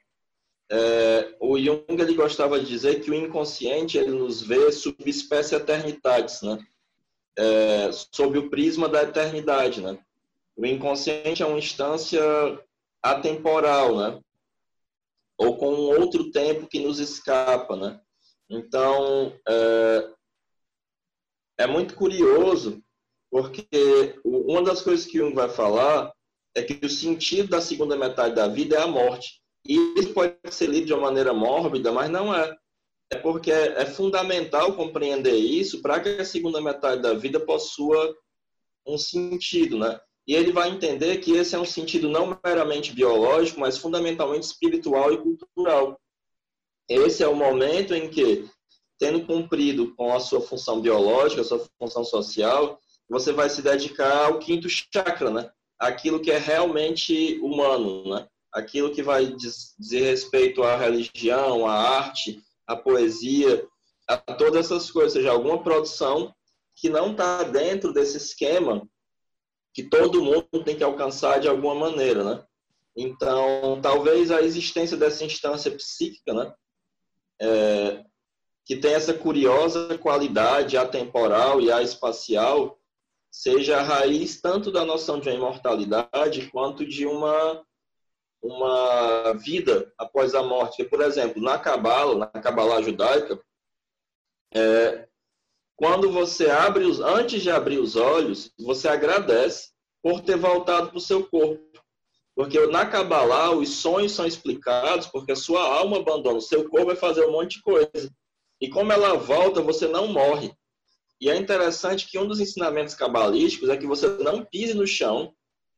É, o Jung ele gostava de dizer que o inconsciente ele nos vê subespécie eternitatis, né? É, sob o prisma da eternidade, né? O inconsciente é uma instância atemporal, né? Ou com um outro tempo que nos escapa, né? Então, é, é muito curioso, porque uma das coisas que Jung vai falar é que o sentido da segunda metade da vida é a morte. E isso pode ser lido de uma maneira mórbida, mas não é. É porque é, fundamental compreender isso para que a segunda metade da vida possua um sentido, né? E ele vai entender que esse é um sentido não meramente biológico, mas fundamentalmente espiritual e cultural. Esse é o momento em que, tendo cumprido com a sua função biológica, a sua função social, você vai se dedicar ao quinto chakra, né? Aquilo que é realmente humano, né? aquilo que vai dizer respeito à religião, à arte, à poesia, a todas essas coisas, ou seja, alguma produção que não está dentro desse esquema que todo mundo tem que alcançar de alguma maneira, né? Então, talvez a existência dessa instância psíquica, né, é, que tem essa curiosa qualidade atemporal e espacial, seja a raiz tanto da noção de uma imortalidade quanto de uma uma vida após a morte. Por exemplo, na Cabala, na Cabala judaica, é, quando você abre os, antes de abrir os olhos, você agradece por ter voltado para o seu corpo. Porque na Kabbalah, os sonhos são explicados porque a sua alma abandona o seu corpo vai fazer um monte de coisa. E como ela volta, você não morre. E é interessante que um dos ensinamentos cabalísticos é que você não pise no chão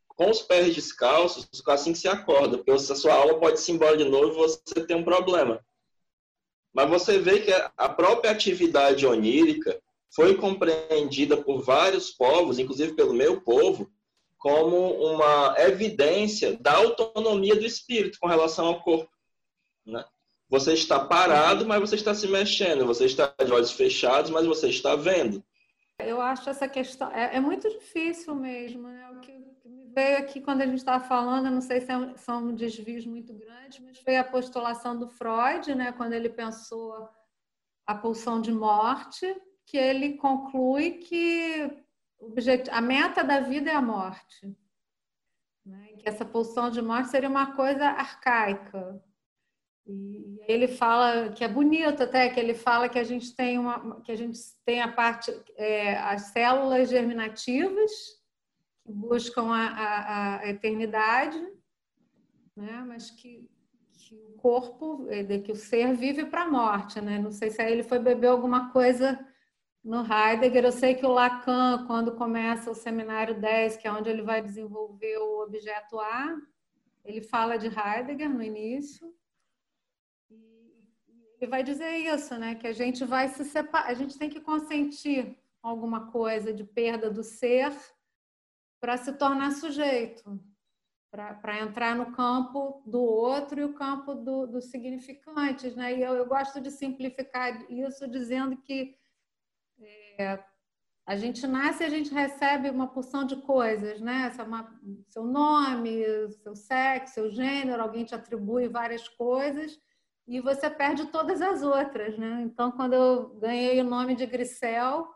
com os pés descalços assim que se acorda, porque a sua alma pode se embora de novo você tem um problema. Mas você vê que a própria atividade onírica foi compreendida por vários povos, inclusive pelo meu povo, como uma evidência da autonomia do espírito com relação ao corpo. Né? Você está parado, mas você está se mexendo. Você está de olhos fechados, mas você está vendo. Eu acho essa questão é, é muito difícil mesmo, né? O que veio aqui quando a gente estava falando, não sei se é são desvios muito grandes, mas foi a postulação do Freud, né? Quando ele pensou a pulsão de morte, que ele conclui que a meta da vida é a morte. Né? Que essa pulsão de morte seria uma coisa arcaica, e ele fala que é bonito até que ele fala que a gente tem uma que a gente tem a parte é, as células germinativas que buscam a, a, a eternidade né? Mas que, que o corpo, é, que o ser vive para a morte, né? Não sei se aí ele foi beber alguma coisa no Heidegger. Eu sei que o Lacan, quando começa o seminário 10, que é onde ele vai desenvolver o objeto A, ele fala de Heidegger no início. E ele vai dizer isso, né? Que a gente vai se separar, a gente tem que consentir alguma coisa de perda do ser para se tornar sujeito, para entrar no campo do outro e o campo do, dos significantes. Né? E eu, eu gosto de simplificar isso dizendo que é, a gente nasce e a gente recebe uma porção de coisas, né? Uma, seu nome, seu sexo, seu gênero, alguém te atribui várias coisas e você perde todas as outras, né? Então, quando eu ganhei o nome de Grisel,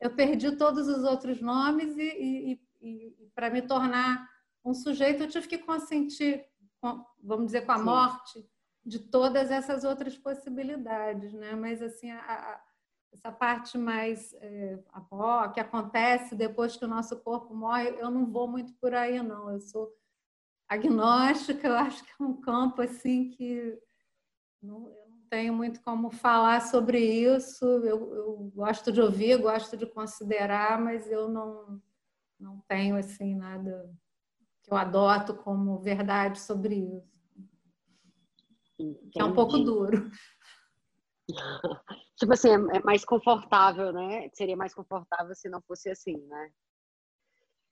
eu perdi todos os outros nomes e, e, e, para me tornar um sujeito eu tive que consentir, com, vamos dizer, com a Sim. morte de todas essas outras possibilidades, né? Mas assim, a, a, essa parte mais é, que acontece depois que o nosso corpo morre, eu não vou muito por aí, não. Eu sou agnóstica, eu acho que é um campo assim que não, eu não tenho muito como falar sobre isso. Eu, eu gosto de ouvir, gosto de considerar, mas eu não, não tenho assim nada que eu adoto como verdade sobre isso. Que é um pouco duro. tipo assim, é, é mais confortável, né? Seria mais confortável se não fosse assim, né?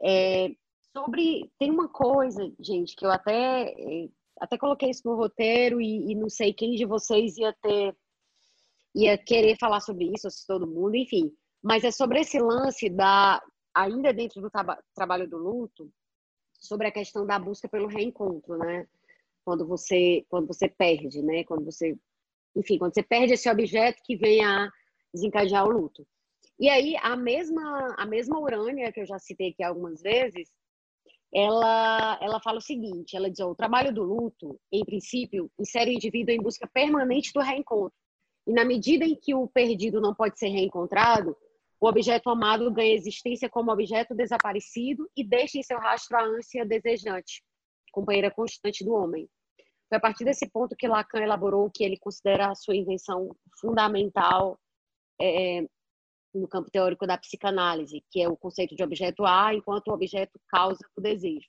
É, sobre tem uma coisa, gente, que eu até é, até coloquei isso no roteiro e, e, não sei quem de vocês ia ter ia querer falar sobre isso, se todo mundo, enfim. Mas é sobre esse lance da ainda dentro do traba, trabalho do luto, sobre a questão da busca pelo reencontro, né? Quando você quando você perde, né? Quando você enfim, quando você perde esse objeto que vem a desencadear o luto. E aí, a mesma, a mesma Urânia, que eu já citei aqui algumas vezes, ela, ela fala o seguinte, ela diz, o trabalho do luto, em princípio, insere o indivíduo em busca permanente do reencontro. E na medida em que o perdido não pode ser reencontrado, o objeto amado ganha existência como objeto desaparecido e deixa em seu rastro a ânsia desejante, companheira constante do homem. Foi a partir desse ponto que Lacan elaborou o que ele considera a sua invenção fundamental é, no campo teórico da psicanálise, que é o conceito de objeto A, enquanto objeto causa o desejo.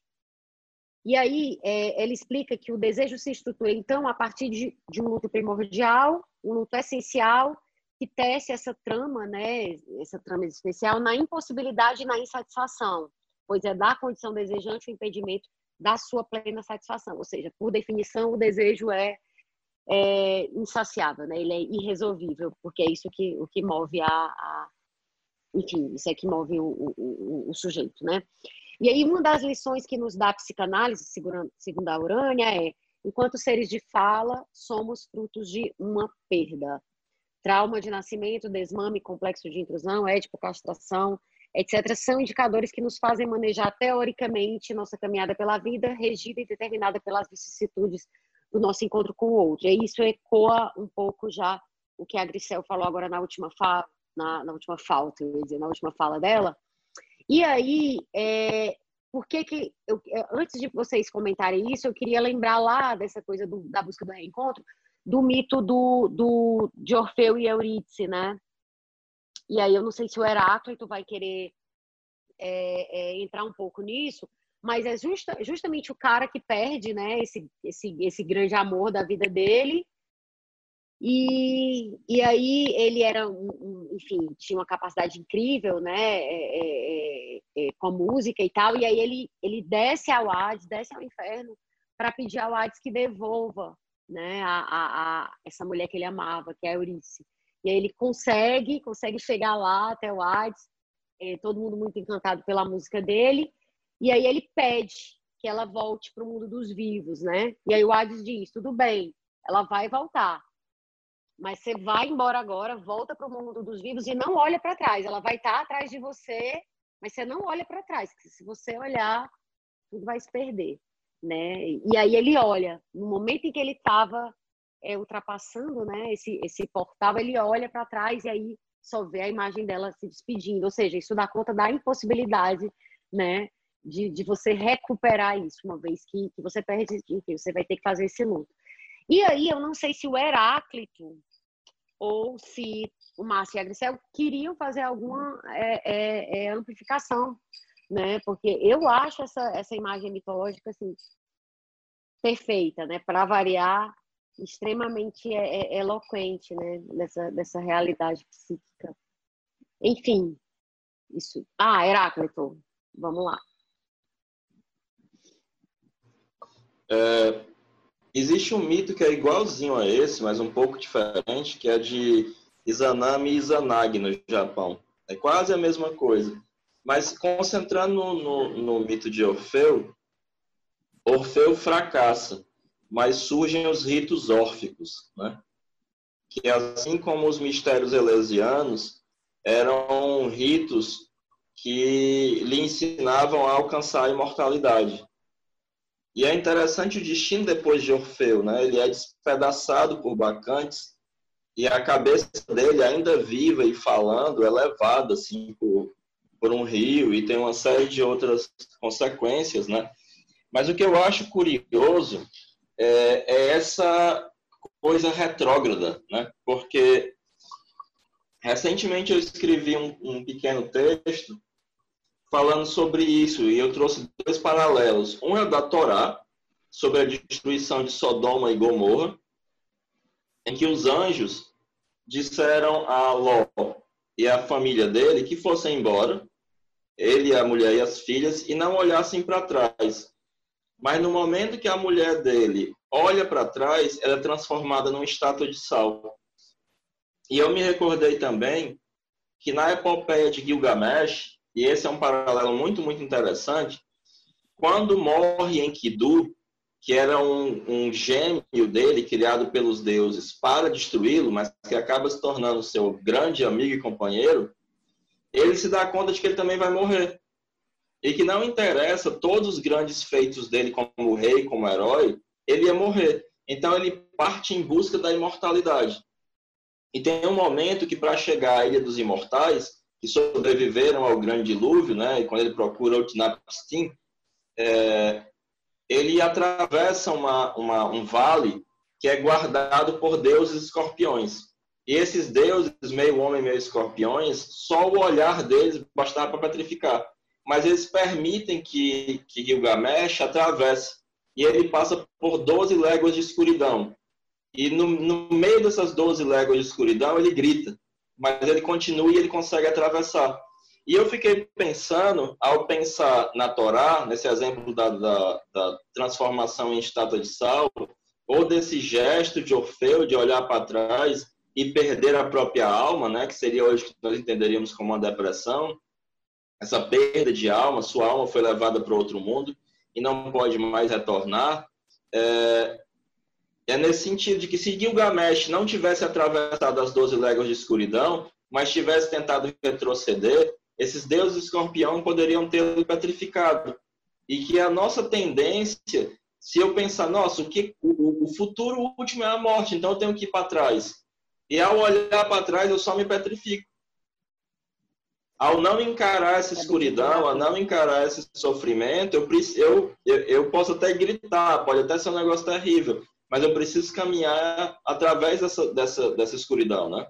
E aí é, ele explica que o desejo se estrutura, então, a partir de, de um luto primordial, um luto essencial, que tece essa trama, né, essa trama especial, na impossibilidade e na insatisfação, pois é da condição desejante o impedimento da sua plena satisfação. Ou seja, por definição, o desejo é, é insaciável, né? ele é irresolvível, porque é isso que, o que move a, a enfim, isso é que move o, o, o, sujeito, né? E aí, uma das lições que nos dá a psicanálise, segundo a Urânia, é: enquanto seres de fala, somos frutos de uma perda. Trauma de nascimento, desmame, complexo de intrusão, ético, castração, etc., são indicadores que nos fazem manejar teoricamente nossa caminhada pela vida, regida e determinada pelas vicissitudes do nosso encontro com o outro. E isso ecoa um pouco já o que a Grisel falou agora na última fala, na, na última falta, eu ia dizer, na última fala dela. E aí, é, por que que eu, antes de vocês comentarem isso, eu queria lembrar lá dessa coisa do, da busca do reencontro, do mito do, do de Orfeu e Eurídice, né? E aí eu não sei se o Heráclito vai querer é, é, entrar um pouco nisso, mas é justa, justamente o cara que perde, né, esse, esse, esse grande amor da vida dele. E, e aí ele era, um, um, enfim, tinha uma capacidade incrível, né, é, é, é, é com música e tal. E aí ele, ele desce ao Hades, desce ao inferno para pedir ao Hades que devolva, né, a, a, a, essa mulher que ele amava, que é a Eurice. E aí ele consegue, consegue chegar lá até o Hades, é, todo mundo muito encantado pela música dele. E aí ele pede que ela volte para o mundo dos vivos, né? E aí o Hades diz: tudo bem, ela vai voltar. Mas você vai embora agora, volta para o mundo dos vivos e não olha para trás. Ela vai estar tá atrás de você, mas você não olha para trás, porque se você olhar, tudo vai se perder, né? E aí ele olha, no momento em que ele estava é, ultrapassando né, esse, esse portal, ele olha para trás e aí só vê a imagem dela se despedindo. Ou seja, isso dá conta da impossibilidade né, de, de você recuperar isso, uma vez que, que você perde, enfim, você vai ter que fazer esse luto. E aí, eu não sei se o Heráclito ou se o Márcio e a Grisel queriam fazer alguma é, é, é, amplificação, né? Porque eu acho essa, essa imagem mitológica assim, perfeita, né? Para variar, extremamente é, é, eloquente, né? Dessa, dessa realidade psíquica. Enfim, isso. Ah, Heráclito, vamos lá. É, existe um mito que é igualzinho a esse, mas um pouco diferente, que é de Izanami e Izanagi no Japão. É quase a mesma coisa. Mas concentrando no, no, no mito de Orfeu, Orfeu fracassa, mas surgem os ritos órficos, né? que assim como os mistérios elesianos, eram ritos que lhe ensinavam a alcançar a imortalidade. E é interessante o destino depois de Orfeu, né? Ele é despedaçado por bacantes e a cabeça dele, ainda viva e falando, é levada assim por, por um rio e tem uma série de outras consequências, né? Mas o que eu acho curioso é, é essa coisa retrógrada, né? Porque recentemente eu escrevi um, um pequeno texto falando sobre isso e eu trouxe dois paralelos. Um é da Torá, sobre a destruição de Sodoma e Gomorra, em que os anjos disseram a Ló e a família dele que fossem embora, ele, a mulher e as filhas, e não olhassem para trás. Mas no momento que a mulher dele olha para trás, ela é transformada numa estátua de sal. E eu me recordei também que na epopeia de Gilgamesh, e esse é um paralelo muito, muito interessante. Quando morre Enkidu, que era um, um gêmeo dele, criado pelos deuses para destruí-lo, mas que acaba se tornando seu grande amigo e companheiro, ele se dá conta de que ele também vai morrer. E que não interessa todos os grandes feitos dele como rei, como herói, ele ia morrer. Então ele parte em busca da imortalidade. E tem um momento que para chegar à Ilha dos Imortais, que sobreviveram ao grande dilúvio, né? E quando ele procura o Tinapstin, é, ele atravessa uma, uma, um vale que é guardado por deuses escorpiões. E esses deuses, meio homem, meio escorpiões, só o olhar deles bastava para petrificar. Mas eles permitem que, que Gilgamesh atravesse. E ele passa por 12 léguas de escuridão. E no, no meio dessas 12 léguas de escuridão, ele grita mas ele continua e ele consegue atravessar. E eu fiquei pensando, ao pensar na Torá, nesse exemplo da, da, da transformação em estátua de sal, ou desse gesto de Orfeu de olhar para trás e perder a própria alma, né, que seria hoje que nós entenderíamos como uma depressão, essa perda de alma, sua alma foi levada para outro mundo e não pode mais retornar. É, é nesse sentido de que se Gilgamesh não tivesse atravessado as 12 léguas de escuridão, mas tivesse tentado retroceder, esses deuses escorpião poderiam tê-lo petrificado. E que a nossa tendência, se eu pensar, nossa, o, que, o, o futuro último é a morte, então eu tenho que ir para trás. E ao olhar para trás, eu só me petrifico. Ao não encarar essa escuridão, ao não encarar esse sofrimento, eu, eu, eu, eu posso até gritar, pode até ser um negócio terrível, mas eu preciso caminhar através dessa, dessa, dessa escuridão, né?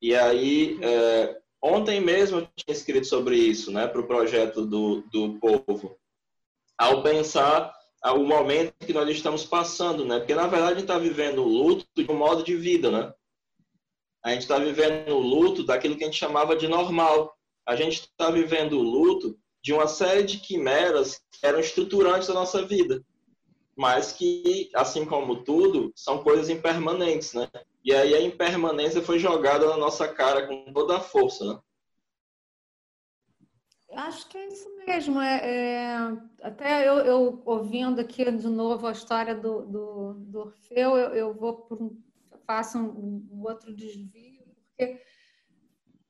E aí, é, ontem mesmo eu tinha escrito sobre isso, né, para o projeto do, do povo. Ao pensar o momento que nós estamos passando, né? Porque na verdade a gente está vivendo o luto de um modo de vida, né? A gente está vivendo o luto daquilo que a gente chamava de normal. A gente está vivendo o luto de uma série de quimeras que eram estruturantes da nossa vida mas que, assim como tudo, são coisas impermanentes, né? E aí a impermanência foi jogada na nossa cara com toda a força, né? Acho que é isso mesmo. É, é até eu, eu, ouvindo aqui de novo a história do, do, do Orfeu, eu, eu vou por um, faço um, um outro desvio, porque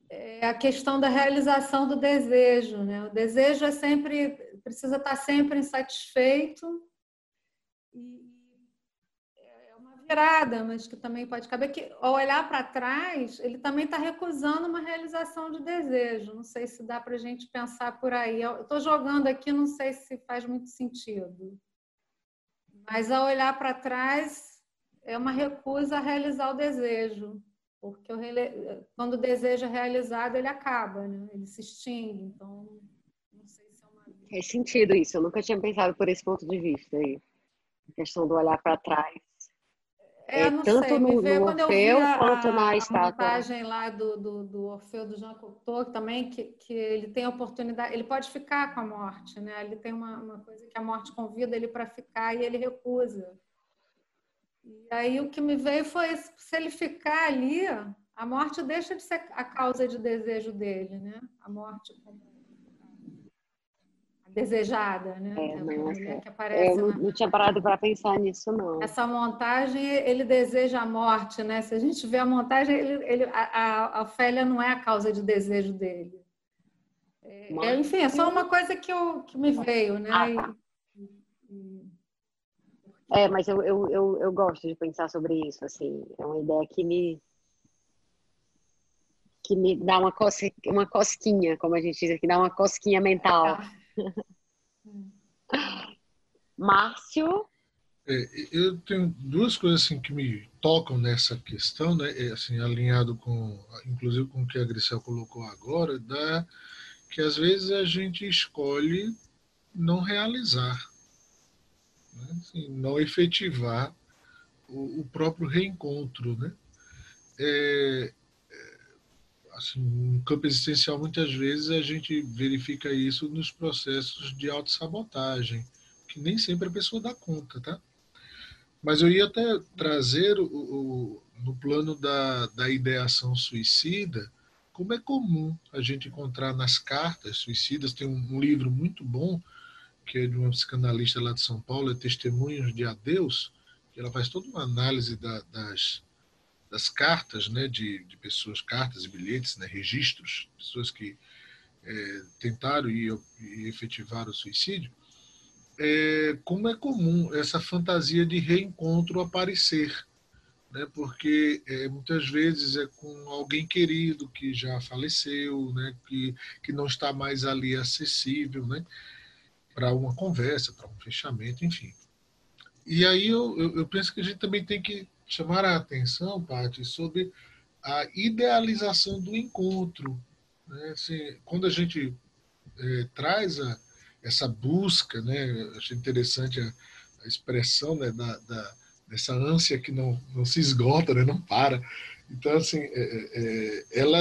é a questão da realização do desejo, né? O desejo é sempre precisa estar sempre insatisfeito virada, mas que também pode caber que ao olhar para trás, ele também está recusando uma realização de desejo. Não sei se dá para a gente pensar por aí. Eu estou jogando aqui, não sei se faz muito sentido. Mas ao olhar para trás, é uma recusa a realizar o desejo. Porque o, quando o desejo é realizado, ele acaba, né? ele se extingue. Então, não sei se é uma. Faz sentido isso. Eu nunca tinha pensado por esse ponto de vista aí. A questão do olhar para trás. É, tanto sei, no, no Orfeu quanto na a, estátua. A montagem lá do, do, do Orfeu do Jean Cocteau também, que, que ele tem a oportunidade, ele pode ficar com a morte, né? Ele tem uma, uma coisa que a morte convida ele para ficar e ele recusa. E aí o que me veio foi, se ele ficar ali, a morte deixa de ser a causa de desejo dele, né? A morte como desejada, né? É, é que aparece eu não, não tinha parado para pensar nisso, não. Essa montagem, ele deseja a morte, né? Se a gente vê a montagem, ele, ele, a, a Ofélia não é a causa de desejo dele. É, é enfim, é só uma coisa que, eu, que me veio, né? Ah, tá. É, mas eu, eu, eu, eu gosto de pensar sobre isso, assim. É uma ideia que me que me dá uma, cos, uma cosquinha, como a gente diz aqui, dá uma cosquinha mental. Márcio? É, eu tenho duas coisas assim, que me tocam nessa questão, né? É, assim, alinhado com, inclusive com o que a Grisel colocou agora, da, que às vezes a gente escolhe não realizar, né? assim, não efetivar o, o, próprio reencontro, né? É, assim, no campo existencial, muitas vezes a gente verifica isso nos processos de autossabotagem, que nem sempre a pessoa dá conta, tá? Mas eu ia até trazer o, o, no plano da, da ideação suicida, como é comum a gente encontrar nas cartas suicidas, tem um, um livro muito bom, que é de uma psicanalista lá de São Paulo, é Testemunhos de Adeus, que ela faz toda uma análise da, das, das cartas né, de, de pessoas, cartas e bilhetes, né, registros, pessoas que é, tentaram e, e efetivaram o suicídio, é, como é comum essa fantasia de reencontro aparecer. Né, porque é, muitas vezes é com alguém querido que já faleceu, né, que, que não está mais ali acessível né, para uma conversa, para um fechamento, enfim. E aí eu, eu, eu penso que a gente também tem que chamar a atenção, Paty, sobre a idealização do encontro. Né? Assim, quando a gente é, traz a, essa busca, né? acho interessante a, a expressão né, da, da, dessa ânsia que não, não se esgota, né? não para. Então, assim, é, é, é ela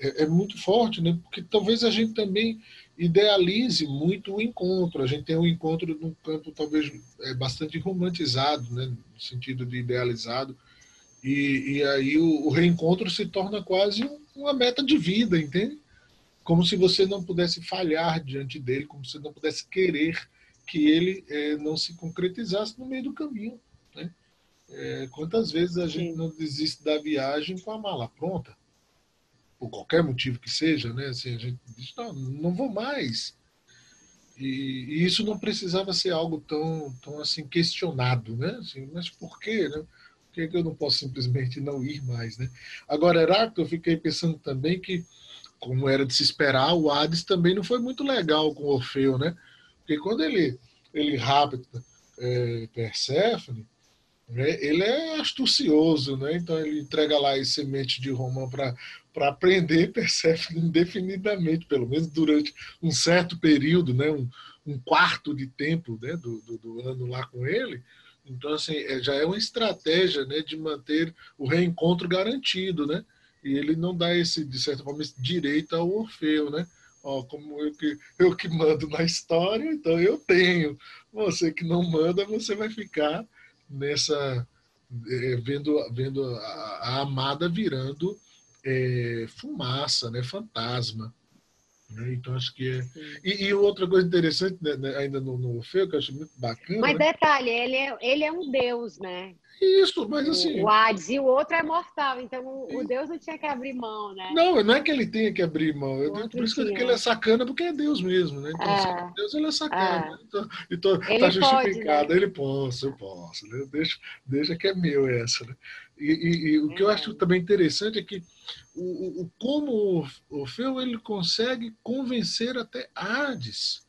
é, é, muito forte, né? porque talvez a gente também idealize muito o encontro. A gente tem um encontro num campo talvez é, bastante romantizado, né, no sentido de idealizado, e, e aí o, o, reencontro se torna quase uma meta de vida, entende? Como se você não pudesse falhar diante dele, como se não pudesse querer que ele é, não se concretizasse no meio do caminho. Né? É, quantas vezes a gente não desiste da viagem com a mala pronta? Por qualquer motivo que seja, né? Assim, a gente diz, não, não vou mais. E, e, isso não precisava ser algo tão, tão assim questionado, né? Assim, mas por quê, né? Por que, eu não posso simplesmente não ir mais, né? Agora, Heráclito, eu fiquei pensando também que, como era de se esperar, o Hades também não foi muito legal com Orfeu, né? Porque quando ele, ele rapta é, né, ele é astucioso, né? Então ele entrega lá as sementes de romã para para aprender Perséfone indefinidamente, pelo menos durante um certo período, né, um, um quarto de tempo né, do, do, do, ano lá com ele. Então, assim, é, já é uma estratégia né, de manter o reencontro garantido, né? E ele não dá esse, de certa forma, esse direito ao Orfeu, né? Ó, como eu que, eu que mando na história, então eu tenho. Você que não manda, você vai ficar nessa... É, vendo, vendo a, a amada virando é, fumaça, né, fantasma. Né? Então, acho que é. E, e outra coisa interessante, né, né ainda no, no Orfeu, que eu acho muito bacana. Mas né? detalhe, ele é, ele é um deus, né? Isso, mas assim. O Hades e o outro é mortal, então o, o, Deus não tinha que abrir mão, né? Não, não é que ele tenha que abrir mão. Eu, por isso que ele é sacana, porque é Deus mesmo, né? Então, é. Deus ele é sacana. É. Então, então tá justificado. Pode, né? Ele posso, eu posso. Né? Deixa, deixa que é meu essa, né? E, e, e o que eu acho também interessante é que o, o, como Orfeu ele consegue convencer até Hades.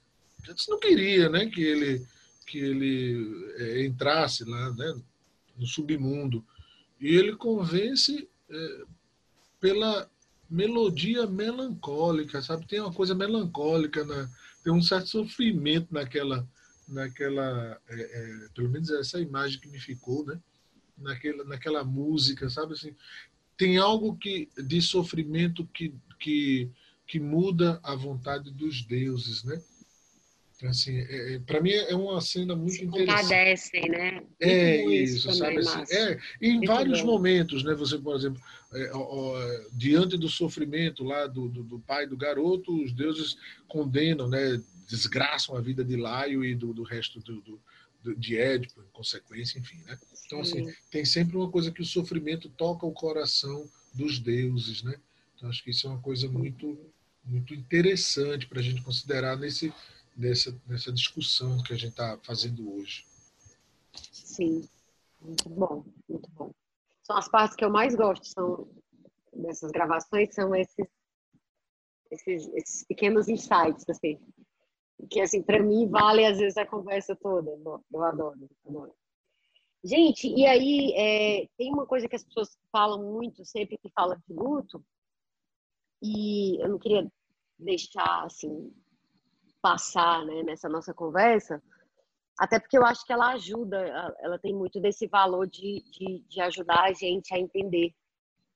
Hades não queria né, que ele, que ele é, entrasse lá né, no submundo. E ele convence é, pela melodia melancólica, sabe? Tem uma coisa melancólica, na, tem um certo sofrimento naquela, naquela é, é, pelo menos essa imagem que me ficou, né? Naquela, naquela música, sabe assim? Tem algo que de sofrimento que, que, que muda a vontade dos deuses, né? Assim, é, é para mim é uma cena muito Se interessante. Compadecem, né? É isso, isso sabe? Assim, é, em muito vários bom. momentos, né? Você, por exemplo, é, ó, diante do sofrimento lá do, do, do, pai do garoto, os deuses condenam, né? Desgraçam a vida de Laio e do, do resto do, do de Édipo, em consequência, enfim, né? Então, assim, tem sempre uma coisa que o sofrimento toca o coração dos deuses, né? Então, acho que isso é uma coisa muito, muito interessante para a gente considerar nesse, nessa, nessa discussão que a gente está fazendo hoje. Sim, muito bom, muito bom. São as partes que eu mais gosto são dessas gravações, são esses, esses, esses pequenos insights, assim, que, assim, para mim vale às vezes a conversa toda. Eu adoro, adoro. Gente, e aí é, tem uma coisa que as pessoas falam muito sempre que falam de luto, e eu não queria deixar assim passar né, nessa nossa conversa, até porque eu acho que ela ajuda, ela tem muito desse valor de, de, de ajudar a gente a entender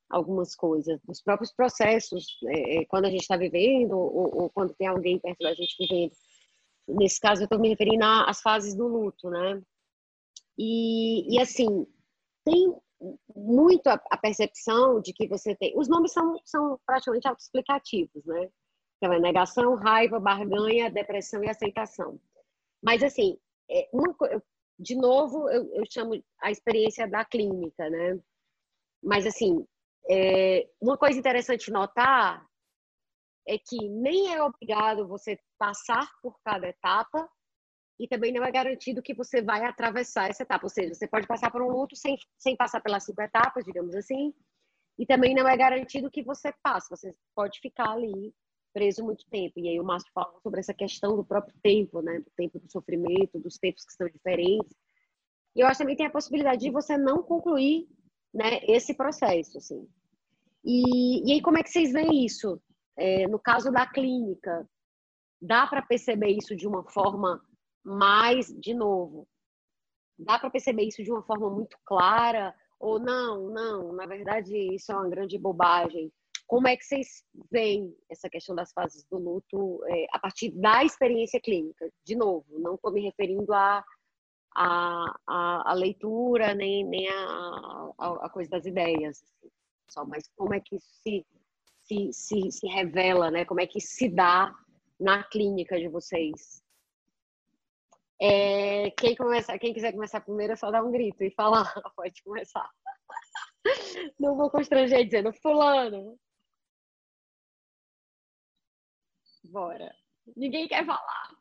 algumas coisas, os próprios processos, é, é quando a gente está vivendo ou, ou, quando tem alguém perto da gente vivendo. Nesse caso, eu estou me referindo às fases do luto, né? E, e assim, tem muito a, a, percepção de que você tem. Os nomes são, são praticamente autoexplicativos, né? Então, é negação, raiva, barganha, depressão e aceitação. Mas, assim, é uma, de novo, eu, eu, chamo a experiência da clínica, né? Mas, assim, é, uma coisa interessante notar é que nem é obrigado você passar por cada etapa, e também não é garantido que você vai atravessar essa etapa. Ou seja, você pode passar por um luto sem, sem passar pelas cinco etapas, digamos assim, e também não é garantido que você passe. Você pode ficar ali preso muito tempo. E aí o Márcio falou sobre essa questão do próprio tempo, né? Do tempo do sofrimento, dos tempos que são diferentes. E eu acho que também tem a possibilidade de você não concluir né, esse processo, assim. E, e aí como é que vocês veem isso? É, no caso da clínica, dá para perceber isso de uma forma mas, de novo, dá para perceber isso de uma forma muito clara? Ou não, não, na verdade isso é uma grande bobagem. Como é que vocês veem essa questão das fases do luto é, a partir da experiência clínica? De novo, não estou me referindo à a, a, a, leitura, nem, nem a, a, a coisa das ideias, assim, só, mas como é que isso se, se, se, se revela, né? como é que se dá na clínica de vocês? É, quem, começar, quem quiser começar primeiro é só dar um grito e falar. Pode começar. Não vou constranger dizendo fulano. Bora. Ninguém quer falar.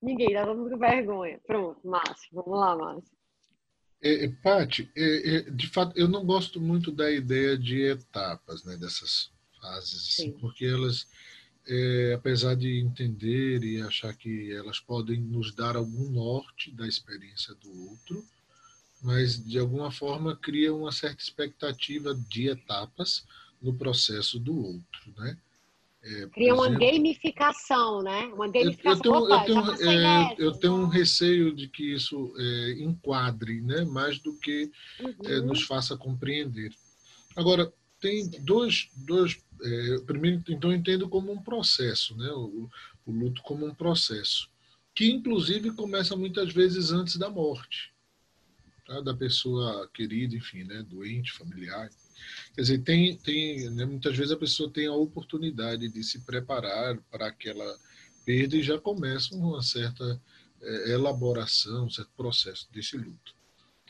Ninguém, dá todo mundo vergonha. Pronto, Márcio. Vamos lá, Márcio. É, é, Paty, é, é, de fato, eu não gosto muito da ideia de etapas, né, dessas fases, assim, porque elas é, apesar de entender e achar que elas podem nos dar algum norte da experiência do outro, mas de alguma forma cria uma certa expectativa de etapas no processo do outro, né? É, cria uma exemplo, gamificação, né? Uma gamificação. Eu, tenho, Opa, eu tenho, é, eu tenho um receio de que isso é, enquadre, né? Mais do que é, uhum. nos faça compreender. Agora, tem dois, dois é, primeiro, então, eu entendo como um processo, né? O, o, luto como um processo, que inclusive começa muitas vezes antes da morte, tá? da pessoa querida, enfim, né? doente, familiar. Quer dizer, tem, tem né, muitas vezes a pessoa tem a oportunidade de se preparar para aquela perda e já começa uma certa é, elaboração, um certo processo desse luto.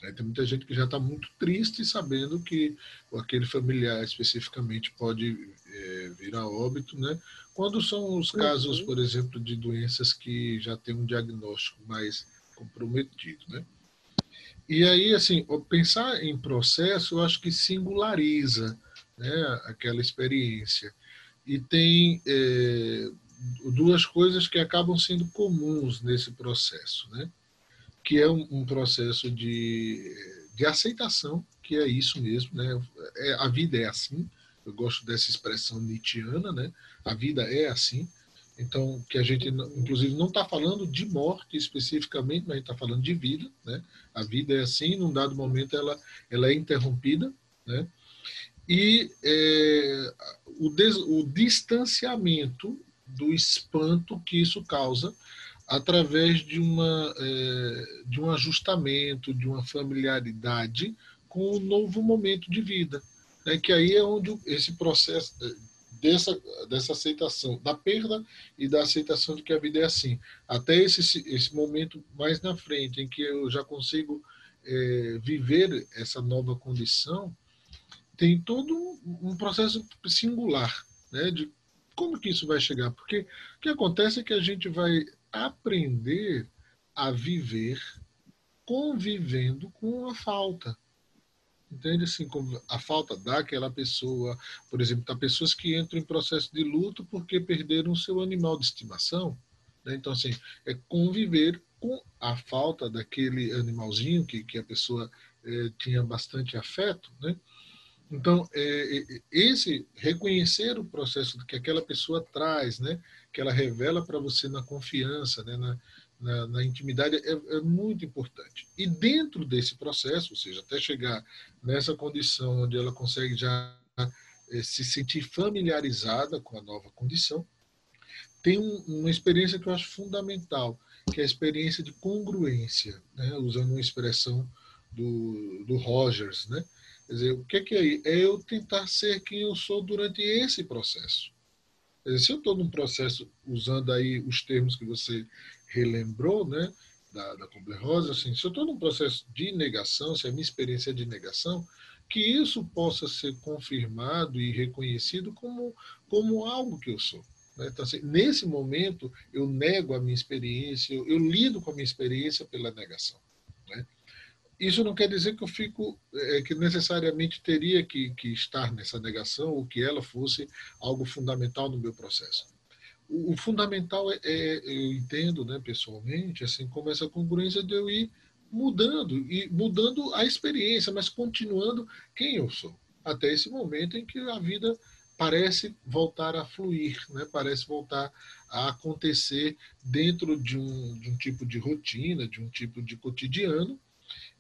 Né? Tem muita gente que já está muito triste sabendo que aquele familiar especificamente pode é, vir a óbito, né? Quando são os casos, uhum. por exemplo, de doenças que já têm um diagnóstico mais comprometido, né? E aí, assim, pensar em processo, eu acho que singulariza né, aquela experiência. E tem é, duas coisas que acabam sendo comuns nesse processo, né? que é um, um, processo de, de aceitação, que é isso mesmo, né? É, a vida é assim, eu gosto dessa expressão nietzschiana, né? A vida é assim. Então, que a gente, inclusive, não está falando de morte especificamente, mas a gente está falando de vida, né? A vida é assim, num dado momento ela, ela é interrompida, né? E é, o, des, o distanciamento do espanto que isso causa através de, uma, é, de um ajustamento, de uma familiaridade com o novo momento de vida. Né? Que aí é onde esse processo dessa, dessa aceitação, da perda e da aceitação de que a vida é assim. Até esse, esse momento mais na frente, em que eu já consigo é, viver essa nova condição, tem todo um, um processo singular né, de como que isso vai chegar? Porque o que acontece é que a gente vai aprender a viver convivendo com a falta. Entende? Assim, a falta daquela pessoa, por exemplo, há pessoas que entram em processo de luto porque perderam seu animal de estimação. Né? Então, assim, é conviver com a falta daquele animalzinho que, que a pessoa é, tinha bastante afeto, né? Então, é, é, esse reconhecer o processo que aquela pessoa traz, né, que ela revela para você na confiança, né, na, na, na intimidade, é, é, muito importante. E dentro desse processo, ou seja, até chegar nessa condição onde ela consegue já é, se sentir familiarizada com a nova condição, tem um, uma experiência que eu acho fundamental, que é a experiência de congruência, né, usando uma expressão do, do Rogers, né? Quer dizer, o que é, que é? É eu tentar ser quem eu sou durante esse processo. Dizer, se eu estou num processo, usando aí os termos que você relembrou, né, da, da Kubler-Ross, assim, se eu estou num processo de negação, se a minha experiência é de negação, que isso possa ser confirmado e reconhecido como, como algo que eu sou. Né? Então, assim, nesse momento, eu nego a minha experiência, eu, eu lido com a minha experiência pela negação. Né? isso não quer dizer que eu fico é, que necessariamente teria que, que, estar nessa negação ou que ela fosse algo fundamental no meu processo. O, fundamental é, é, eu entendo, né, pessoalmente, assim como essa congruência de eu ir mudando e mudando a experiência, mas continuando quem eu sou até esse momento em que a vida parece voltar a fluir, né? parece voltar a acontecer dentro de um, de um tipo de rotina, de um tipo de cotidiano,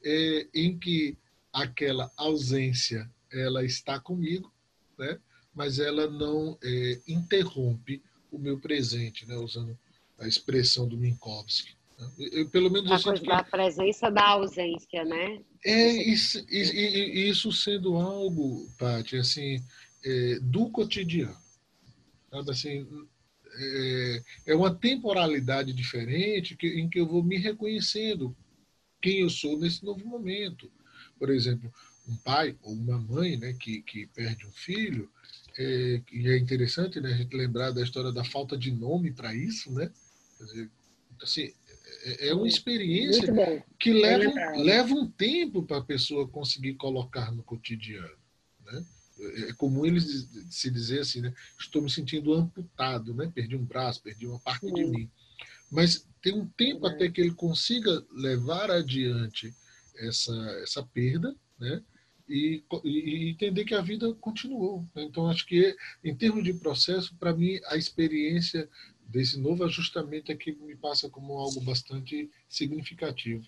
é, em que aquela ausência ela está comigo, né? mas ela não é, interrompe o meu presente, né? usando a expressão do Minkowski. Né? Eu, pelo menos a coisa que... da presença da ausência, né? É isso, isso, isso sendo algo, Paty, assim, é, do cotidiano. Sabe? Assim, é, é uma temporalidade diferente que, em que eu vou me reconhecendo quem eu sou nesse novo momento. Por exemplo, um pai ou uma mãe né, que, que perde um filho, é, e é interessante né, a gente lembrar da história da falta de nome para isso, né? Dizer, assim, é, é uma experiência que leva, leva um tempo para a pessoa conseguir colocar no cotidiano. Né? É, é comum eles se dizer assim, né? Estou me sentindo amputado, né? Perdi um braço, perdi uma parte Sim. de mim. Mas tem um tempo até que ele consiga levar adiante essa, essa perda, né? E, e entender que a vida continuou. Né? Então, acho que, em termos de processo, para mim, a experiência desse novo ajustamento é que me passa como algo bastante significativo.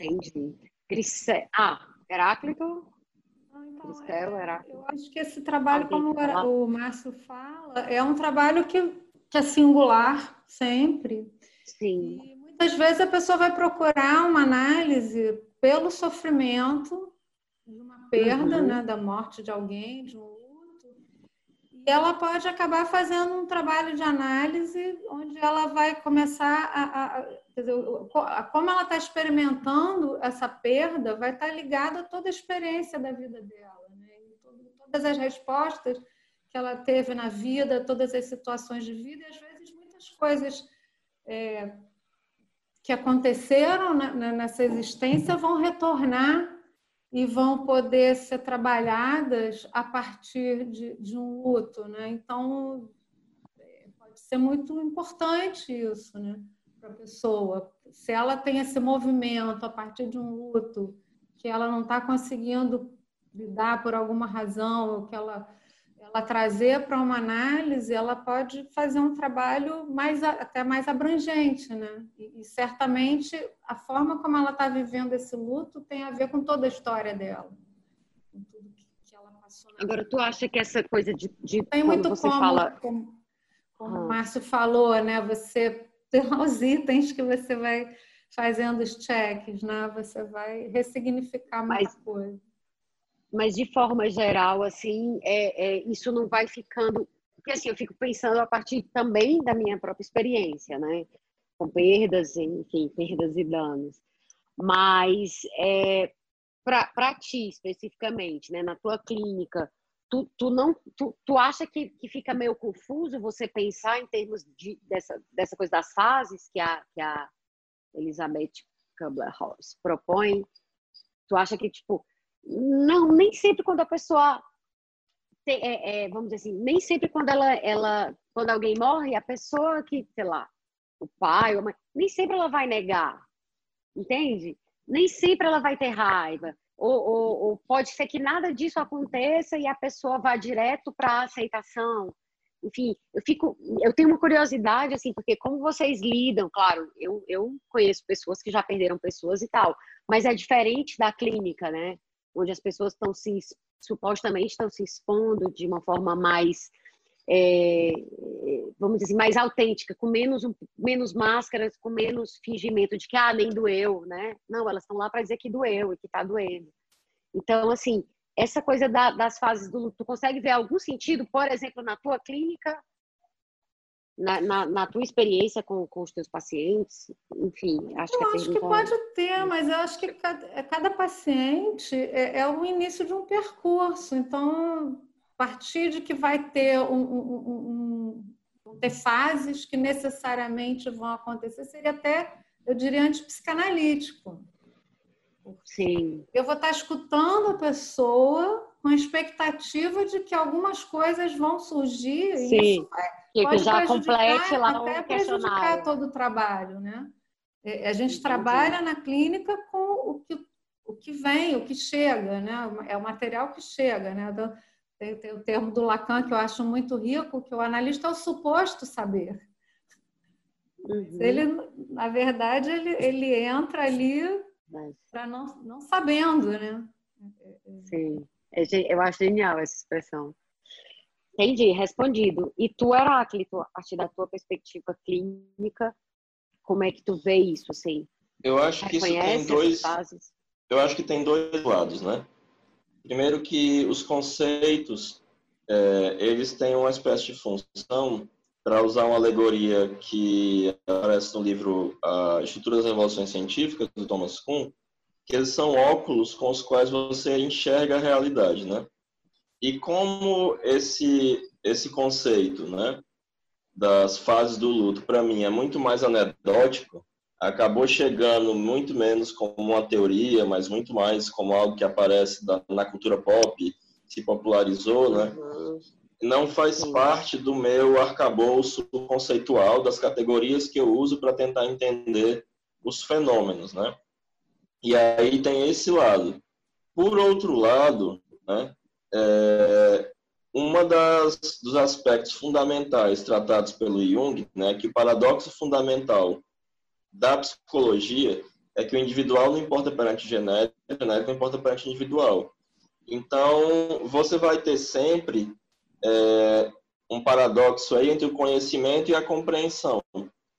Entendi. Grisel. Ah, Heráclito? Então, Heráclito. Eu acho que esse trabalho, como o Márcio fala, é um trabalho que, que é singular sempre. Sim. E muitas vezes a pessoa vai procurar uma análise pelo sofrimento perda, uhum. né, da morte de alguém, de um luto. E ela pode acabar fazendo um trabalho de análise onde ela vai começar a, a dizer, como ela está experimentando essa perda, vai estar tá ligada a toda a experiência da vida dela, né? todas as respostas que ela teve na vida, todas as situações de vida, e às vezes muitas coisas é, que aconteceram nessa existência vão retornar e vão poder ser trabalhadas a partir de, de um luto, né? Então pode ser muito importante isso, né, para a pessoa. Se ela tem esse movimento a partir de um luto que ela não está conseguindo lidar por alguma razão, ou que ela ela trazer para uma análise, ela pode fazer um trabalho mais até mais abrangente, né? E, e certamente a forma como ela está vivendo esse luto tem a ver com toda a história dela, com tudo que, que ela passou. Agora, tu acha que essa coisa de, de tem muito você como, fala, como, como ah. o Márcio falou, né? Você tem os itens que você vai fazendo os cheques, né? Você vai ressignificar mais coisa mas de forma geral, assim, é, é, isso não vai ficando. Porque assim, eu fico pensando a partir também da minha própria experiência, né? Com perdas, enfim, perdas e danos. Mas é, para ti especificamente, né? Na tua clínica, tu, tu não tu, tu acha que, que fica meio confuso você pensar em termos de, dessa, dessa coisa das fases que a, que a Elizabeth Kubler-Ross propõe? Tu acha que, tipo, não, nem sempre quando a pessoa tem, é, é, vamos dizer assim, nem sempre quando ela, ela, quando alguém morre, a pessoa que, sei lá, o pai, a mãe, nem sempre ela vai negar, entende? Nem sempre ela vai ter raiva. Ou, ou, ou pode ser que nada disso aconteça e a pessoa vá direto para a aceitação. Enfim, eu fico, eu tenho uma curiosidade assim, porque como vocês lidam, claro, eu, eu conheço pessoas que já perderam pessoas e tal, mas é diferente da clínica, né? Onde as pessoas estão se supostamente estão se expondo de uma forma mais é, vamos dizer assim, mais autêntica, com menos, menos máscaras, com menos fingimento de que ah, nem doeu, né? Não, elas estão lá para dizer que doeu e que está doendo. Então, assim, essa coisa da, das fases do luto, tu consegue ver algum sentido, por exemplo, na tua clínica, na, na, na, tua experiência com, com os teus pacientes? Enfim, acho eu que acho que pode ter, mas eu acho que cada, cada paciente é, é, o início de um percurso. Então, a partir de que vai ter um, um, um, ter fases que necessariamente vão acontecer, seria até, eu diria, antipsicanalítico. Sim. Eu vou estar escutando a pessoa com a expectativa de que algumas coisas vão surgir Sim. e isso vai que já complete lá até o prejudicar todo o trabalho, né? É, a gente trabalha na clínica com o que, o que vem, o que chega, né? É o material que chega, né? Tem, tem o termo do Lacan que eu acho muito rico, que o analista é o suposto saber. Uhum. Ele, na verdade, ele, ele entra ali para não, não sabendo, né? Sim, é, eu acho genial essa expressão. Entendi, respondido. E tu, Heráclito, a partir da tua perspectiva clínica, como é que tu vê isso, assim? Eu acho que isso tem dois... Eu acho que tem dois lados, né? Primeiro que os conceitos, é, eles têm uma espécie de função, para usar uma alegoria que aparece no livro A Estrutura das Revoluções Científicas, do Thomas Kuhn, que eles são óculos com os quais você enxerga a realidade, né? E como esse esse conceito, né, das fases do luto para mim é muito mais anedótico, acabou chegando muito menos como uma teoria, mas muito mais como algo que aparece da, na cultura pop, se popularizou, né? Uhum. Não faz parte do meu arcabouço conceitual das categorias que eu uso para tentar entender os fenômenos, né? E aí tem esse lado. Por outro lado, né, é, uma das dos aspectos fundamentais tratados pelo Jung, né, que o paradoxo fundamental da psicologia é que o individual não importa perante o genérico, o genérico não importa perante o individual. Então, você vai ter sempre é, um paradoxo aí entre o conhecimento e a compreensão.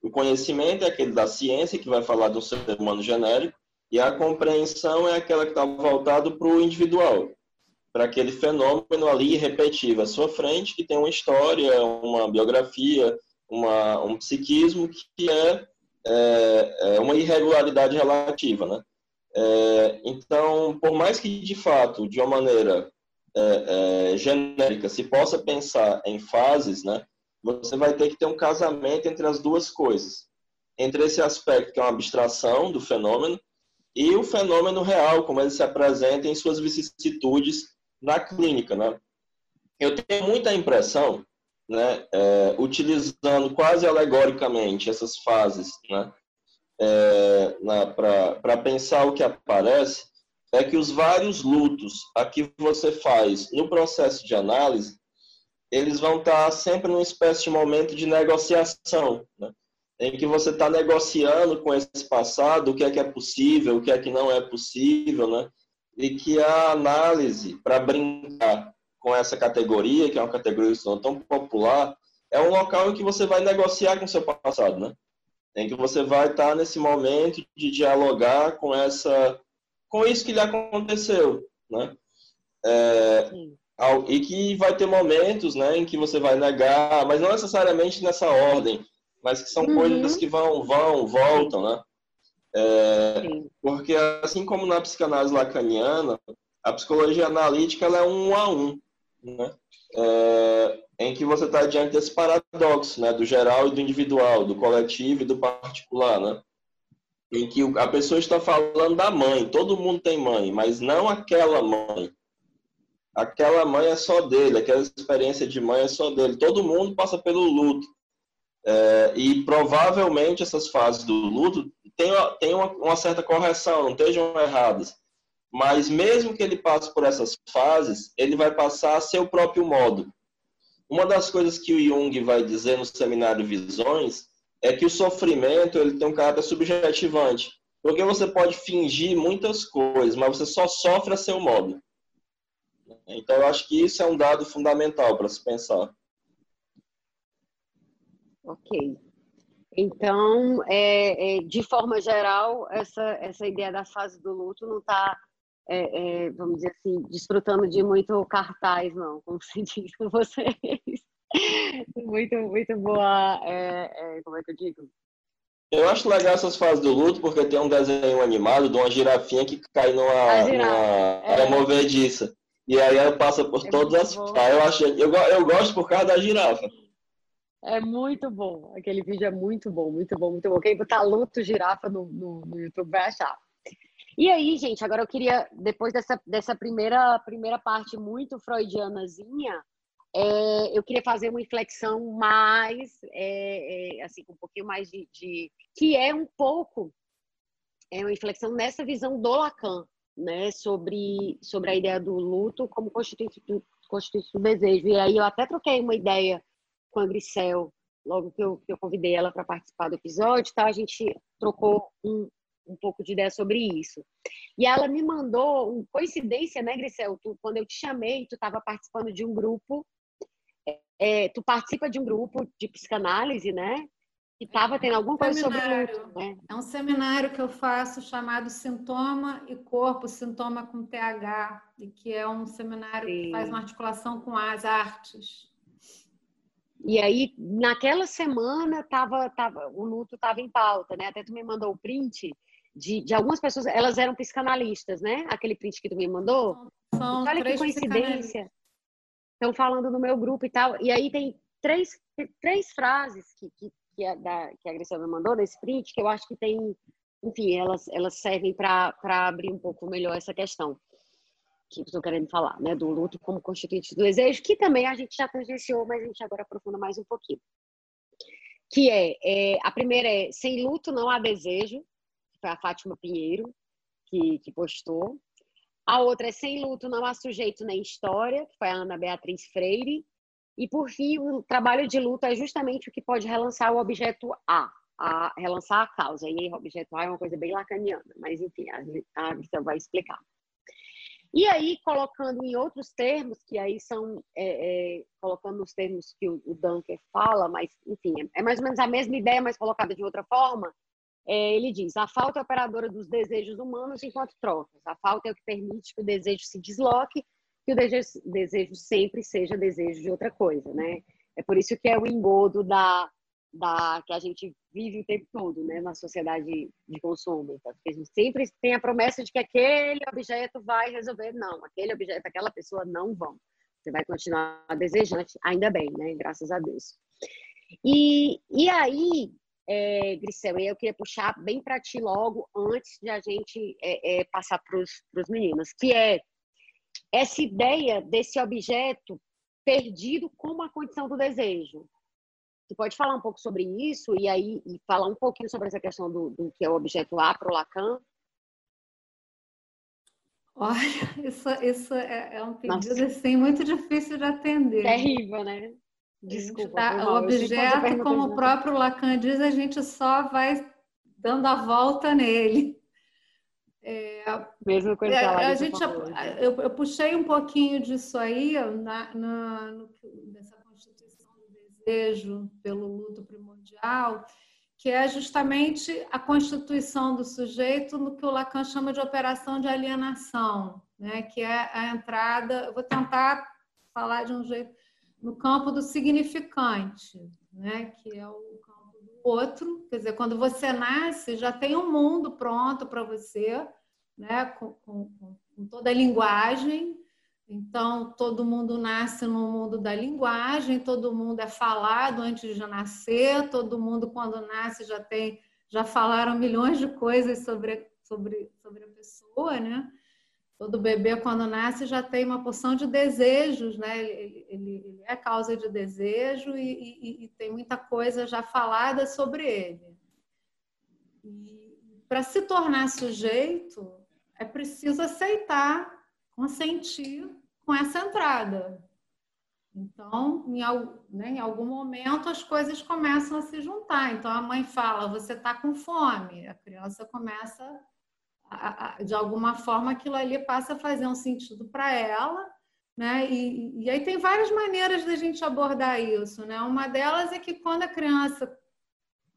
O conhecimento é aquele da ciência, que vai falar de um ser humano genérico, E a compreensão é aquela que está voltada para o individual, para aquele fenômeno ali irrepetível à sua frente, que tem uma história, uma biografia, uma, um psiquismo que é, é, é uma irregularidade relativa, né? É, então, por mais que de fato, de uma maneira é, é, genérica, se possa pensar em fases, né? Você vai ter que ter um casamento entre as duas coisas, entre esse aspecto que é uma abstração do fenômeno e o fenômeno real, como ele se apresenta em suas vicissitudes na clínica, né? Eu tenho muita impressão né, é, utilizando quase alegoricamente essas fases né, é, para pensar o que aparece, é que os vários lutos a que você faz no processo de análise, eles vão estar sempre numa espécie de momento de negociação, né, em que você está negociando com esse passado o que é que é possível, o que é que não é possível, né, e que a análise, para brincar com essa categoria, que é uma categoria tão popular, é um local em que você vai negociar com o seu passado, né? Em que você vai estar nesse momento de dialogar com essa, com isso que lhe aconteceu, né? É, e que vai ter momentos, né, em que você vai negar, mas não necessariamente nessa ordem, mas que são uhum. coisas que vão, vão, voltam, né? É, porque assim como na psicanálise lacaniana, a psicologia analítica é um a um né? É, em que você está diante desse paradoxo, né? do geral e do individual, do coletivo e do particular, né? em que a pessoa está falando da mãe, todo mundo tem mãe, mas não aquela mãe. Aquela mãe é só dele, aquela experiência de mãe é só dele. Todo mundo passa pelo luto. É, e provavelmente essas fases do luto têm, uma, uma certa correção, não estejam erradas mas mesmo que ele passe por essas fases, ele vai passar a seu próprio modo. Uma das coisas que o Jung vai dizer no seminário Visões é que o sofrimento ele tem um caráter subjetivante, porque você pode fingir muitas coisas, mas você só sofre a seu modo. Então, eu acho que isso é um dado fundamental para se pensar. Ok. Então, é, é, de forma geral, essa, essa ideia da fase do luto não está é, é, vamos dizer assim, desfrutando de muito cartaz, não, como se diz com vocês. muito, muito boa, é, é, como é que eu digo? Eu acho legal essas fases do luto, porque tem um desenho animado de uma girafinha que cai numa, numa é. movediça. E aí ela passa por todas as fases. Eu, acho, eu, eu gosto por causa da girafa. É muito bom. Aquele vídeo é muito bom, muito bom, muito bom. Quem botar luto girafa no, no, no YouTube vai achar. E aí, gente, agora eu queria, depois dessa, dessa primeira, primeira parte muito freudianazinha, é, eu queria fazer uma inflexão mais, é, é, assim, um pouquinho mais de, de, que é um pouco, é uma inflexão nessa visão do Lacan, né, sobre, sobre a ideia do luto como constituinte constituinte do desejo. E aí eu até troquei uma ideia com a Grisel, logo que eu, que eu convidei ela para participar do episódio, tá? a gente trocou um, um pouco de ideia sobre isso. E ela me mandou, um, coincidência, né, Grisel? Tu, quando eu te chamei, tu estava participando de um grupo, é, tu participa de um grupo de psicanálise, né? E estava tendo alguma coisa sobre luto, né? É um seminário que eu faço chamado Sintoma e Corpo, Sintoma com TH, e que é um seminário Sim. que faz uma articulação com as artes. E aí, naquela semana, tava, tava, o luto estava em pauta, né? Até tu me mandou o print de, de algumas pessoas, elas eram psicanalistas, né? Aquele print que tu me mandou. São Olha que coincidência. Estão falando no meu grupo e tal. E aí tem três, três frases que, que, que, a, da, que a Graciela me mandou nesse print que eu acho que tem, enfim, elas, elas servem para abrir um pouco melhor essa questão que estou querendo falar, né? Do luto como constituinte do desejo, que também a gente já tangenciou, mas a gente agora aprofunda mais um pouquinho. Que é, é a primeira é sem luto não há desejo, foi a Fátima Pinheiro que, que postou. A outra é Sem Luto Não Há Sujeito Nem História, que foi a Ana Beatriz Freire. E, por fim, o trabalho de luto é justamente o que pode relançar o objeto A, a relançar a causa. E o objeto A é uma coisa bem lacaniana, mas, enfim, a, a vai explicar. E aí, colocando em outros termos, que aí são, é, é, colocando nos termos que o, o Dunker fala, mas, enfim, é mais ou menos a mesma ideia, mas colocada de outra forma, é, ele diz: a falta é operadora dos desejos humanos enquanto trocas. A falta é o que permite que o desejo se desloque, que o desejo, desejo sempre seja desejo de outra coisa, né? É por isso que é o engodo da, da que a gente vive o tempo todo, né, na sociedade de consumo. Então, a gente sempre tem a promessa de que aquele objeto vai resolver. Não, aquele objeto, aquela pessoa não vão. Você vai continuar desejante, ainda bem, né? Graças a Deus. E, e aí, é, Grisel, eu queria puxar bem para ti logo, antes de a gente é, é, passar para os meninos, que é essa ideia desse objeto perdido como a condição do desejo. Você pode falar um pouco sobre isso e aí e falar um pouquinho sobre essa questão do, do que é o objeto A para o Lacan? Olha, isso, isso é, é um pedido assim, muito difícil de atender. Terrível, né? Desculpa. Tá, o objeto, como o próprio Lacan diz, a gente só vai dando a volta nele. É, Mesma coisa que a, gente eu, eu, puxei um pouquinho disso aí na, na, no, nessa desejo pelo luto primordial, que é justamente a constituição do sujeito no que o Lacan chama de operação de alienação, né? que é a entrada. Eu vou tentar falar de um jeito no campo do significante, né? que é o campo do outro. Quer dizer, quando você nasce, já tem um mundo pronto para você, né? com, com, com toda a linguagem. Então, todo mundo nasce no mundo da linguagem, todo mundo é falado antes de nascer, todo mundo, quando nasce, já tem, já falaram milhões de coisas sobre, sobre, sobre a pessoa, né? Todo bebê, quando nasce, já tem uma porção de desejos, né? Ele, ele, ele é causa de desejo e, e, e, tem muita coisa já falada sobre ele. E para se tornar sujeito, é preciso aceitar, consentir com essa entrada. Então, em, né, em algum momento, as coisas começam a se juntar. Então, a mãe fala: Você está com fome. A criança começa de alguma forma aquilo ali passa a fazer um sentido para ela, né? E, e, aí tem várias maneiras da gente abordar isso, né? Uma delas é que quando a criança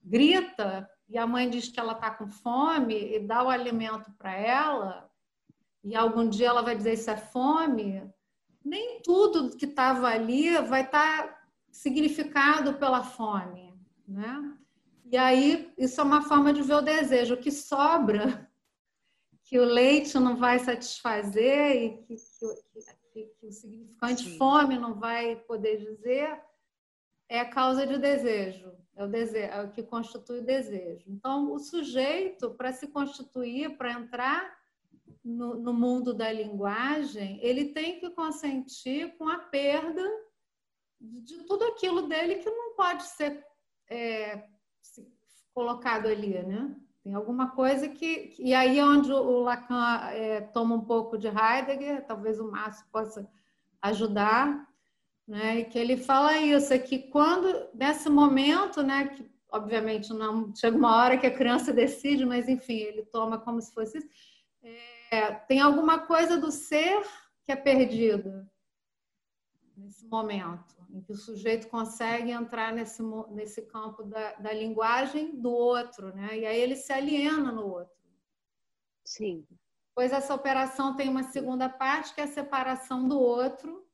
grita e a mãe diz que ela está com fome e dá o alimento para ela, e algum dia ela vai dizer isso é fome, nem tudo que estava ali vai estar tá significado pela fome, né? E aí isso é uma forma de ver o desejo. O que sobra que o leite não vai satisfazer e que, que, que, que o significante Sim. fome não vai poder dizer, é a causa de desejo, é o, desejo, é o que constitui o desejo. Então, o sujeito, para se constituir, para entrar no, no, mundo da linguagem, ele tem que consentir com a perda de, tudo aquilo dele que não pode ser é, colocado ali, né? Tem alguma coisa que. E aí é onde o Lacan é, toma um pouco de Heidegger, talvez o Márcio possa ajudar, né? E que ele fala isso, é que quando, nesse momento, né, que obviamente não chega uma hora que a criança decide, mas enfim, ele toma como se fosse isso, é, tem alguma coisa do ser que é perdido nesse momento em que o sujeito consegue entrar nesse, nesse campo da, da linguagem do outro, né? E aí ele se aliena no outro. Sim. Pois essa operação tem uma segunda parte, que é a separação do outro,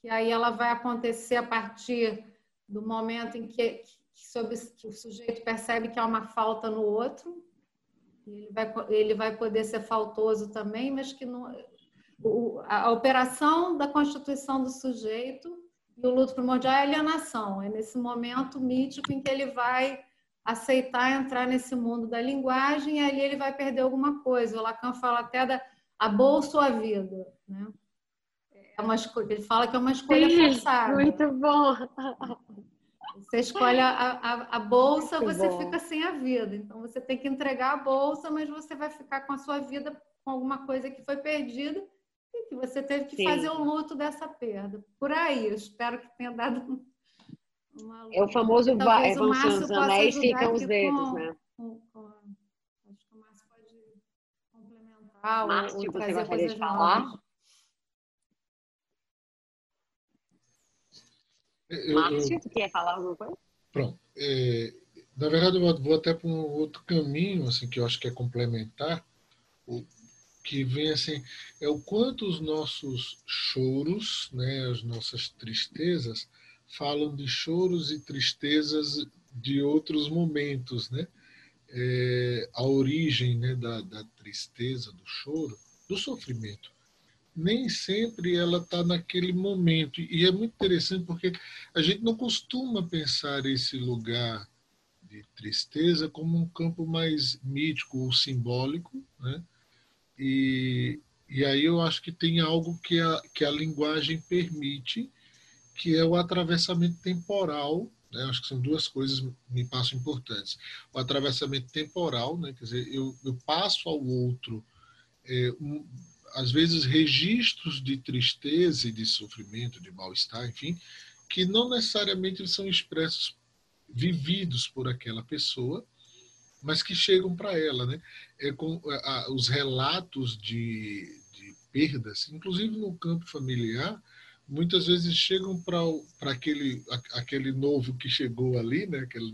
que aí ela vai acontecer a partir do momento em que, que, sobre, que o sujeito percebe que há uma falta no outro, ele vai, ele vai poder ser faltoso também, mas que não, o, a operação da constituição do sujeito e o luto primordial é a alienação, é nesse momento mítico em que ele vai aceitar entrar nesse mundo da linguagem e ali ele vai perder alguma coisa. O Lacan fala até da a bolsa ou a vida, né? É uma escolha, ele fala que é uma escolha Sim, forçada. Muito bom. Você escolhe a, a, a bolsa, muito você bom. fica sem a vida. Então você tem que entregar a bolsa, mas você vai ficar com a sua vida com alguma coisa que foi perdida que você teve que Sim. fazer o luto dessa perda. Por aí, eu espero que tenha dado uma É o famoso vai, vão os anéis ficam os dedos, com, né? Com, com, acho que o Márcio pode complementar Márcio, ou, ou você gostaria de falar? Eu, Márcio, tu quer falar alguma coisa? Pronto. É, na verdade, eu vou até para um outro caminho, assim, que eu acho que é complementar, o que vem assim, é o quanto os nossos choros, né, as nossas tristezas, falam de choros e tristezas de outros momentos, né? É, a origem né, da, da tristeza, do choro, do sofrimento, nem sempre ela está naquele momento. E é muito interessante porque a gente não costuma pensar esse lugar de tristeza como um campo mais mítico ou simbólico, né? E, e aí eu acho que tem algo que a, que a linguagem permite, que é o atravessamento temporal. Né? Acho que são duas coisas me passam importantes. O atravessamento temporal, né? quer dizer, eu, eu passo ao outro, é, um, às vezes, registros de tristeza e de sofrimento, de mal-estar, enfim, que não necessariamente são expressos vividos por aquela pessoa, mas que chegam para ela, né? É com a, os relatos de, de, perdas, inclusive no campo familiar, muitas vezes chegam para aquele aquele novo que chegou ali, né? Aquela,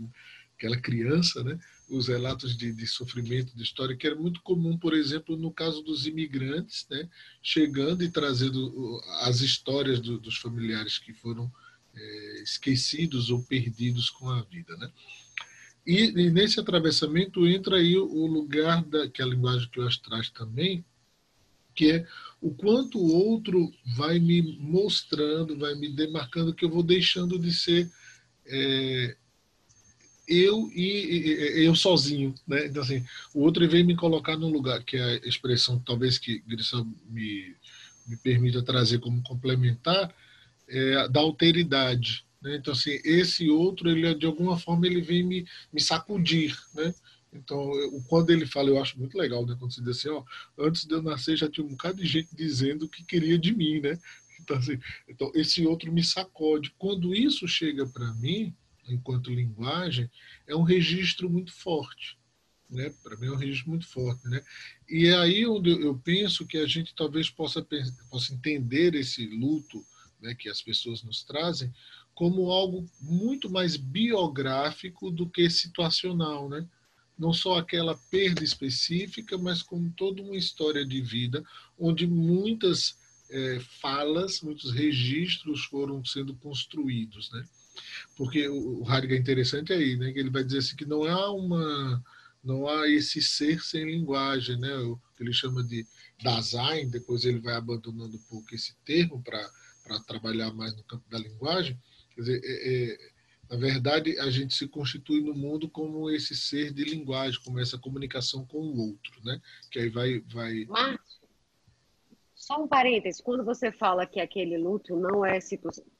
aquela criança, né? Os relatos de, de sofrimento, de história, que era muito comum, por exemplo, no caso dos imigrantes, né? Chegando e trazendo as histórias do, dos familiares que foram é, esquecidos ou perdidos com a vida, né? E, e, nesse atravessamento entra aí o lugar da que a linguagem que eu acho traz também, que é o quanto o outro vai me mostrando, vai me demarcando que eu vou deixando de ser é, eu e, e, eu sozinho, né? Então assim, o outro vem me colocar num lugar que é a expressão talvez que Grisão me me permita trazer como complementar é, da alteridade. Né? Então, assim, esse outro, ele de alguma forma, ele vem me, me sacudir. Né? Então, eu, quando ele fala, eu acho muito legal, né? quando se diz assim, ó, antes de eu nascer já tinha um bocado de gente dizendo o que queria de mim, né? Então, assim, então esse outro me sacode. Quando isso chega para mim, enquanto linguagem, é um registro muito forte. Né? Para mim é um registro muito forte. Né? E é aí onde eu penso que a gente talvez possa, possa entender esse luto né, que as pessoas nos trazem, como algo muito mais biográfico do que situacional, né? Não só aquela perda específica, mas como toda uma história de vida, onde muitas é, falas, muitos registros foram sendo construídos, né? Porque o, Heidegger é interessante aí, né? Que ele vai dizer assim que não há uma não há esse ser sem linguagem, né? O que ele chama de Dasein, depois ele vai abandonando um pouco esse termo para trabalhar mais no campo da linguagem, quer dizer, é, é, na verdade, a gente se constitui no mundo como esse ser de linguagem, como essa comunicação com o outro, né? Que aí vai... vai... Márcio, só um parêntese, quando você fala que aquele luto não é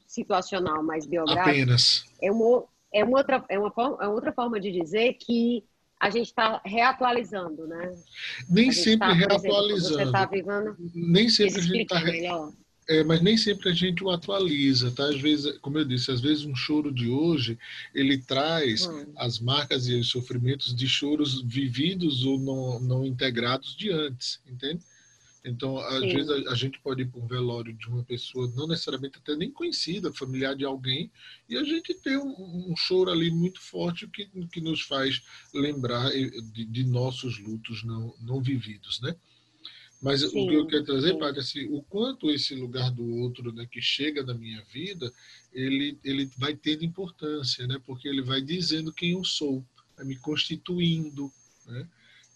situacional, mas biográfico... Apenas. É uma, é uma, outra, é uma, é outra forma de dizer que a gente está reatualizando, né? Nem sempre tá, reatualizando. Exemplo, você está vivendo... Nem sempre a gente está... Melhor é, mas nem sempre a gente o atualiza, tá? Às vezes, como eu disse, às vezes um choro de hoje ele traz hum. as marcas e os sofrimentos de choros vividos ou não, não integrados de antes, entende? Então, às Sim. vezes a, a, gente pode ir para um velório de uma pessoa não necessariamente até nem conhecida, familiar de alguém, e a gente tem um, um choro ali muito forte que, que nos faz lembrar de, de nossos lutos não, não vividos, né? Mas sim, o que eu quero trazer, Padre, assim, o quanto esse lugar do outro né, que chega na minha vida, ele, ele vai tendo importância, né? Porque ele vai dizendo quem eu sou, vai me constituindo, né?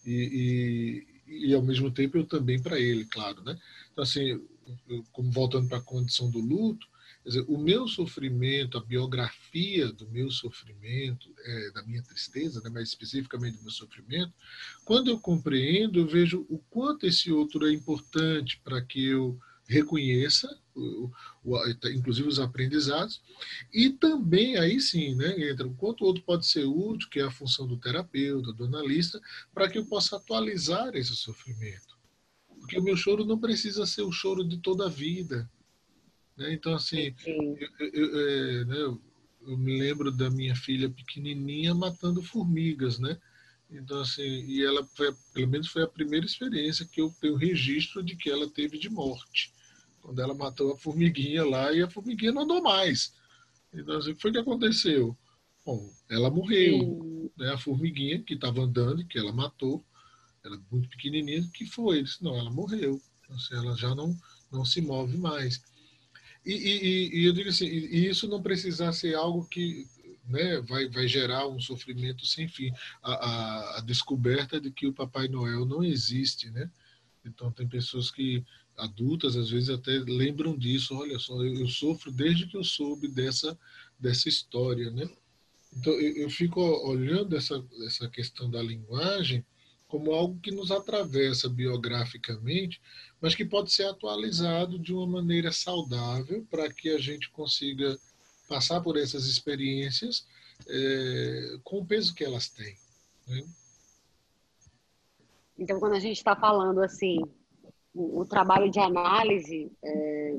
E, e, ao mesmo tempo eu também para ele, claro, né? Então, assim, como voltando para a condição do luto, Dizer, o meu sofrimento, a biografia do meu sofrimento, é, da minha tristeza, né, mais especificamente do meu sofrimento, quando eu compreendo, eu vejo o quanto esse outro é importante para que eu reconheça, o, o, inclusive os aprendizados, e também aí sim, né, entra o quanto o outro pode ser útil, que é a função do terapeuta, do analista, para que eu possa atualizar esse sofrimento. Porque o meu choro não precisa ser o choro de toda a vida. Né? Então, assim, eu, eu, é, né, eu, me lembro da minha filha pequenininha matando formigas, né? Então, assim, e ela, foi, pelo menos foi a primeira experiência que eu tenho registro de que ela teve de morte. Quando ela matou a formiguinha lá e a formiguinha não andou mais. Então, assim, o que foi que aconteceu? Bom, ela morreu. Né? A formiguinha que estava andando, que ela matou, ela muito pequenininha, que foi? Ele disse, não, ela morreu. Assim, ela já não, não se move mais. E, e, e eu digo assim, e isso não precisa ser algo que né, vai, vai gerar um sofrimento sem fim. A, a, a, descoberta de que o Papai Noel não existe, né? Então tem pessoas que adultas às vezes até lembram disso. Olha só, eu, eu sofro desde que eu soube dessa dessa história, né? Então eu, eu fico olhando essa essa questão da linguagem como algo que nos atravessa biograficamente, mas que pode ser atualizado de uma maneira saudável para que a gente consiga passar por essas experiências é, com o peso que elas têm. Né? Então, quando a gente está falando assim, o, o, trabalho de análise é,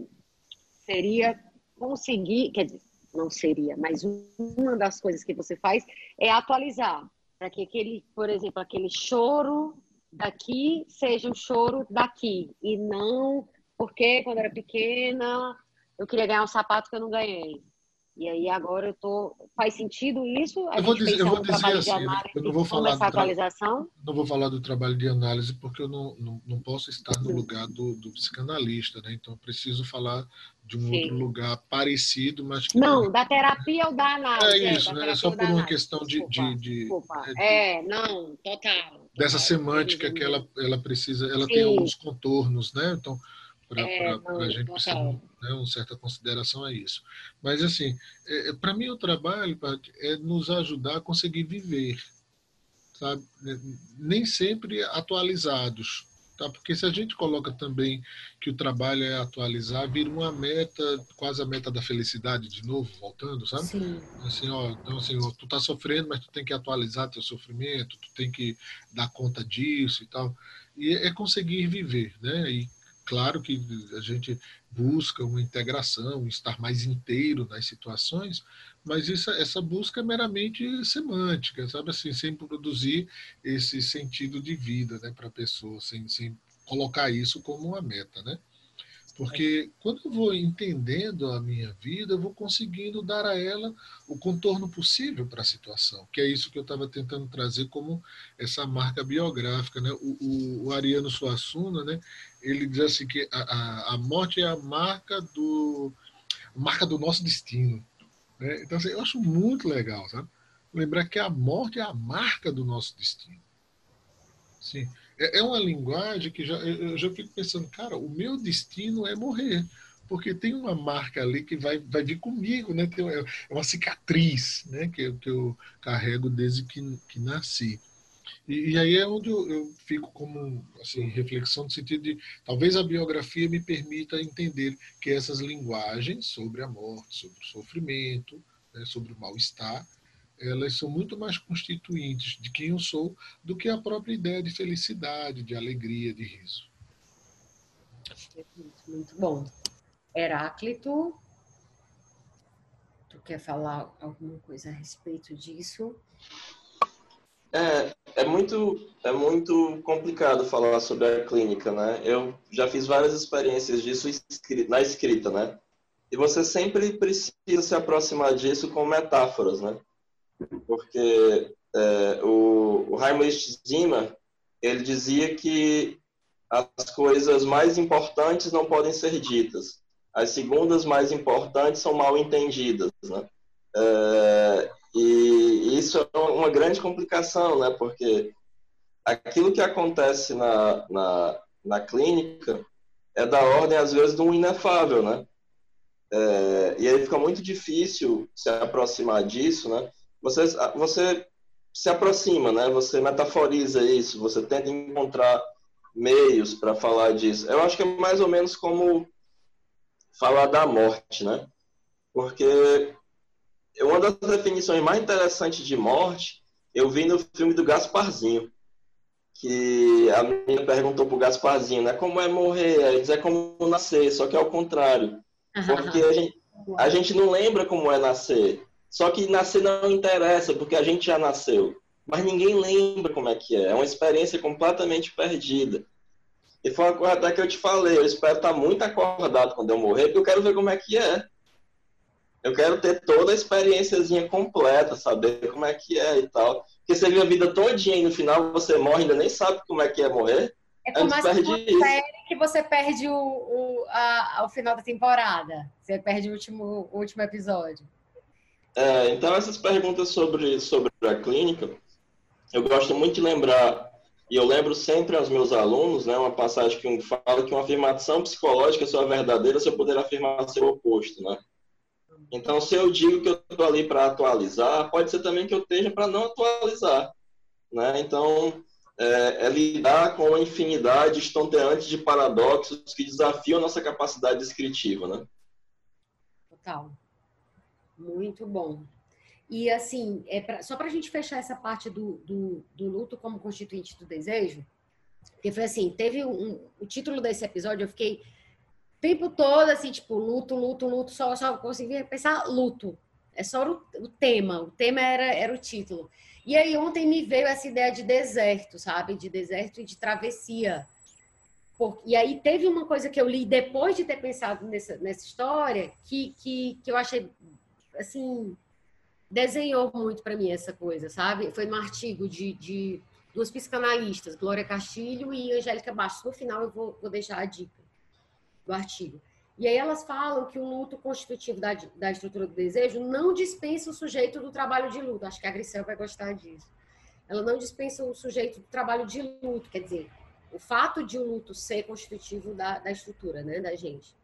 seria conseguir, quer dizer, não seria, mas uma das coisas que você faz é atualizar para que aquele, por exemplo, aquele choro daqui seja um choro daqui e não porque quando era pequena eu queria ganhar um sapato que eu não ganhei. E aí agora eu tô faz sentido isso? A eu vou dizer, eu vou dizer assim, eu não vou falar essa atualização. Não vou falar do trabalho de análise porque eu não, não, não posso estar no lugar do, do psicanalista, né? Então preciso falar de um Sim. outro lugar parecido, mas que não, não, da terapia ou da análise. É isso, é, né? É só por uma questão de, desculpa, de, de, desculpa. É, de, é, não, total. Dessa semântica que ela, ela precisa, ela Sim. tem alguns contornos, né? Então para é, a gente precisar né, uma certa consideração a isso. Mas, assim, é, é para mim o trabalho é nos ajudar a conseguir viver, sabe? Nem sempre atualizados, tá? Porque se a gente coloca também que o trabalho é atualizar, vira uma meta, quase a meta da felicidade de novo, voltando, sabe? Sim. Assim, ó, então assim, ó, tu tá sofrendo, mas tu tem que atualizar teu sofrimento, tu tem que dar conta disso e tal. E é conseguir viver, né? E Claro que a gente busca uma integração, estar mais inteiro nas situações, mas isso, essa busca é meramente semântica, sabe assim, sem produzir esse sentido de vida né, para a pessoa, sem, sem colocar isso como uma meta, né? Porque quando eu vou entendendo a minha vida, eu vou conseguindo dar a ela o contorno possível para a situação, que é isso que eu estava tentando trazer como essa marca biográfica. Né? O, o, o Ariano Suassuna, né, ele diz assim que a, a, morte é a marca do, marca do nosso destino. Né? Então, assim, eu acho muito legal, sabe? Lembrar que a morte é a marca do nosso destino. Sim. É, é uma linguagem que já, eu já fico pensando, cara, o meu destino é morrer. Porque tem uma marca ali que vai, vai vir comigo, né? Tem, é uma cicatriz né? que, que eu carrego desde que, que nasci. E, e, aí é onde eu, eu, fico como assim, reflexão no sentido de talvez a biografia me permita entender que essas linguagens sobre a morte, sobre o sofrimento, né, sobre o mal-estar, elas são muito mais constituintes de quem eu sou do que a própria ideia de felicidade, de alegria, de riso. Muito bom. Heráclito, tu quer falar alguma coisa a respeito disso? É, é muito, é muito complicado falar sobre a clínica, né? Eu já fiz várias experiências disso na escrita, né? E você sempre precisa se aproximar disso com metáforas, né? porque é, o, o Heinrich Zimmer ele dizia que as coisas mais importantes não podem ser ditas, as segundas mais importantes são mal entendidas, né? É, e isso é uma grande complicação, né? Porque aquilo que acontece na, na, na clínica é da ordem, às vezes, um inefável, né? É, e aí fica muito difícil se aproximar disso, né? você, você se aproxima, né? Você metaforiza isso, você tenta encontrar meios para falar disso. Eu acho que é mais ou menos como falar da morte, né? Porque uma das definições mais interessantes de morte eu vi no filme do Gasparzinho, que a menina perguntou pro Gasparzinho, né? Como é morrer? Ele diz é como nascer, só que é o contrário. Porque a gente, a gente não lembra como é nascer. Só que nascer não interessa, porque a gente já nasceu. Mas ninguém lembra como é que é. É uma experiência completamente perdida. E foi uma coisa até que eu te falei, eu espero estar muito acordado quando eu morrer, porque eu quero ver como é que é. Eu quero ter toda a experiênciazinha completa, saber como é que é e tal. Porque você vive a vida todinha e no final você morre, ainda nem sabe como é que é morrer. É como uma série que você perde o, o, a, o final da temporada. Você perde o último, o último episódio. É, então, essas perguntas sobre, sobre a clínica, eu gosto muito de lembrar, e eu lembro sempre aos meus alunos, né, uma passagem que fala que uma afirmação psicológica só é verdadeira se eu puder afirmar seu oposto, né? Então, se eu digo que eu estou ali para atualizar, pode ser também que eu esteja para não atualizar, né? Então, é, é, lidar com a infinidade estonteante de paradoxos que desafiam a nossa capacidade descritiva, né? Total. Muito bom. E assim, é pra, só para a gente fechar essa parte do, do, do, luto como constituinte do desejo, porque foi assim, teve um, o título desse episódio, eu fiquei tempo todo assim, tipo, luto, luto, luto, só, só conseguia pensar luto. É só o, o tema, o tema era, era o título. E aí ontem me veio essa ideia de deserto, sabe? De deserto e de travessia. E aí teve uma coisa que eu li depois de ter pensado nessa, nessa história que, que, que eu achei, assim, desenhou muito para mim essa coisa, sabe? Foi num artigo de, de duas psicanalistas, Glória Castilho e Angélica Bastos. No final eu vou, vou deixar a dica do artigo. E aí elas falam que o luto constitutivo da, da estrutura do desejo não dispensa o sujeito do trabalho de luto. Acho que a Grisel vai gostar disso. Ela não dispensa o sujeito do trabalho de luto, quer dizer, o fato de o luto ser constitutivo da, da estrutura, né, da gente.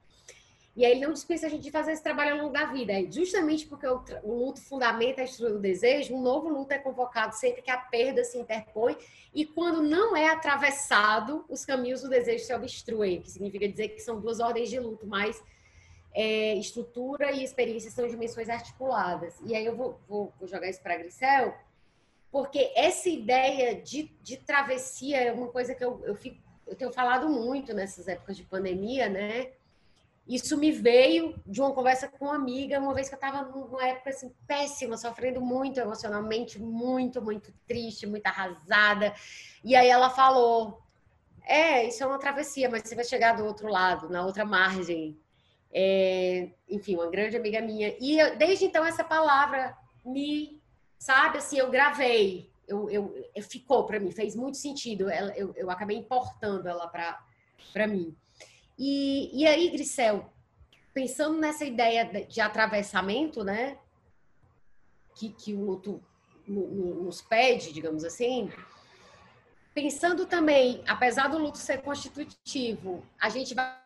E aí ele não dispensa a gente de fazer esse trabalho ao longo da vida. É justamente porque o, o, luto fundamenta a estrutura do desejo, um novo luto é convocado sempre que a perda se interpõe e quando não é atravessado, os caminhos do desejo se obstruem, que significa dizer que são duas ordens de luto, mas é, estrutura e experiência são dimensões articuladas. E aí eu vou, vou, vou jogar isso para a Grisel, porque essa ideia de, de travessia é uma coisa que eu, eu, fico, eu tenho falado muito nessas épocas de pandemia, né? Isso me veio de uma conversa com uma amiga, uma vez que eu estava numa época assim, péssima, sofrendo muito emocionalmente, muito, muito triste, muito arrasada. E aí ela falou: É, isso é uma travessia, mas você vai chegar do outro lado, na outra margem. É, enfim, uma grande amiga minha. E eu, desde então, essa palavra me, sabe, assim, eu gravei, eu, eu, eu ficou para mim, fez muito sentido. Ela, eu, eu acabei importando ela para mim. E, e aí, Grisel, pensando nessa ideia de atravessamento, né? Que, que o luto nos pede, digamos assim, pensando também, apesar do luto ser constitutivo, a gente vai,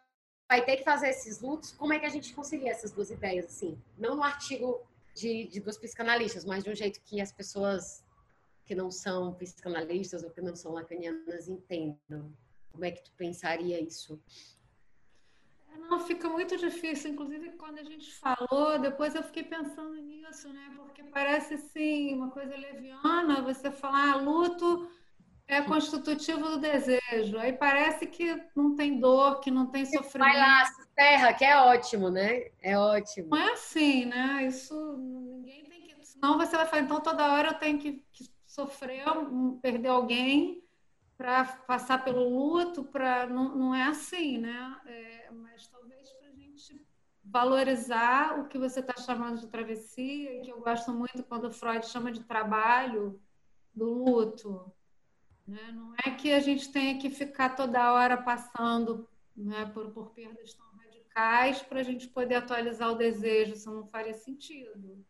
vai ter que fazer esses lutos, como é que a gente concilia essas duas ideias, assim? Não no artigo de, de psicanalistas, mas de um jeito que as pessoas que não são psicanalistas ou que não são lacanianas entendam. Como é que tu pensaria isso? Não, fica muito difícil. Inclusive, quando a gente falou, depois eu fiquei pensando nisso, né? Porque parece assim, uma coisa leviana, você falar, ah, luto é constitutivo do desejo. Aí parece que não tem dor, que não tem sofrimento. Vai lá, terra, que é ótimo, né? É ótimo. Não é assim, né? Isso ninguém tem que. Senão você vai falar, então toda hora eu tenho que, que sofrer, perder alguém para passar pelo luto, para não, não é assim, né? É, mas talvez para a gente valorizar o que você está chamando de travessia, que eu gosto muito quando Freud chama de trabalho do luto. Né? Não é que a gente tenha que ficar toda hora passando né, por, por perdas tão radicais para a gente poder atualizar o desejo, isso não faria sentido.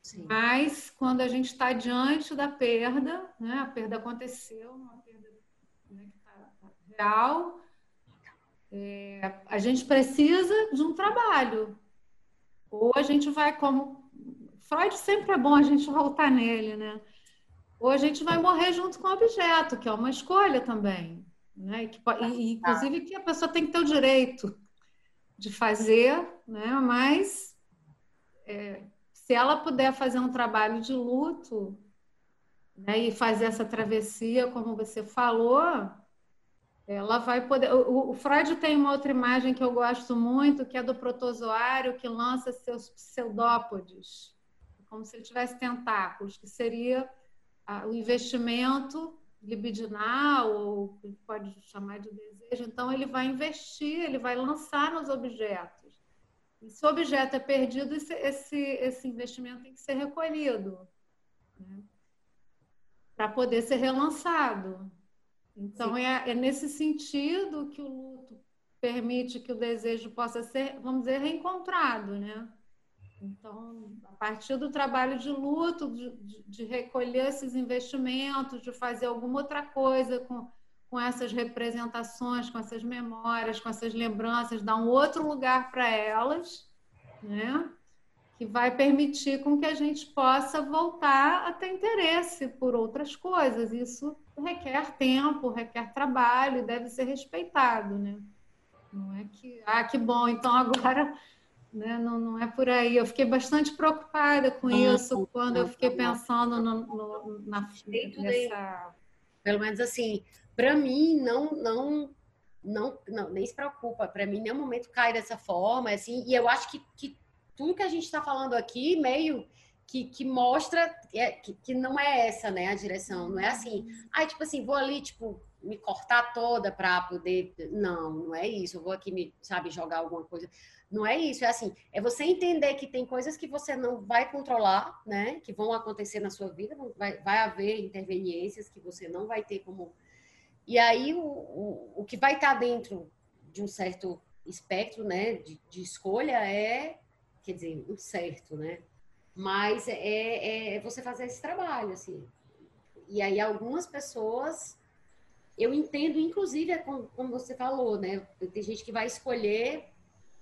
Sim. Mas quando a gente está diante da perda, né, a perda aconteceu, uma real, é, a gente precisa de um trabalho. Ou a gente vai como. Freud sempre é bom a gente voltar nele, né? Ou a gente vai morrer junto com o objeto, que é uma escolha também. Né? E, que, e, inclusive que a pessoa tem que ter o direito de fazer, né? mas é, se ela puder fazer um trabalho de luto né? e fazer essa travessia, como você falou, ela vai poder. O, o, Freud tem uma outra imagem que eu gosto muito, que é do protozoário que lança seus pseudópodes, como se ele tivesse tentáculos, que seria ah, o investimento libidinal, ou pode chamar de desejo. Então, ele vai investir, ele vai lançar nos objetos. E se o objeto é perdido, esse, esse, esse investimento tem que ser recolhido né? para poder ser relançado. Então, é, é, nesse sentido que o luto permite que o desejo possa ser, vamos dizer, reencontrado, né? Então, a partir do trabalho de luto, de, de, recolher esses investimentos, de fazer alguma outra coisa com, com essas representações, com essas memórias, com essas lembranças, dar um outro lugar para elas, né? que vai permitir com que a gente possa voltar a ter interesse por outras coisas. Isso requer tempo, requer trabalho e deve ser respeitado, né? Não é que, ah, que bom, então agora né, não, não é por aí. Eu fiquei bastante preocupada com isso quando eu fiquei pensando no, no, na nessa... Pelo menos assim, para mim não não não, não, nem se preocupa. Para mim, nenhum momento cai dessa forma, assim. E eu acho que, que tudo que a gente está falando aqui meio que, que mostra é, que, que, não é essa, né, a direção. Não é assim, ai, tipo assim, vou ali, tipo, me cortar toda para poder. Não, não é isso. Eu vou aqui me, sabe, jogar alguma coisa. Não é isso. É assim, é você entender que tem coisas que você não vai controlar, né, que vão acontecer na sua vida, vai, vai haver interveniências que você não vai ter como. E aí, o, o, o que vai estar dentro de um certo espectro, né, de, de escolha é quer dizer, o certo, né? Mas é, é, é você fazer esse trabalho, assim. E aí algumas pessoas, eu entendo, inclusive, é como, você falou, né? Tem gente que vai escolher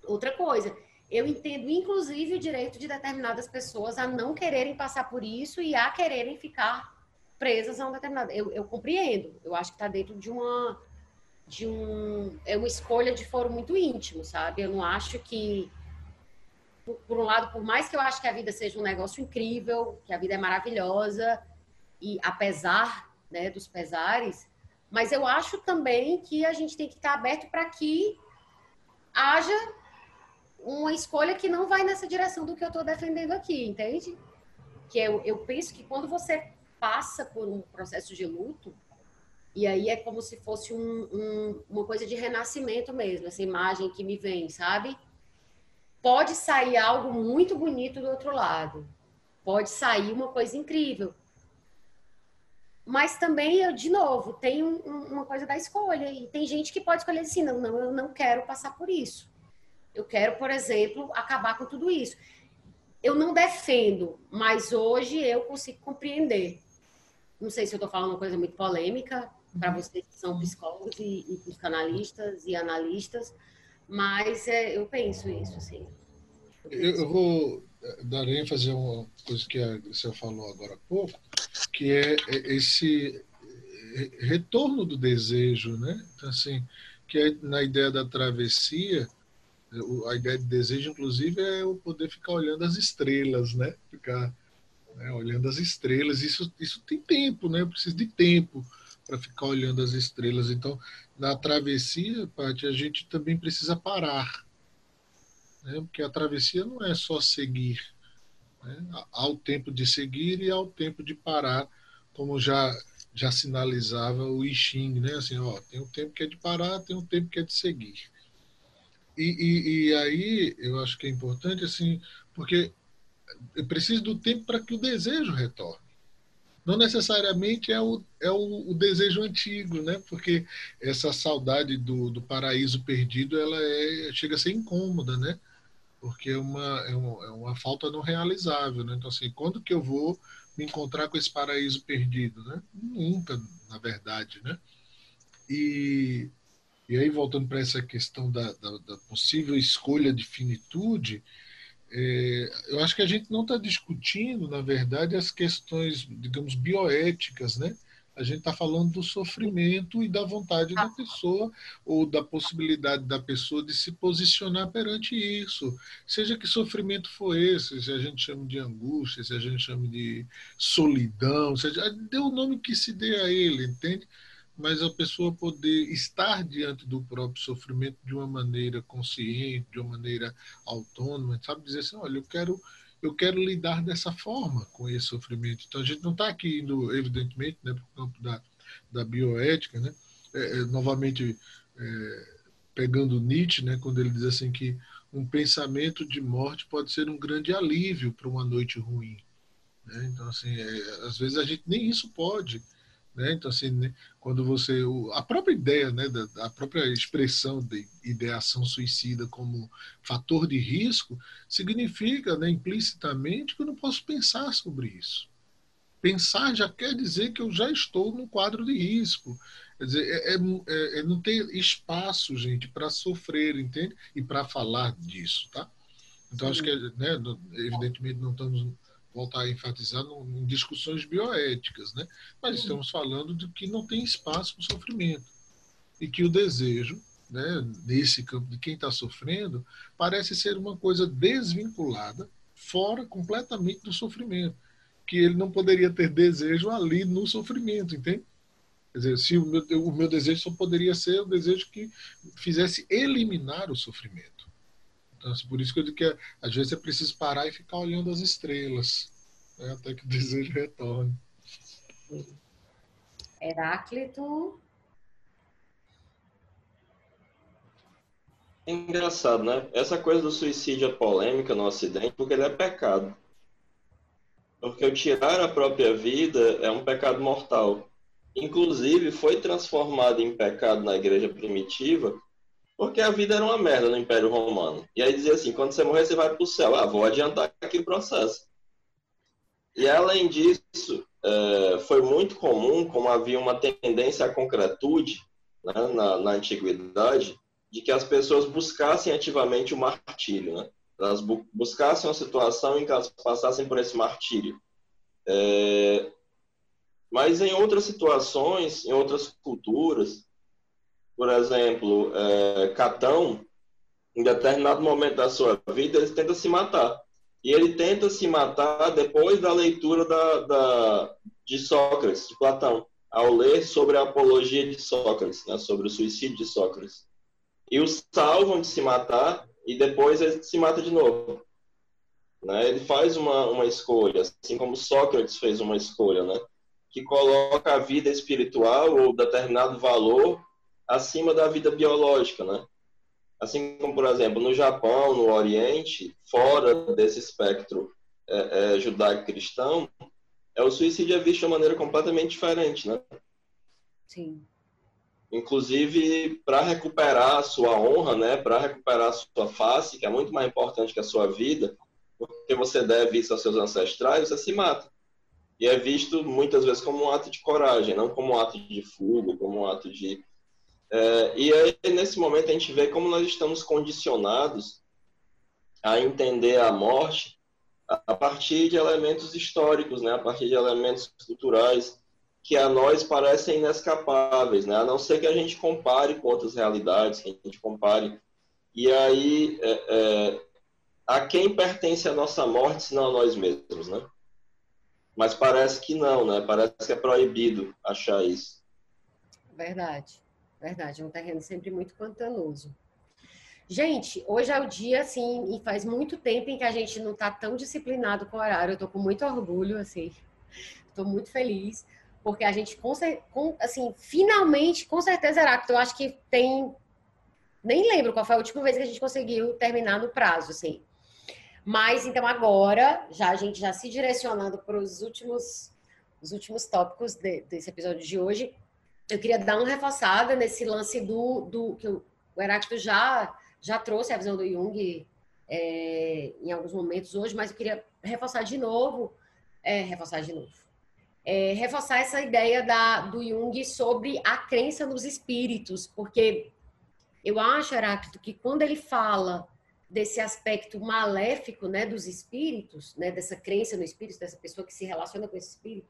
outra coisa. Eu entendo, inclusive, o direito de determinadas pessoas a não quererem passar por isso e a quererem ficar presas a um determinado. Eu, eu compreendo. Eu acho que está dentro de uma de um é uma escolha de foro muito íntimo, sabe? Eu não acho que por, por, um lado, por mais que eu acho que a vida seja um negócio incrível, que a vida é maravilhosa, e apesar né, dos pesares, mas eu acho também que a gente tem que estar aberto para que haja uma escolha que não vai nessa direção do que eu estou defendendo aqui, entende? Que eu, eu penso que quando você passa por um processo de luto, e aí é como se fosse um, um, uma coisa de renascimento mesmo, essa imagem que me vem, sabe? Pode sair algo muito bonito do outro lado. Pode sair uma coisa incrível. Mas também, de novo, tem um, uma coisa da escolha. E tem gente que pode escolher assim: não, não, eu não quero passar por isso. Eu quero, por exemplo, acabar com tudo isso. Eu não defendo, mas hoje eu consigo compreender. Não sei se eu estou falando uma coisa muito polêmica para uhum. vocês que são psicólogos e, e psicanalistas e analistas, mas é, eu penso isso, assim. Eu, eu, vou dar ênfase a uma coisa que a você falou agora há pouco, que é, é esse retorno do desejo, né? Então, assim, que é na ideia da travessia, a ideia de desejo, inclusive, é o poder ficar olhando as estrelas, né? Ficar né, olhando as estrelas. Isso, isso tem tempo, né? Eu preciso de tempo para ficar olhando as estrelas. Então, na travessia, Paty, a gente também precisa parar. Né? Porque a travessia não é só seguir. Né? Há o tempo de seguir e há o tempo de parar, como já já sinalizava o I Ching, né? Assim, ó, tem um tempo que é de parar, tem um tempo que é de seguir. E, e, e aí eu acho que é importante, assim, porque eu preciso do tempo para que o desejo retorne não necessariamente é o, é o, o, desejo antigo, né? Porque essa saudade do, do paraíso perdido, ela é, chega a ser incômoda, né? Porque é uma, é é uma falta não realizável, né? Então, assim, quando que eu vou me encontrar com esse paraíso perdido, né? Nunca, na verdade, né? E, e aí, voltando para essa questão da, da, da possível escolha de finitude, é, eu acho que a gente não está discutindo, na verdade, as questões, digamos, bioéticas, né? A gente está falando do sofrimento e da vontade da pessoa ou da possibilidade da pessoa de se posicionar perante isso. Seja que sofrimento for esse, se a gente chama de angústia, se a gente chama de solidão, seja, dê o nome que se dê a ele, entende? Mas a pessoa poder estar diante do próprio sofrimento de uma maneira consciente, de uma maneira autônoma, sabe dizer assim, olha, eu quero eu quero lidar dessa forma com esse sofrimento. Então a gente não está aqui indo, evidentemente, né, para o campo da, da bioética, né, é, é, novamente é, pegando Nietzsche, né, quando ele diz assim que um pensamento de morte pode ser um grande alívio para uma noite ruim. Né? Então, assim, é, às vezes a gente nem isso pode. Né? Então, assim, né? quando você. A própria ideia, né, da, a própria expressão de ideação suicida como fator de risco, significa né, implicitamente que eu não posso pensar sobre isso. Pensar já quer dizer que eu já estou no quadro de risco. Quer dizer, é, é, é, é não ter espaço, gente, para sofrer, entende? E para falar disso, tá? Então, acho que, né, evidentemente, não estamos voltar a enfatizar em discussões bioéticas, né? Mas Sim. estamos falando de que não tem espaço para o sofrimento e que o desejo, né, nesse campo de quem está sofrendo, parece ser uma coisa desvinculada, fora completamente do sofrimento, que ele não poderia ter desejo ali no sofrimento, entende? Quer dizer, se o meu, o meu desejo só poderia ser o desejo que fizesse eliminar o sofrimento. Então, assim, por isso que eu digo que às vezes é preciso parar e ficar olhando as estrelas, né, até que o desejo retorne. Heráclito. É engraçado, né? Essa coisa do suicídio é polêmica no Ocidente porque ele é pecado. Porque o tirar a própria vida é um pecado mortal. Inclusive, foi transformado em pecado na igreja primitiva porque a vida era uma merda no Império Romano. E aí dizia assim: quando você morrer, você vai para o céu. Ah, vou adiantar aqui o processo. E além disso, é, foi muito comum, como havia uma tendência à concretude né, na, na, antiguidade, de que as pessoas buscassem ativamente o martírio. Né? Elas bu buscassem uma situação em que elas passassem por esse martírio. É, mas em outras situações, em outras culturas, por exemplo, é, Catão, em determinado momento da sua vida, ele tenta se matar. E ele tenta se matar depois da leitura da, da, de Sócrates, de Platão, ao ler sobre a apologia de Sócrates, né, sobre o suicídio de Sócrates. E o salvam de se matar e depois ele se mata de novo. Né? Ele faz uma, uma escolha, assim como Sócrates fez uma escolha, né? que coloca a vida espiritual ou determinado valor acima da vida biológica, né? Assim como, por exemplo, no Japão, no Oriente, fora desse espectro é, é, judaico-cristão, é, o suicídio é visto de uma maneira completamente diferente, né? Sim. Inclusive, para recuperar a sua honra, né? Para recuperar a sua face, que é muito mais importante que a sua vida, porque você deve isso aos seus ancestrais, você se mata. E é visto muitas vezes como um ato de coragem, não como um ato de fuga, como um ato de é, e aí, nesse momento, a gente vê como nós estamos condicionados a entender a morte a partir de elementos históricos, né? a partir de elementos culturais que a nós parecem inescapáveis, né? a não ser que a gente compare com outras realidades, que a gente compare. E aí, é, é, a quem pertence a nossa morte, senão a nós mesmos, né? Mas parece que não, né? Parece que é proibido achar isso. Verdade. Verdade, é um terreno sempre muito pantanoso. Gente, hoje é o dia, assim, e faz muito tempo em que a gente não está tão disciplinado com o horário. Eu estou com muito orgulho, assim, estou muito feliz, porque a gente, com, assim, finalmente, com certeza, Heráclito, eu acho que tem. Nem lembro qual foi a última vez que a gente conseguiu terminar no prazo, assim. Mas, então, agora, já a gente já se direcionando para os últimos, os últimos tópicos de, desse episódio de hoje, eu queria dar uma reforçada nesse lance do, do que o Heráclito já, já trouxe a visão do Jung é, em alguns momentos hoje, mas eu queria reforçar de novo, é, reforçar de novo, é, reforçar essa ideia da, do Jung sobre a crença nos espíritos, porque eu acho, Heráclito, que quando ele fala desse aspecto maléfico né, dos espíritos, né, dessa crença no espírito, dessa pessoa que se relaciona com esse espírito,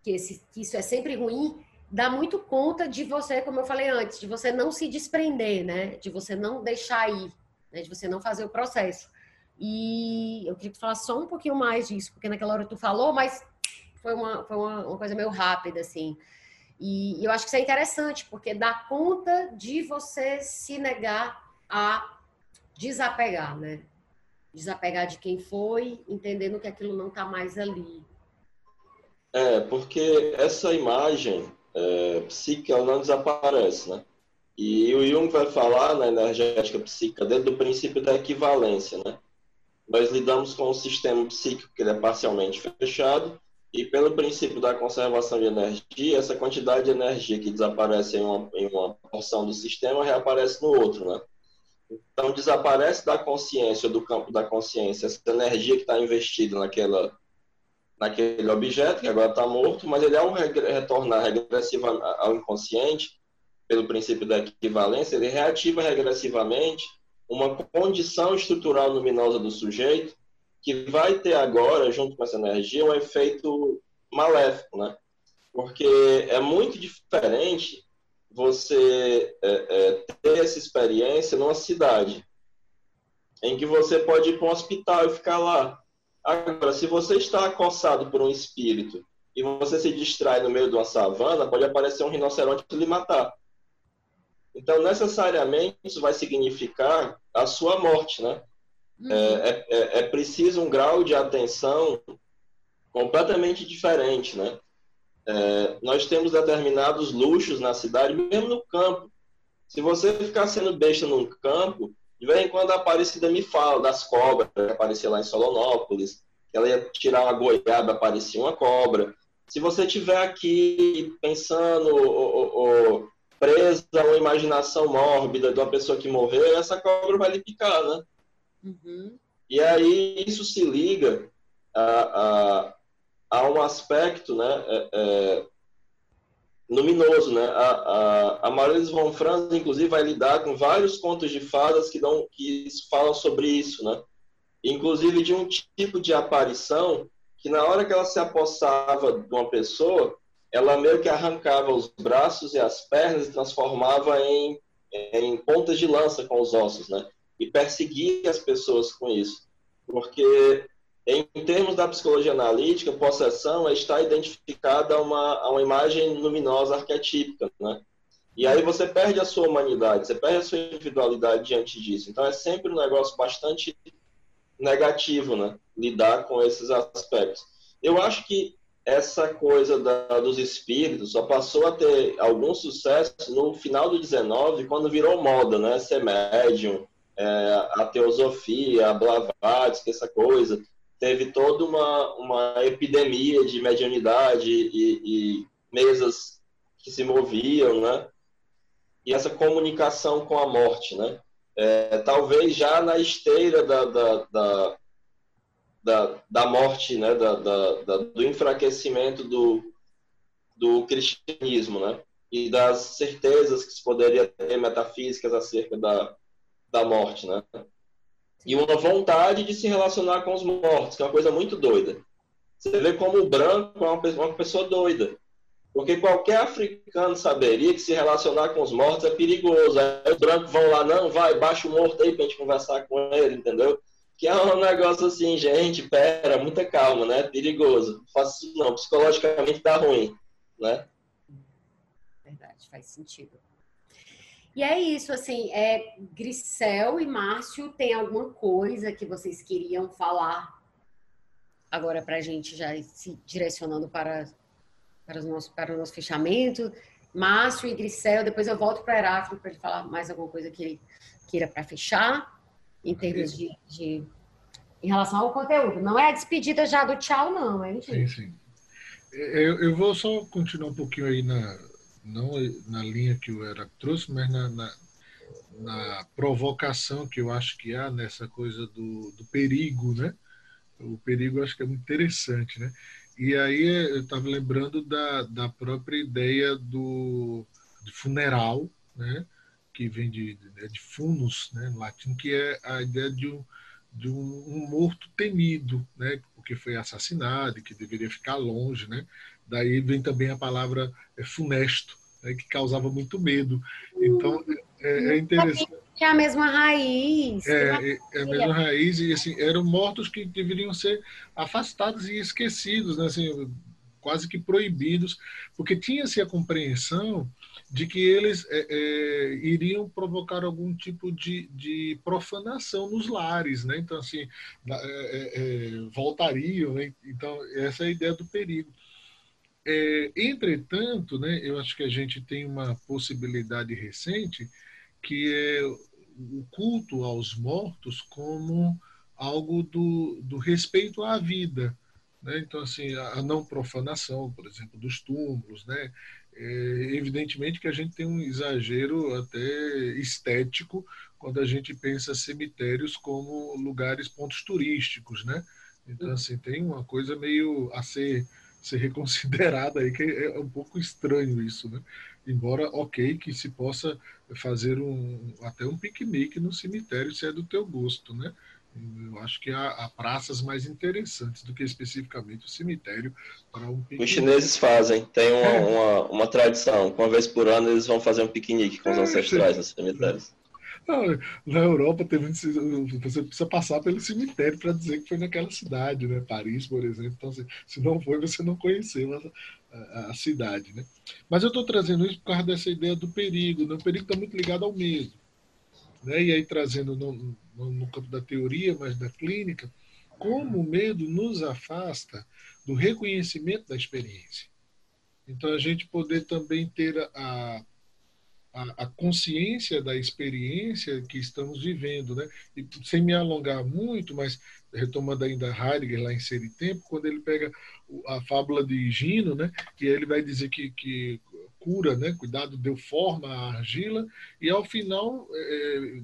que, esse, que isso é sempre ruim, dá muito conta de você, como eu falei antes, de você não se desprender, né? De você não deixar ir, né? de você não fazer o processo. E eu queria que tu falasse só um pouquinho mais disso, porque naquela hora tu falou, mas foi uma, foi uma, uma coisa meio rápida, assim. E, e eu acho que isso é interessante, porque dá conta de você se negar a desapegar, né? Desapegar de quem foi, entendendo que aquilo não está mais ali. É, porque essa imagem é, psíquica não desaparece, né? E o Jung vai falar na energética psíquica dentro do princípio da equivalência, né? Nós lidamos com um sistema psíquico que é parcialmente fechado e pelo princípio da conservação de energia, essa quantidade de energia que desaparece em uma, em uma porção do sistema reaparece no outro, né? Então, desaparece da consciência, do campo da consciência, essa energia que está investida naquela, naquele objeto, que agora está morto, mas ele, ao retornar regressiva ao inconsciente, pelo princípio da equivalência, ele reativa regressivamente uma condição estrutural luminosa do sujeito que vai ter agora, junto com essa energia, um efeito maléfico, né? Porque é muito diferente você é, é, ter essa experiência numa cidade, em que você pode ir para um hospital e ficar lá. Agora, se você está acossado por um espírito e você se distrai no meio de uma savana, pode aparecer um rinoceronte e lhe matar. Então, necessariamente, isso vai significar a sua morte, né? Uhum. É, é, é, é, preciso um grau de atenção completamente diferente, né? É, nós temos determinados luxos na cidade, mesmo no campo. Se você ficar sendo besta num campo, de vez em quando a Aparecida me fala das cobras que aparecia lá em Solonópolis, ela ia tirar uma goiaba, aparecia uma cobra. Se você estiver aqui pensando ou, ou, presa a uma imaginação mórbida de uma pessoa que morreu, essa cobra vai lhe picar, né? Uhum. E aí isso se liga a, a, a um aspecto né, é, é, luminoso. Né? A, a, a Marilyn von Franz, inclusive, vai lidar com vários contos de fadas que, dão, que falam sobre isso. Né? Inclusive de um tipo de aparição que na hora que ela se apossava de uma pessoa, ela meio que arrancava os braços e as pernas e transformava em, em pontas de lança com os ossos, né? E perseguia as pessoas com isso. Porque, em termos da psicologia analítica, possessão é estar identificada a uma, a uma imagem luminosa arquetípica, né? E aí você perde a sua humanidade, você perde a sua individualidade diante disso. Então é sempre um negócio bastante negativo, né? Lidar com esses aspectos. Eu acho que essa coisa da, dos espíritos só passou a ter algum sucesso no final do 19, quando virou moda, né? Ser médium, é, a teosofia, a Blavatsky, essa coisa. Teve toda uma, uma epidemia de mediunidade e, e mesas que se moviam, né? E essa comunicação com a morte, né? É, talvez já na esteira da, da, da da, da morte, né, da, da, da, do enfraquecimento do, do cristianismo, né, e das certezas que se poderia ter metafísicas acerca da, da morte, né, e uma vontade de se relacionar com os mortos, que é uma coisa muito doida. Você vê como o branco é uma pessoa, uma pessoa doida, porque qualquer africano saberia que se relacionar com os mortos é perigoso. Aí os brancos vão lá, não, vai, baixa o morto aí pra gente conversar com ele, entendeu? que é um negócio assim, gente, pera, muita calma, né? Perigoso. Não faço não, psicologicamente dá ruim, né? Verdade, faz sentido. E é isso, assim, é, Grisel e Márcio, tem alguma coisa que vocês queriam falar agora para a gente já se direcionando para, para, os nossos, para o nosso fechamento? Márcio e Grisel, depois eu volto para Heráclito para ele falar mais alguma coisa que ele queira para fechar em termos de, de, em relação ao conteúdo. Não é a despedida já do tchau, não, hein, gente? Sim, sim. Eu, eu vou só continuar um pouquinho aí na, não na linha que o Era trouxe, mas na, na, na, provocação que eu acho que há nessa coisa do, do perigo, né? O perigo acho que é muito interessante, né? E aí eu estava lembrando da, da própria ideia do funeral, né? que vem de, de, né, de funus, né, no latim, que é a ideia de um, de um, um, morto temido, né, porque foi assassinado e que deveria ficar longe. Né? Daí vem também a palavra é, funesto, né, que causava muito medo. Então, é, é interessante. É a mesma raiz. É, é, é, a mesma raiz, e assim, eram mortos que deveriam ser afastados e esquecidos, né, assim, quase que proibidos, porque tinha-se a compreensão de que eles é, é, iriam provocar algum tipo de, de, profanação nos lares, né? Então assim é, é, é, voltariam, né? Então essa é a ideia do perigo. É, entretanto, né, eu acho que a gente tem uma possibilidade recente que é o culto aos mortos como algo do, do respeito à vida. Né? Então, assim, a, não profanação, por exemplo, dos túmulos. Né? É, evidentemente que a gente tem um exagero até estético quando a gente pensa cemitérios como lugares, pontos turísticos. Né? Então, assim, tem uma coisa meio a ser, ser reconsiderada aí, que é um pouco estranho isso, né? Embora, ok, que se possa fazer um, até um piquenique no cemitério, se é do teu gosto, né? Eu acho que há, há, praças mais interessantes do que especificamente o cemitério para um piquenique. Os chineses fazem, tem uma, é. uma, uma, tradição. Uma vez por ano eles vão fazer um piquenique com os é, ancestrais nos cemitérios. Na Europa tem muito, você precisa passar pelo cemitério para dizer que foi naquela cidade, né? Paris, por exemplo. Então, assim, se não foi, você não conheceu a, a, a cidade, né? Mas eu estou trazendo isso por causa dessa ideia do perigo. Né? O perigo está muito ligado ao medo. Né? E aí trazendo no, no, no campo da teoria, mas da clínica, como o medo nos afasta do reconhecimento da experiência. Então, a gente poder também ter a, a, a, consciência da experiência que estamos vivendo, né? E sem me alongar muito, mas retomando ainda Heidegger lá em Ser e Tempo, quando ele pega a fábula de Gino, né? Que ele vai dizer que, que cura, né? Cuidado deu forma à argila e ao final é,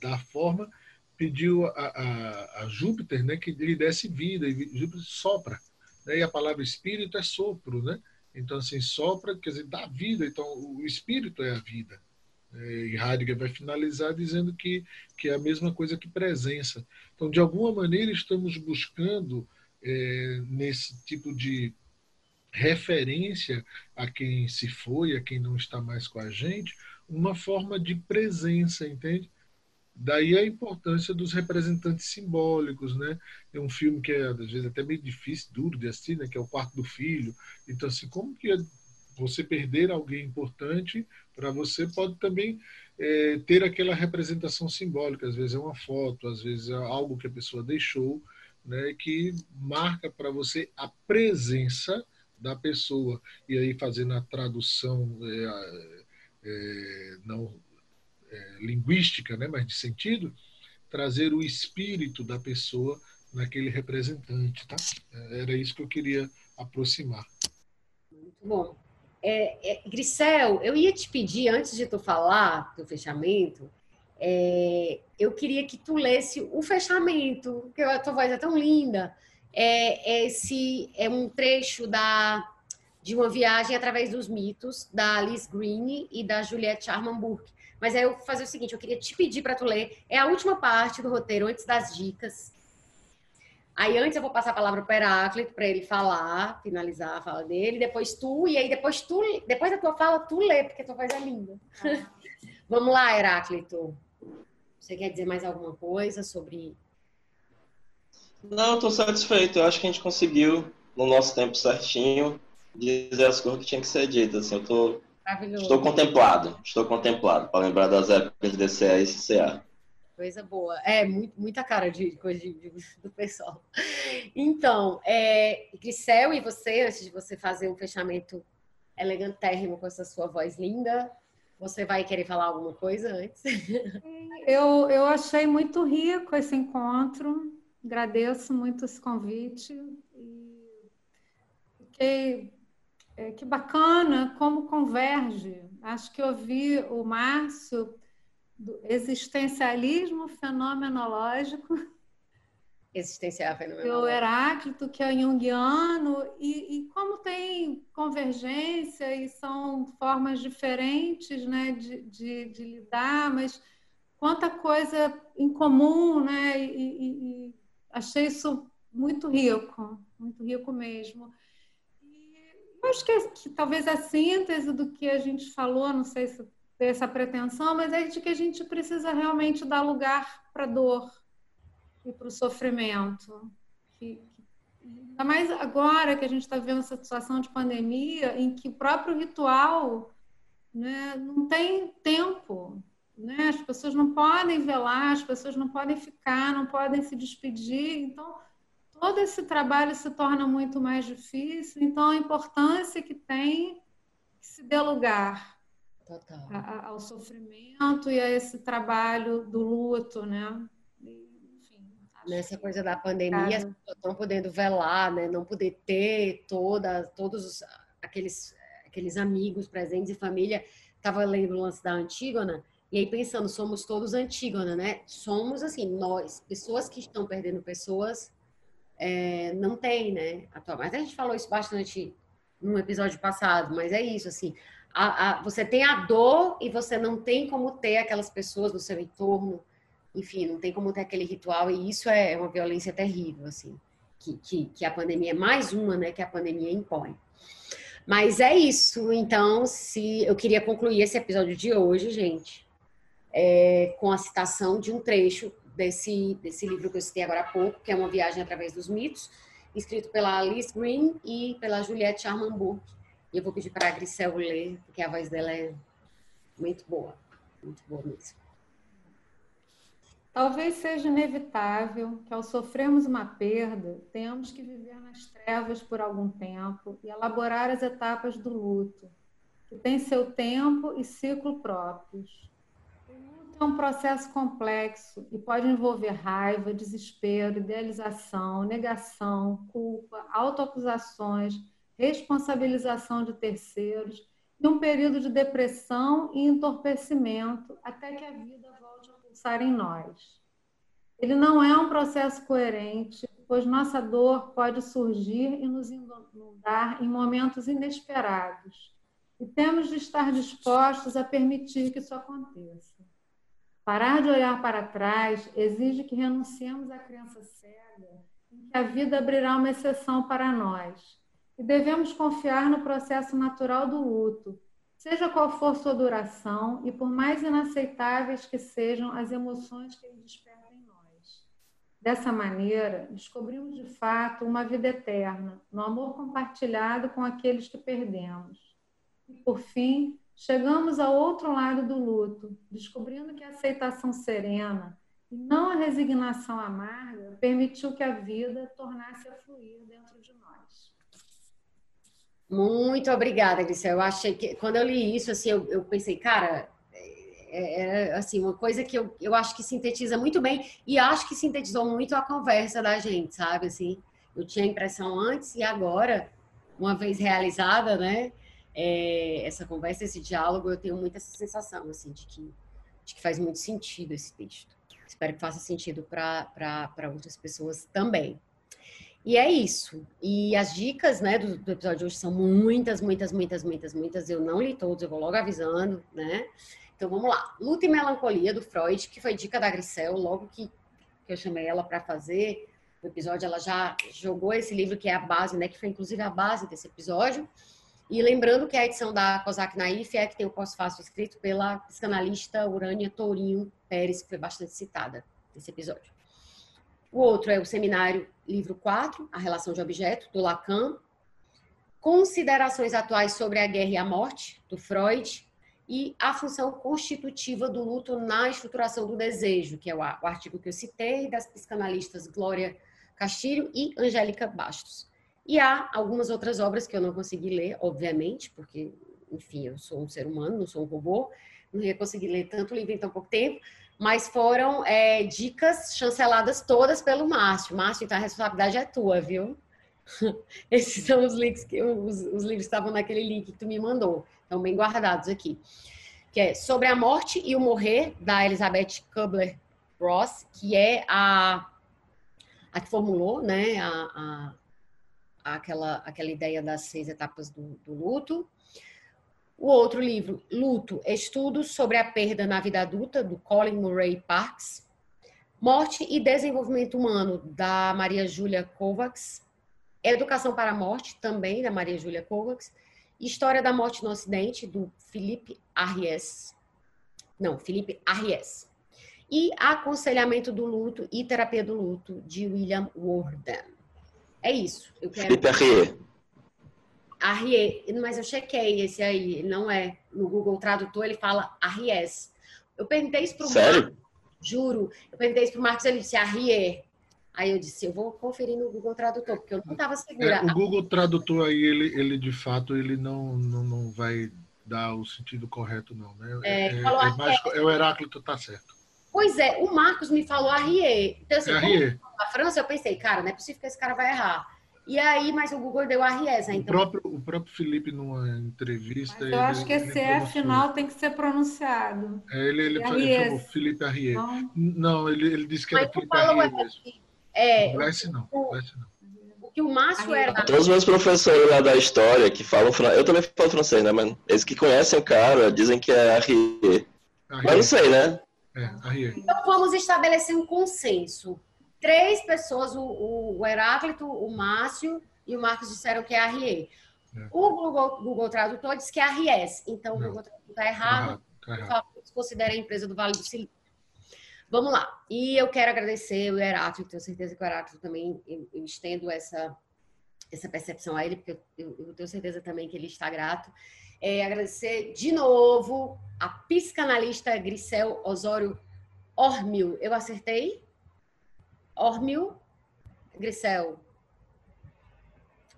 da forma pediu a, a, a, Júpiter, né? Que lhe desse vida e Júpiter sopra, né? E a palavra espírito é sopro, né? Então, assim, sopra, quer dizer, dá vida. Então, o espírito é a vida. É, e Heidegger vai finalizar dizendo que, que é a mesma coisa que presença. Então, de alguma maneira, estamos buscando, é, nesse tipo de referência a quem se foi, a quem não está mais com a gente, uma forma de presença, entende? Daí a importância dos representantes simbólicos, né? É um filme que é, às vezes, até meio difícil, duro de assistir, né? Que é O Quarto do Filho. Então, assim, como que você perder alguém importante para você pode também é, ter aquela representação simbólica. Às vezes é uma foto, às vezes é algo que a pessoa deixou, né? Que marca para você a presença da pessoa. E aí, fazendo a tradução é, é, não é, linguística, né, mas de sentido, trazer o espírito da pessoa naquele representante, tá? É, era isso que eu queria aproximar. Muito bom. É, é, Grisel, eu ia te pedir, antes de tu falar do fechamento, é, eu queria que tu lesse o fechamento, porque a tua voz é tão linda. É, esse é um trecho da, de uma viagem através dos mitos da Alice Green e da Juliette Armand Burke. Mas aí eu vou fazer o seguinte, eu queria te pedir para tu ler. É a última parte do roteiro, antes das dicas. Aí antes eu vou passar a palavra para o Heráclito para ele falar, finalizar a fala dele, depois tu, e aí depois tu, depois da tua fala, tu lê, porque tua voz é linda. Ah. Vamos lá, Heráclito. Você quer dizer mais alguma coisa sobre. Não, estou satisfeito. Eu acho que a gente conseguiu, no nosso tempo certinho, dizer as coisas que tinha que ser ditas. Assim, eu Maravilhoso. Estou contemplado, estou contemplado, para lembrar das épocas de DCA e CCA. Coisa boa. É, muito, muita cara de coisa de, de, do pessoal. Então, é, Grisel, e você, antes de você fazer um fechamento elegantérrimo com essa sua voz linda, você vai querer falar alguma coisa antes? Eu, eu achei muito rico esse encontro, agradeço muito esse convite. E fiquei é, que bacana como converge. Acho que ouvi o Márcio do existencialismo fenomenológico. Existencial fenomenológico. O Heráclito, que é junguiano, e, e, como tem convergência e são formas diferentes né, de, de, de lidar, mas quanta coisa em comum, né? E, e, e achei isso muito rico, muito rico mesmo. Acho que, é, que, talvez a síntese do que a gente falou, não sei se tem essa pretensão, mas é de que a gente precisa realmente dar lugar para a dor e para o sofrimento. Que, ainda mais agora que a gente está vendo essa situação de pandemia, em que o próprio ritual né, não tem tempo. Né? As pessoas não podem velar, as pessoas não podem ficar, não podem se despedir. Então, todo esse trabalho se torna muito mais difícil. Então, a importância que tem que se dê lugar a, ao sofrimento e a esse trabalho do luto, né? Nessa coisa da pandemia, as pessoas estão podendo velar, né? Não poder ter toda, todos os, aqueles, aqueles amigos presentes e família. Estava lendo o lance da Antígona, e aí pensando, somos todos Antígona, né? Somos, assim, nós, pessoas que estão perdendo pessoas, é, não tem, né? Mas a gente falou isso bastante no episódio passado, mas é isso, assim, a, a, você tem a dor e você não tem como ter aquelas pessoas no seu entorno, enfim, não tem como ter aquele ritual e isso é uma violência terrível, assim, que, que, que a pandemia é mais uma, né, que a pandemia impõe. Mas é isso, então, se eu queria concluir esse episódio de hoje, gente, é, com a citação de um trecho desse, desse livro que eu citei agora há pouco, que é Uma Viagem através dos Mitos, escrito pela Alice Green e pela Juliette Armambourg. E eu vou pedir para a Grisel ler, porque a voz dela é muito boa, muito boa mesmo. Talvez seja inevitável que, ao sofrermos uma perda, tenhamos que viver nas trevas por algum tempo e elaborar as etapas do luto, que tem seu tempo e ciclo próprios é um processo complexo e pode envolver raiva, desespero, idealização, negação, culpa, autoacusações, responsabilização de terceiros e um período de depressão e entorpecimento até que a vida volte a pulsar em nós. Ele não é um processo coerente, pois nossa dor pode surgir e nos inundar em momentos inesperados. E temos de estar dispostos a permitir que isso aconteça. Parar de olhar para trás exige que renunciemos à crença cega em que a vida abrirá uma exceção para nós. E devemos confiar no processo natural do luto, seja qual for sua duração e por mais inaceitáveis que sejam as emoções que ele desperta em nós. Dessa maneira, descobrimos de fato uma vida eterna, no amor compartilhado com aqueles que perdemos. E, por fim, chegamos ao outro lado do luto, descobrindo que a aceitação serena e não a resignação amarga permitiu que a vida tornasse a fluir dentro de nós. Muito obrigada, Grisel. Eu achei que quando eu li isso, assim, eu, eu pensei, cara, é, é, assim uma coisa que eu, eu acho que sintetiza muito bem e acho que sintetizou muito a conversa da gente, sabe? Assim, eu tinha a impressão antes e agora, uma vez realizada, né? É, essa conversa, esse diálogo, eu tenho muita essa sensação, assim, de que, de que faz muito sentido esse texto. Espero que faça sentido para outras pessoas também. E é isso. E as dicas né, do, do, episódio de hoje são muitas, muitas, muitas, muitas, muitas. Eu não li todos, eu vou logo avisando, né? Então vamos lá. Luta e Melancolia, do Freud, que foi dica da Grisel, logo que, que eu chamei ela para fazer o episódio, ela já jogou esse livro que é a base, né? Que foi inclusive a base desse episódio. E lembrando que a edição da COSAC Naif é que tem o pós-fácil escrito pela psicanalista Urânia Tourinho Pérez, que foi bastante citada nesse episódio. O outro é o seminário livro 4, A Relação de Objeto, do Lacan. Considerações atuais sobre a guerra e a morte, do Freud. E a função constitutiva do luto na estruturação do desejo, que é o artigo que eu citei, das psicanalistas Glória Castilho e Angélica Bastos. E há algumas outras obras que eu não consegui ler, obviamente, porque, enfim, eu sou um ser humano, não sou um robô, não ia conseguir ler tanto livro em tão pouco tempo, mas foram é, dicas chanceladas todas pelo Márcio. Márcio, então a responsabilidade é tua, viu? Esses são os links que os, os livros estavam naquele link que tu me mandou, estão bem guardados aqui. Que é Sobre a Morte e o Morrer, da Elizabeth Kubler-Ross, que é a, a que formulou né, a, a aquela, aquela ideia das seis etapas do, do luto. O outro livro, Luto, Estudos sobre a Perda na Vida Adulta, do Colin Murray Parks. Morte e Desenvolvimento Humano, da Maria Júlia Kovacs. Educação para a Morte, também, da Maria Júlia Kovacs. História da Morte no Ocidente, do Felipe Arries. Não, Felipe Arries. E Aconselhamento do Luto e Terapia do Luto, de William Worden. É isso. Eu quero. Felipe Arrier. Arrier, mas eu chequei esse aí, não é. No Google Tradutor ele fala Arries. Eu perguntei isso pro Sério? Marcos, juro. Eu perguntei isso pro Marcos, ele disse Arrier. Aí eu disse, eu vou conferir no Google Tradutor, porque eu não estava segura. É, o Google Tradutor aí, ele, ele de fato, ele não, não, não vai dar o sentido correto, não. Né? É, é, é, mais, é o Heráclito tá certo. Pois é, o Marcos me falou Arrier. Então, assim, é na França, eu pensei, cara, não é possível que esse cara vai errar. E aí, mas o Google deu Arriesa, então... O próprio, o próprio Felipe, numa entrevista... Mas eu ele, acho que esse F final tem que ser pronunciado. É, ele, ele, ele falou Felipe Arrier. Não, não ele, ele disse que era Felipe Arrier mesmo. É, não Lesse não, o, não. O que o Márcio era... Todos os meus professores lá da história que falam... Eu também falo francês, né, mano? Eles que conhecem o cara dizem que é Arrier. Mas não sei, né? É. Então vamos estabelecer um consenso três pessoas, o, o Heráclito, o Márcio e o Marcos disseram que é Arrier. É. O Google, Google Tradutor disse que é Arries. Então, o Google Tradutor está errado. Tá errado. Considera a empresa do Vale do Silício. Vamos lá. E eu quero agradecer o Heráclito, tenho certeza que o Heráclito também, eu, eu estendo essa, essa percepção a ele, porque eu, eu, tenho certeza também que ele está grato. É, agradecer de novo a psicanalista Grisel Osório Ormil. Eu acertei? Ormil Grisel.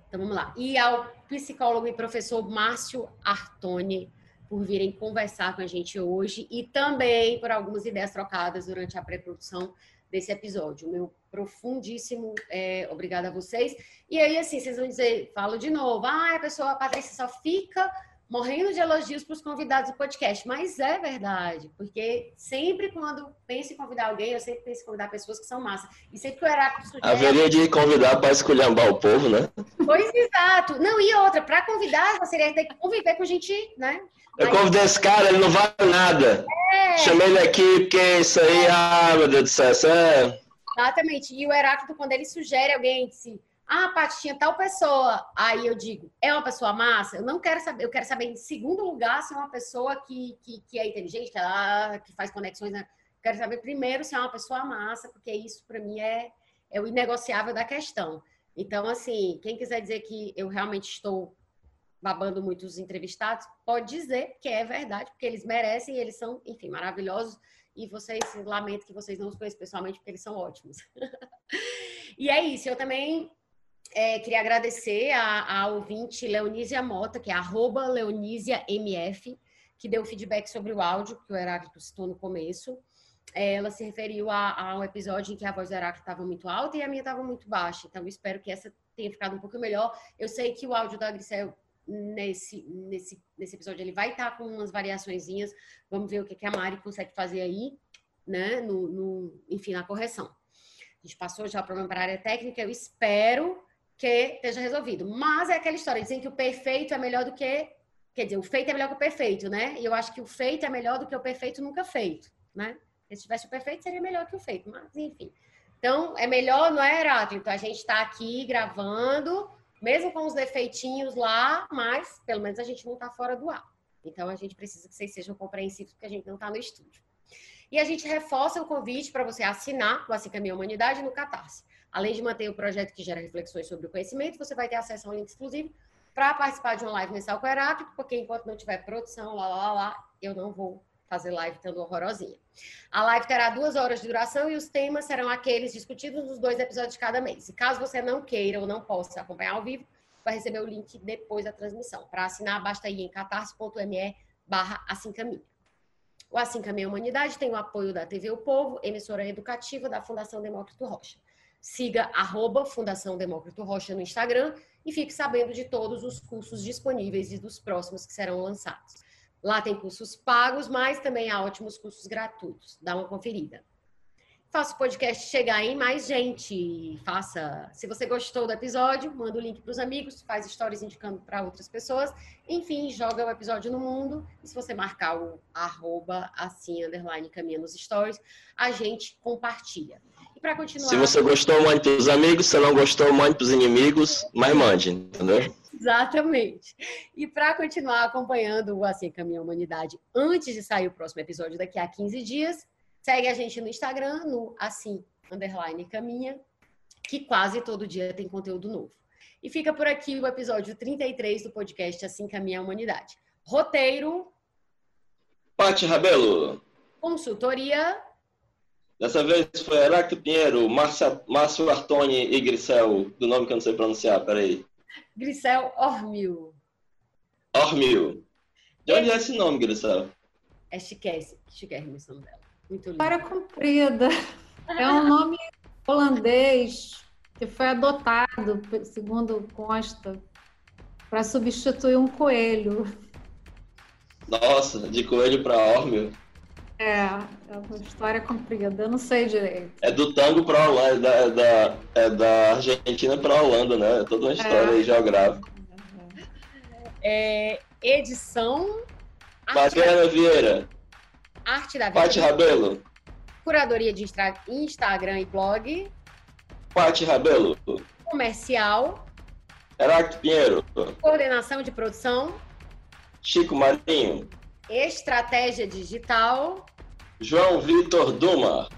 Então vamos lá. E ao psicólogo e professor Márcio Artoni por virem conversar com a gente hoje e também por algumas ideias trocadas durante a pré-produção desse episódio. Meu profundíssimo é, a vocês. E aí, assim, vocês vão dizer, falo de novo, ah, a pessoa, a Patrícia só fica morrendo de elogios para os convidados do podcast, mas é verdade, porque sempre quando penso em convidar alguém, eu sempre penso em convidar pessoas que são massa. E sempre que o Heráclito sugere... Haveria de convidar para esculhambar o povo, né? Pois exato. Não, e outra, para convidar, você teria que conviver com gente, né? Eu convidei esse cara, ele não vale nada. É. Chamei ele aqui porque isso aí, ah, meu Deus do céu, é... Exatamente. E o Heráclito, quando ele sugere alguém, se ah, Paty, tinha tal pessoa. Aí eu digo, é uma pessoa massa? Eu não quero saber, eu quero saber, em segundo lugar, se é uma pessoa que, que, que é inteligente, que, ela, que faz conexões. Né? Quero saber primeiro se é uma pessoa massa, porque isso, para mim, é, é o inegociável da questão. Então, assim, quem quiser dizer que eu realmente estou babando muito os entrevistados, pode dizer que é verdade, porque eles merecem, eles são, enfim, maravilhosos. E vocês, lamento que vocês não os conheçam pessoalmente, porque eles são ótimos. e é isso, eu também é, queria agradecer a, a ouvinte Leonísia Mota, que é arroba LeonísiaMF, que deu feedback sobre o áudio, que o Heráclito citou no começo. É, ela se referiu a, a, um episódio em que a voz do Heráclito estava muito alta e a minha estava muito baixa. Então, espero que essa tenha ficado um pouco melhor. Eu sei que o áudio da Grisel nesse, nesse, nesse episódio ele vai estar tá com umas variaçõezinhas. Vamos ver o que, que a Mari consegue fazer aí, né? No, no, enfim, na correção. A gente passou já o problema para a área técnica. Eu espero que esteja resolvido. Mas é aquela história, dizem que o perfeito é melhor do que. Quer dizer, o feito é melhor que o perfeito, né? E eu acho que o feito é melhor do que o perfeito nunca feito, né? Se tivesse o perfeito, seria melhor que o feito, mas enfim. Então, é melhor, não é, Heráclito? A gente está aqui gravando, mesmo com os defeitinhos lá, mas pelo menos a gente não está fora do ar. Então, a gente precisa que vocês sejam compreensivos, porque a gente não está no estúdio. E a gente reforça o convite para você assinar o Assim Caminha a Humanidade no Catarse. Além de manter o projeto que gera reflexões sobre o conhecimento, você vai ter acesso a um link exclusivo para participar de uma live mensal com o Heráclito, porque enquanto não tiver produção, lá, lá, lá, eu não vou fazer live tão horrorosinha. A live terá duas horas de duração e os temas serão aqueles discutidos nos dois episódios de cada mês. E caso você não queira ou não possa acompanhar ao vivo, vai receber o link depois da transmissão. Para assinar, basta ir em catarse.me barra assim. O Assim Caminha Humanidade tem o apoio da TV O Povo, emissora educativa da Fundação Demócrito Rocha. Siga arroba Fundação Demócrito Rocha no Instagram e fique sabendo de todos os cursos disponíveis e dos próximos que serão lançados. Lá tem cursos pagos, mas também há ótimos cursos gratuitos. Dá uma conferida. Faça o podcast chegar em mais gente. Faça. Se você gostou do episódio, manda o link para os amigos, faz stories indicando para outras pessoas. Enfim, joga o episódio no mundo. E se você marcar o arroba assim, underline, caminha nos stories, a gente compartilha. Para continuar. Se você gostou, mande para os amigos. Se não gostou, mande para os inimigos. Mas mande, entendeu? Exatamente. E para continuar acompanhando o Assim Caminha a Humanidade antes de sair o próximo episódio daqui a 15 dias, segue a gente no Instagram, no Assim Underline Caminha, que quase todo dia tem conteúdo novo. E fica por aqui o episódio 33 do podcast Assim Caminha a Humanidade. Roteiro. Pati Rabelo. Consultoria. Dessa vez foi Heráclito Pinheiro, Márcia, Márcio Artoni e Grisel, do nome que eu não sei pronunciar, peraí. Grisel Ormil. Ormil. De onde é esse nome, Grisel? É chiquérrimo, chiquérrimo esse nome dela. Muito lindo. Para comprida. É um nome holandês que foi adotado, segundo consta, para substituir um coelho. Nossa, de coelho para Ormil. É, é uma história comprida, eu não sei direito. É do tango para Holanda, é da, é da Argentina para Holanda, né? É toda uma história é. geográfica. É, edição. Mariana da... Vieira. Arte da Vida. Pati Rabelo. Curadoria de Instagram e blog. Pati Rabelo. Comercial. Heráclito Pinheiro. Coordenação de produção. Chico Marinho. Estratégia Digital. João Vitor Duma.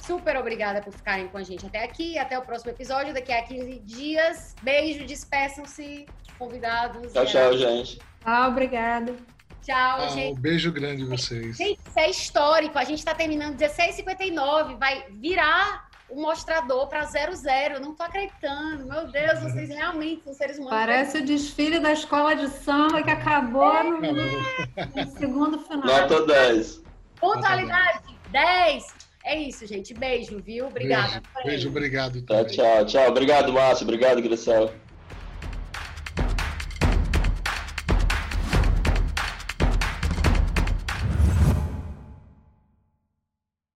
Super obrigada por ficarem com a gente até aqui. Até o próximo episódio, daqui a 15 dias. Beijo, despeçam-se, convidados. Tchau, tchau, gente. Ah, obrigada. Tchau, ah, gente. Um beijo grande a vocês. Gente, isso é histórico. A gente está terminando 16h59. Vai virar o mostrador para 00. Não tô acreditando. Meu Deus, vocês realmente são seres humanos. Parece o desfile da escola de samba que acabou é. no, no, segundo final. Nota 10. Pontualidade, 10. É isso, gente. Beijo, viu? Obrigada. Beijo, beijo obrigado. Tá, tchau, tchau. Obrigado, Márcio. Obrigado, Grisel.